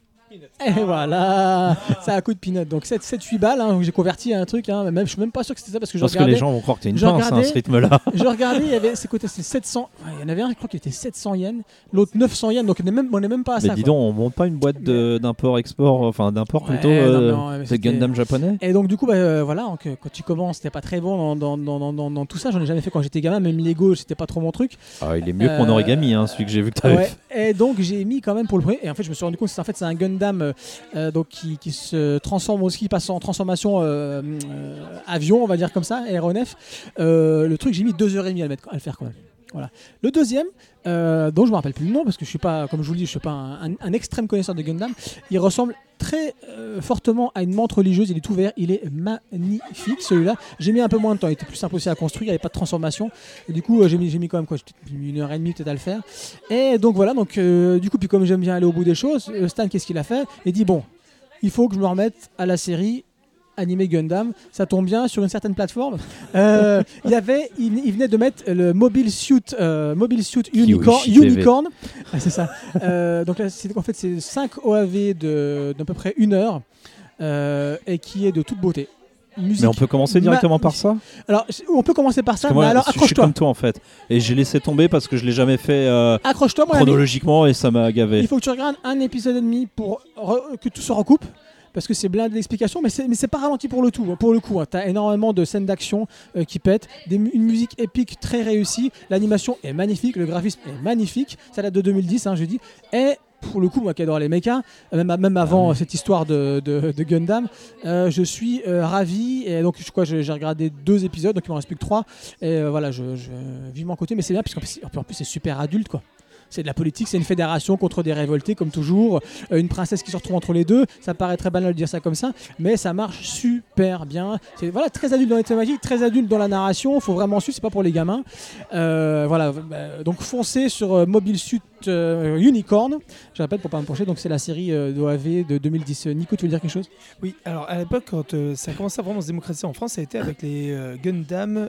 Et voilà, ça a coût de peanut. Donc 7-8 balles, hein, j'ai converti à un truc. Hein, même, je suis même pas sûr que c'était ça parce que je Parce que les gens vont croire que t'es une pince hein, ce rythme-là. Je regardais, il y avait, c'est quoi, c'est 700. ouais, il y en avait un, je crois qu'il était 700 yens, l'autre 900 yens, donc on n'est même, on est même pas à Mais ça. dis quoi. donc, on monte pas une boîte d'import-export, enfin d'import Ouais, plutôt, euh, mais c'était- Gundam japonais? Et donc du coup, bah, euh, voilà, donc, euh, quand tu commences, c'était pas très bon dans, dans, dans, dans, dans- dans tout ça. J'en ai jamais fait quand j'étais gamin, même Lego, c'était pas trop mon truc. Ah, il est mieux que mon Euh, origami, hein, celui que j'ai vu que t'avais Ouais, et donc j'ai mis quand même pour le premier. Et en fait, je me suis rendu compte que c'est en fait c'est un Gundam euh, euh, donc qui, se transforme aussi, qui passe en transformation euh, euh, avion, on va dire comme ça, aéronef. Euh, le truc, j'ai mis deux heures et demie à le, mettre, à le faire quand même. Voilà. Le deuxième, euh, dont je me rappelle plus le nom parce que je suis pas, comme je vous le dis, je suis pas un, extrême connaisseur de Gundam. Il ressemble très euh, fortement à une montre religieuse. Il est tout vert, il est magnifique celui-là. J'ai mis un peu moins de temps, il était plus simple aussi à construire, il n'y avait pas de transformation. Du coup, euh, j'ai mis, mis quand même quoi, une heure et demie peut-être à le faire. Et donc voilà, donc du coup, puis comme j'aime bien aller au bout des choses, Stan, qu'est-ce qu'il a fait? Il dit bon, il faut que je me remette à la série animé Gundam. Ça tombe bien sur une certaine plateforme. Euh, <laughs> il y avait, il, il venait de mettre le Mobile Suit, euh, Mobile Suit Unicorn. Unicorn. Ah, c'est ça. Euh, donc là, c'est en fait c'est 5 OAV de d'à peu près une heure et qui est de toute beauté. Musique. Mais on peut commencer directement par ça? Alors, on peut commencer par ça. Moi, mais alors, je suis accroche-toi. comme toi en fait. Et j'ai laissé tomber parce que je l'ai jamais fait euh, Accroche-toi, chronologiquement et ça m'a Il gavé. faut que tu regardes un épisode et demi pour que tout se recoupe. Parce que c'est blindé d'explications, mais c'est mais c'est pas ralenti pour le tout. hein, Pour le coup, tu as énormément de scènes d'action euh, qui pètent, des une musique épique très réussie, l'animation est magnifique, le graphisme est magnifique. Ça date de 2010, hein, je dis. Et pour le coup, moi qui adore les mechas, même, même avant euh, cette histoire de, de- de Gundam, euh, je suis euh, ravi. Et donc, je crois que j'ai j'ai regardé deux épisodes, donc il m'en reste plus que trois. Et euh, voilà, je, je vivement côté, mais c'est bien, puisqu'en plus, en plus, c'est super adulte, quoi. C'est de la politique, c'est une fédération contre des révoltés, comme toujours. Euh, une princesse qui se retrouve entre les deux. Ça paraît très banal de dire ça comme ça, mais ça marche super bien. C'est voilà, très adulte dans les thématiques, très adulte dans la narration. faut vraiment suivre, c'est pas pour les gamins. Euh, voilà, bah, donc foncez sur euh, Mobile Suit euh, Unicorn. Je répète pour pas me pencher, donc c'est la série euh, d'OAV de 2010. Euh, Nico, tu veux dire quelque chose? Oui, alors à l'époque, quand euh, ça a commencé à vraiment se démocratiser en France, ça a été avec les Gundam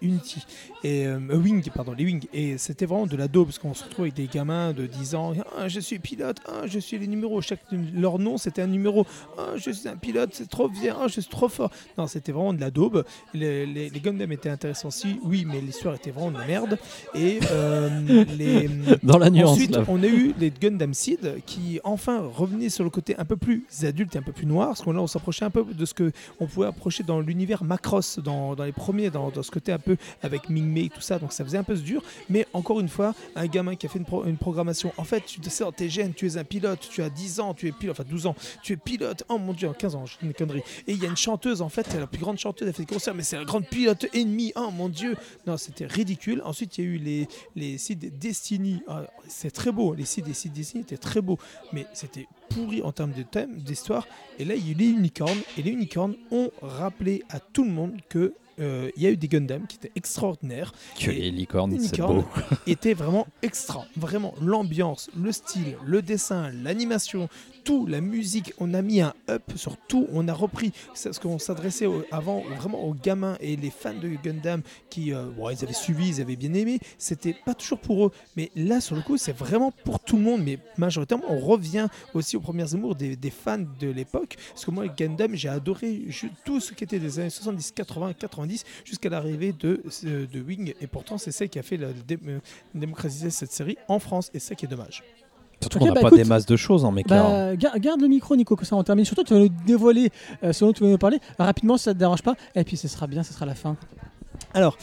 Unity et Wing, pardon, les Wing. Et c'était vraiment de la daube parce qu'on se retrouve avec des gamins de 10 ans. Ah, je suis pilote, ah, je suis les numéros. Chaque leur nom, c'était un numéro. Ah, je suis un pilote, c'est trop bien, je suis trop fort. Non, c'était vraiment de la daube. Les, les, les Gundam étaient intéressants aussi, oui, mais l'histoire était vraiment de la merde. Et <laughs> les Dans la Ensuite, on a eu les Gundam Seed qui enfin revenaient sur le côté un peu plus adulte et un peu plus noir, parce qu'on là on s'approchait un peu de ce que on pouvait approcher dans l'univers Macross, dans, dans les premiers, dans, ce côté un peu avec Ming Mei et tout ça, donc ça faisait un peu dur. Mais encore une fois, un gamin qui a fait une, pro- une programmation, en fait, tu sais tes gènes, tu es un pilote, tu as 10 ans, tu es pilote, enfin 12 ans, tu es pilote, oh mon dieu, 15 ans, je une connerie. Et il y a une chanteuse, en fait, c'est la plus grande chanteuse, elle fait des concerts, mais c'est la grande pilote ennemie, oh mon dieu. Non, c'était ridicule. Ensuite, il y a eu les, les sites Destiny. Ah, c'est très beau. Les sites des sites Destiny étaient très beaux, mais c'était pourri en termes de thème, d'histoire. Et là, il y a eu les unicornes. Et les unicornes ont rappelé à tout le monde que euh, il y a eu des Gundam qui étaient extraordinaires, Que et les licornes, c'est Unicorn beau. <laughs> étaient vraiment extra. Vraiment, l'ambiance, le style, le dessin, l'animation, tout, la musique. On a mis un up sur tout. On a repris ce qu'on s'adressait avant vraiment aux gamins et les fans de Gundam qui, euh, bon, ils avaient suivi, ils avaient bien aimé. C'était pas toujours pour eux, mais là, sur le coup, c'est vraiment pour tout le monde. Mais majoritairement, on revient aussi aux premières amours des, fans de l'époque. Parce que moi, Gundam, j'ai adoré tout ce qui était des années 70, 80, 90 jusqu'à l'arrivée de, de Wing. Et pourtant, c'est celle qui a fait la, euh, démocratiser cette série en France. Et ça qui est dommage. Surtout qu'on n'a bah, pas écoute, des masses de choses en méca. hein. Bah, gar- garde le micro, Nico, que ça on termine. Surtout, tu vas nous dévoiler euh, ce dont tu vas nous parler rapidement, si ça te dérange pas. Et puis, ce sera bien, ce sera la fin. Alors,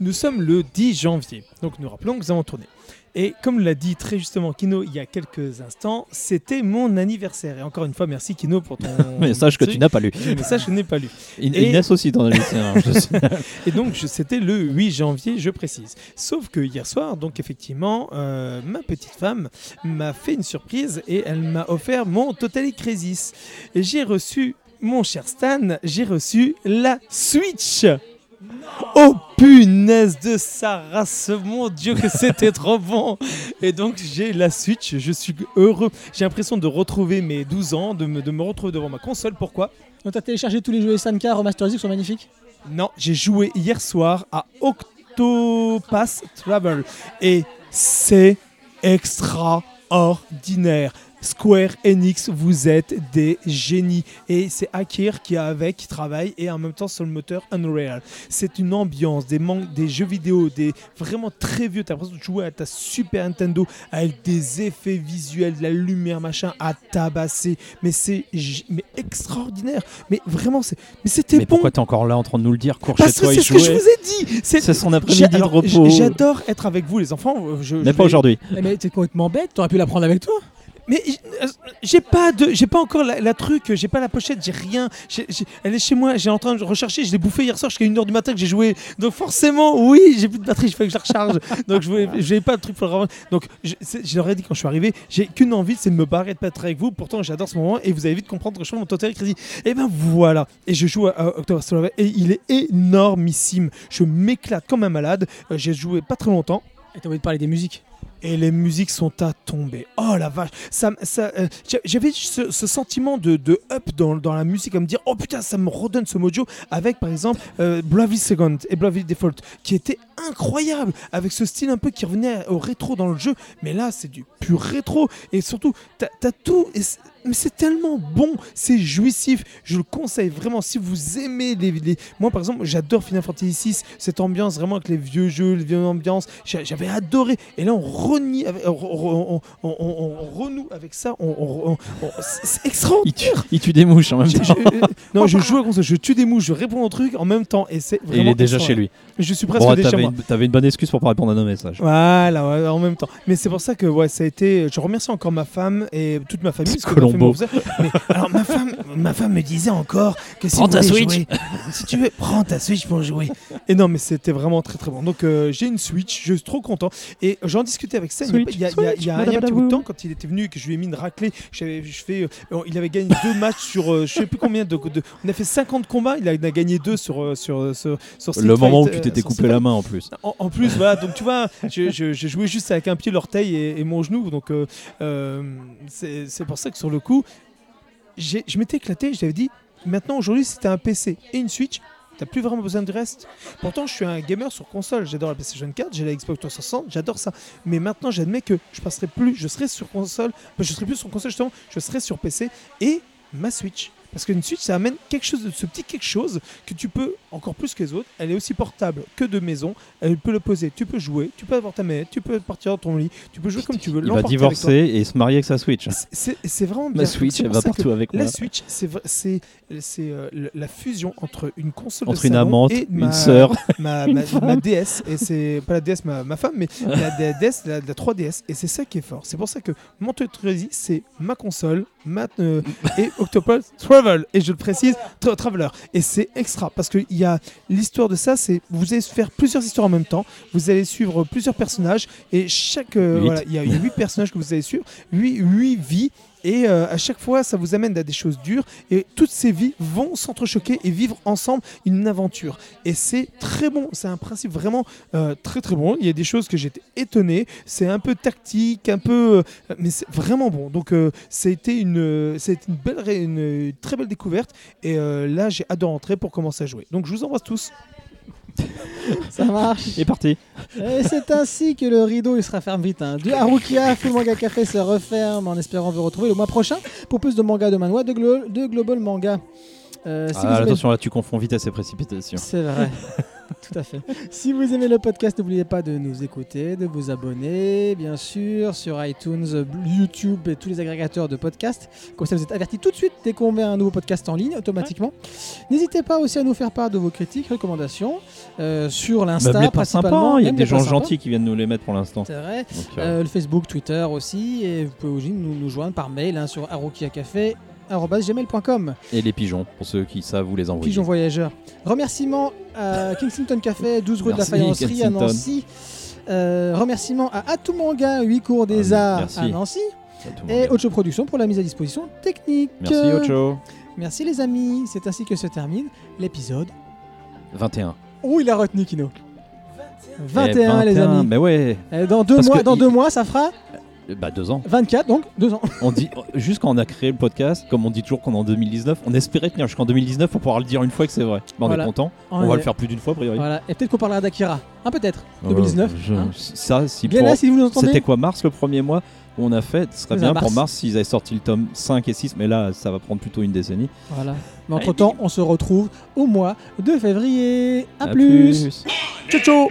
nous sommes le 10 janvier, donc nous rappelons que nous avons tourné. Et comme l'a dit très justement Kino il y a quelques instants, c'était mon anniversaire. Et encore une fois, merci Kino pour ton <laughs> Message que tu n'as pas lu. Le message que je n'ai pas lu. In- Et- Inès aussi dans. <laughs> Et donc, c'était le 8 janvier, je précise. Sauf que hier soir, donc effectivement, euh, ma petite femme m'a fait une surprise et elle m'a offert mon Totally Crisis. Et j'ai reçu, mon cher Stan, j'ai reçu la Switch. Oh punaise de sa race, mon dieu que c'était trop bon Et donc j'ai la Switch, je suis heureux. J'ai l'impression de retrouver mes 12 ans, de me, de me retrouver devant ma console. Pourquoi? Donc t'as téléchargé tous les jeux SNK remasterisés qui sont magnifiques? Non, j'ai joué hier soir à Octopass Travel et c'est extraordinaire. Square Enix, vous êtes des génies. Et c'est Akir qui a avec, qui travaille, et en même temps sur le moteur Unreal. C'est une ambiance, des, man- des jeux vidéo, des vraiment très vieux. T'as l'impression de jouer à ta Super Nintendo avec des effets visuels, de la lumière, machin, à tabasser. Mais c'est g- mais extraordinaire. Mais vraiment, c'est mais c'était Mais bon. pourquoi t'es encore là en train de nous le dire Cours chez Parce que toi et c'est ce que je vous ai dit. C'est C'est son après-midi de alors, repos. J'adore être avec vous, les enfants. Je, Mais je pas vais- aujourd'hui. Eh, Mais t'es complètement bête, t'aurais pu la prendre avec toi Mais euh, j'ai pas de, j'ai pas encore la, la truc, j'ai pas la pochette, j'ai rien. J'ai- j'ai- elle est chez moi, j'ai en train de rechercher, je l'ai bouffé hier soir jusqu'à 1h du matin que j'ai joué. Donc forcément, oui, j'ai plus de batterie, je fais que je la recharge. <laughs> Donc je j'avais pas de truc pour le. Donc je, leur ai dit quand je suis arrivé, j'ai qu'une envie, c'est de me barrer de pas être avec vous. Pourtant, j'adore ce moment et vous allez vite comprendre que je fais mon total crédit. Et ben voilà. Et je joue à, à October Survival et il est énormissime. Je m'éclate comme un malade. Euh, j'ai joué pas très longtemps. Et t'as envie de parler des musiques? Et les musiques sont à tomber. Oh la vache. Ça, ça, euh, j'a- J'avais ce, sentiment de, de up dans, dans la musique, à me dire, oh putain, ça me redonne ce mojo avec par exemple euh, Second et Bravely Default, qui était incroyable, avec ce style un peu qui revenait au rétro dans le jeu. Mais là, c'est du pur rétro. Et surtout, t'as as tout. et mais c'est tellement bon, c'est jouissif. Je le conseille vraiment. Si vous aimez les, les- moi par exemple, j'adore Final Fantasy VI, cette ambiance vraiment avec les vieux jeux, les vieilles ambiances. J'a- J'avais adoré. Et là, on renie, avec- on, renoue avec ça. C'est Il extraordinaire. tue, il tue des mouches en même Je- temps. je- euh, non, je joue comme ça, je tue des mouches, je réponds au truc en même temps et c'est vraiment. il est déjà chez lui. Je suis presque Bon, déjà t'avais moi. une, t'avais une bonne excuse pour pas répondre à nos messages. Voilà, en même temps. Mais c'est pour ça que ouais, ça a été. Je remercie encore ma femme et toute ma famille. parce que ma Colombo. faisait. Mais alors ma femme, ma femme me disait encore que si Prends ta Switch. jouer, si tu veux, prends ta Switch pour jouer. Et non, mais c'était vraiment très très bon. Donc euh, j'ai une Switch, je suis trop content. Et j'en discutais avec Sam il y a pas- il y a, il y a- il y a- il y a un petit bout de temps quand il était venu et que je lui ai mis une raclée. Je fais, euh, il avait gagné deux matchs sur, euh, je sais plus combien de, de- On a fait 50 combats, il a, il a gagné deux sur euh, sur sur, sur Street Le moment où tu t'étais coupé la main en plus. en, en plus, voilà, donc tu vois, je jouais juste avec un pied, l'orteil et, et mon genou, donc euh, c'est pour ça que sur le coup, j'ai- je m'étais éclaté, je t'avais dit, maintenant aujourd'hui, si t'as un PC et une Switch, t'as plus vraiment besoin du reste. Pourtant, je suis un gamer sur console, j'adore la PlayStation 4, j'ai la Xbox 360, j'adore ça. Mais maintenant, j'admets que je passerai plus, je serai sur console, je serai plus sur console justement, je serai sur PC et ma Switch. Parce qu'une Switch, ça amène quelque chose, de ce petit quelque chose que tu peux, encore plus que les autres, elle est aussi portable que de maison, elle peut le poser, tu peux jouer, tu peux avoir ta manette, tu peux partir dans ton lit, tu peux jouer comme tu veux. Il va divorcer et se marier avec sa Switch. C'est- vraiment bien. Ma Switch, elle va partout avec moi. La Switch, c'est euh, la fusion entre une console Entre de une salon amante, et une sœur. <laughs> ma, ma, ma DS et c'est pas la DS ma, ma femme mais la, la DS la, la 3DS et c'est ça qui est fort. C'est pour ça que mon Trazy c'est ma console ma, euh, et Octopus Travel. Et je le précise tra- Traveler. Et c'est extra parce que il y a l'histoire de ça c'est vous allez faire plusieurs histoires en même temps vous allez suivre plusieurs personnages et chaque euh, voilà il y a il y a huit personnages que vous allez suivre. Huit, huit vies et euh, à chaque fois, ça vous amène à des choses dures. Et toutes ces vies vont s'entrechoquer et vivre ensemble une aventure. Et c'est très bon. C'est un principe vraiment euh, très très bon. Il y a des choses que j'étais étonné. C'est un peu tactique, un peu, euh, mais c'est vraiment bon. Donc été une, été une belle, une, très belle découverte. Et là, j'ai hâte de rentrer pour commencer à jouer. Donc je vous embrasse tous. <laughs> Ça marche. Est parti. Et c'est ainsi que le rideau il se referme vite. Hein. Du Harukia Full Manga Café se referme en espérant vous retrouver le mois prochain pour plus de manga de manhwa de, Glo- de Global Manga. Euh, si Ah, vous attention là, tu confonds vitesse et précipitation. C'est vrai. <laughs> Tout à fait. Si vous aimez le podcast, n'oubliez pas de nous écouter, de vous abonner, bien sûr, sur iTunes, YouTube et tous les agrégateurs de podcasts. Comme ça, vous êtes avertis tout de suite dès qu'on met un nouveau podcast en ligne, automatiquement. N'hésitez pas aussi à nous faire part de vos critiques, recommandations euh, sur l'Insta, les pas sympas, principalement. il y a des gens gentils qui viennent nous les mettre pour l'instant. C'est vrai. Donc, euh, Euh, le Facebook, Twitter aussi. Et vous pouvez aussi nous, nous joindre par mail hein, sur arokiacafé.com. Et les pigeons, pour ceux qui savent où les envoyer. Pigeon Voyageur. Remerciements à Kingston Café, 12 rue de la Faïencerie à Kensington. Nancy. Euh, remerciements à Atumanga, 8 cours des Ah, Arts merci. à Nancy. Et. Ocho Productions pour la mise à disposition technique. Merci Ocho. Merci les amis, c'est ainsi que se termine l'épisode 21. Où il a retenu Kino Eh, 21, les 21, amis. Mais ouais, Et dans deux Parce mois, dans il- deux mois, ça fera bah deux ans. 24, donc deux ans. On dit juste quand on a créé le podcast, comme on dit toujours qu'on est en 2019, on espérait tenir jusqu'en 2019 pour pouvoir le dire une fois que c'est vrai. Bah, on Voilà. est content. On, va le faire plus d'une fois a priori. Voilà. Et peut-être qu'on parlera d'Akira. Ah, peut-être. Euh, 2019. je- hein. Ça, si Bien pour- là, si vous nous entendez. C'était quoi mars le premier mois où on a fait Ce serait bien mars. pour mars s'ils avaient sorti le tome 5 et 6, mais là ça va prendre plutôt une décennie. Voilà. Mais entre temps, on se retrouve au mois de février. À, À plus. Ciao, ciao.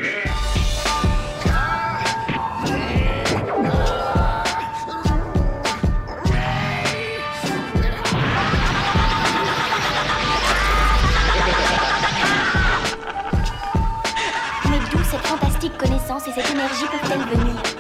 cette énergie pour t'en venir.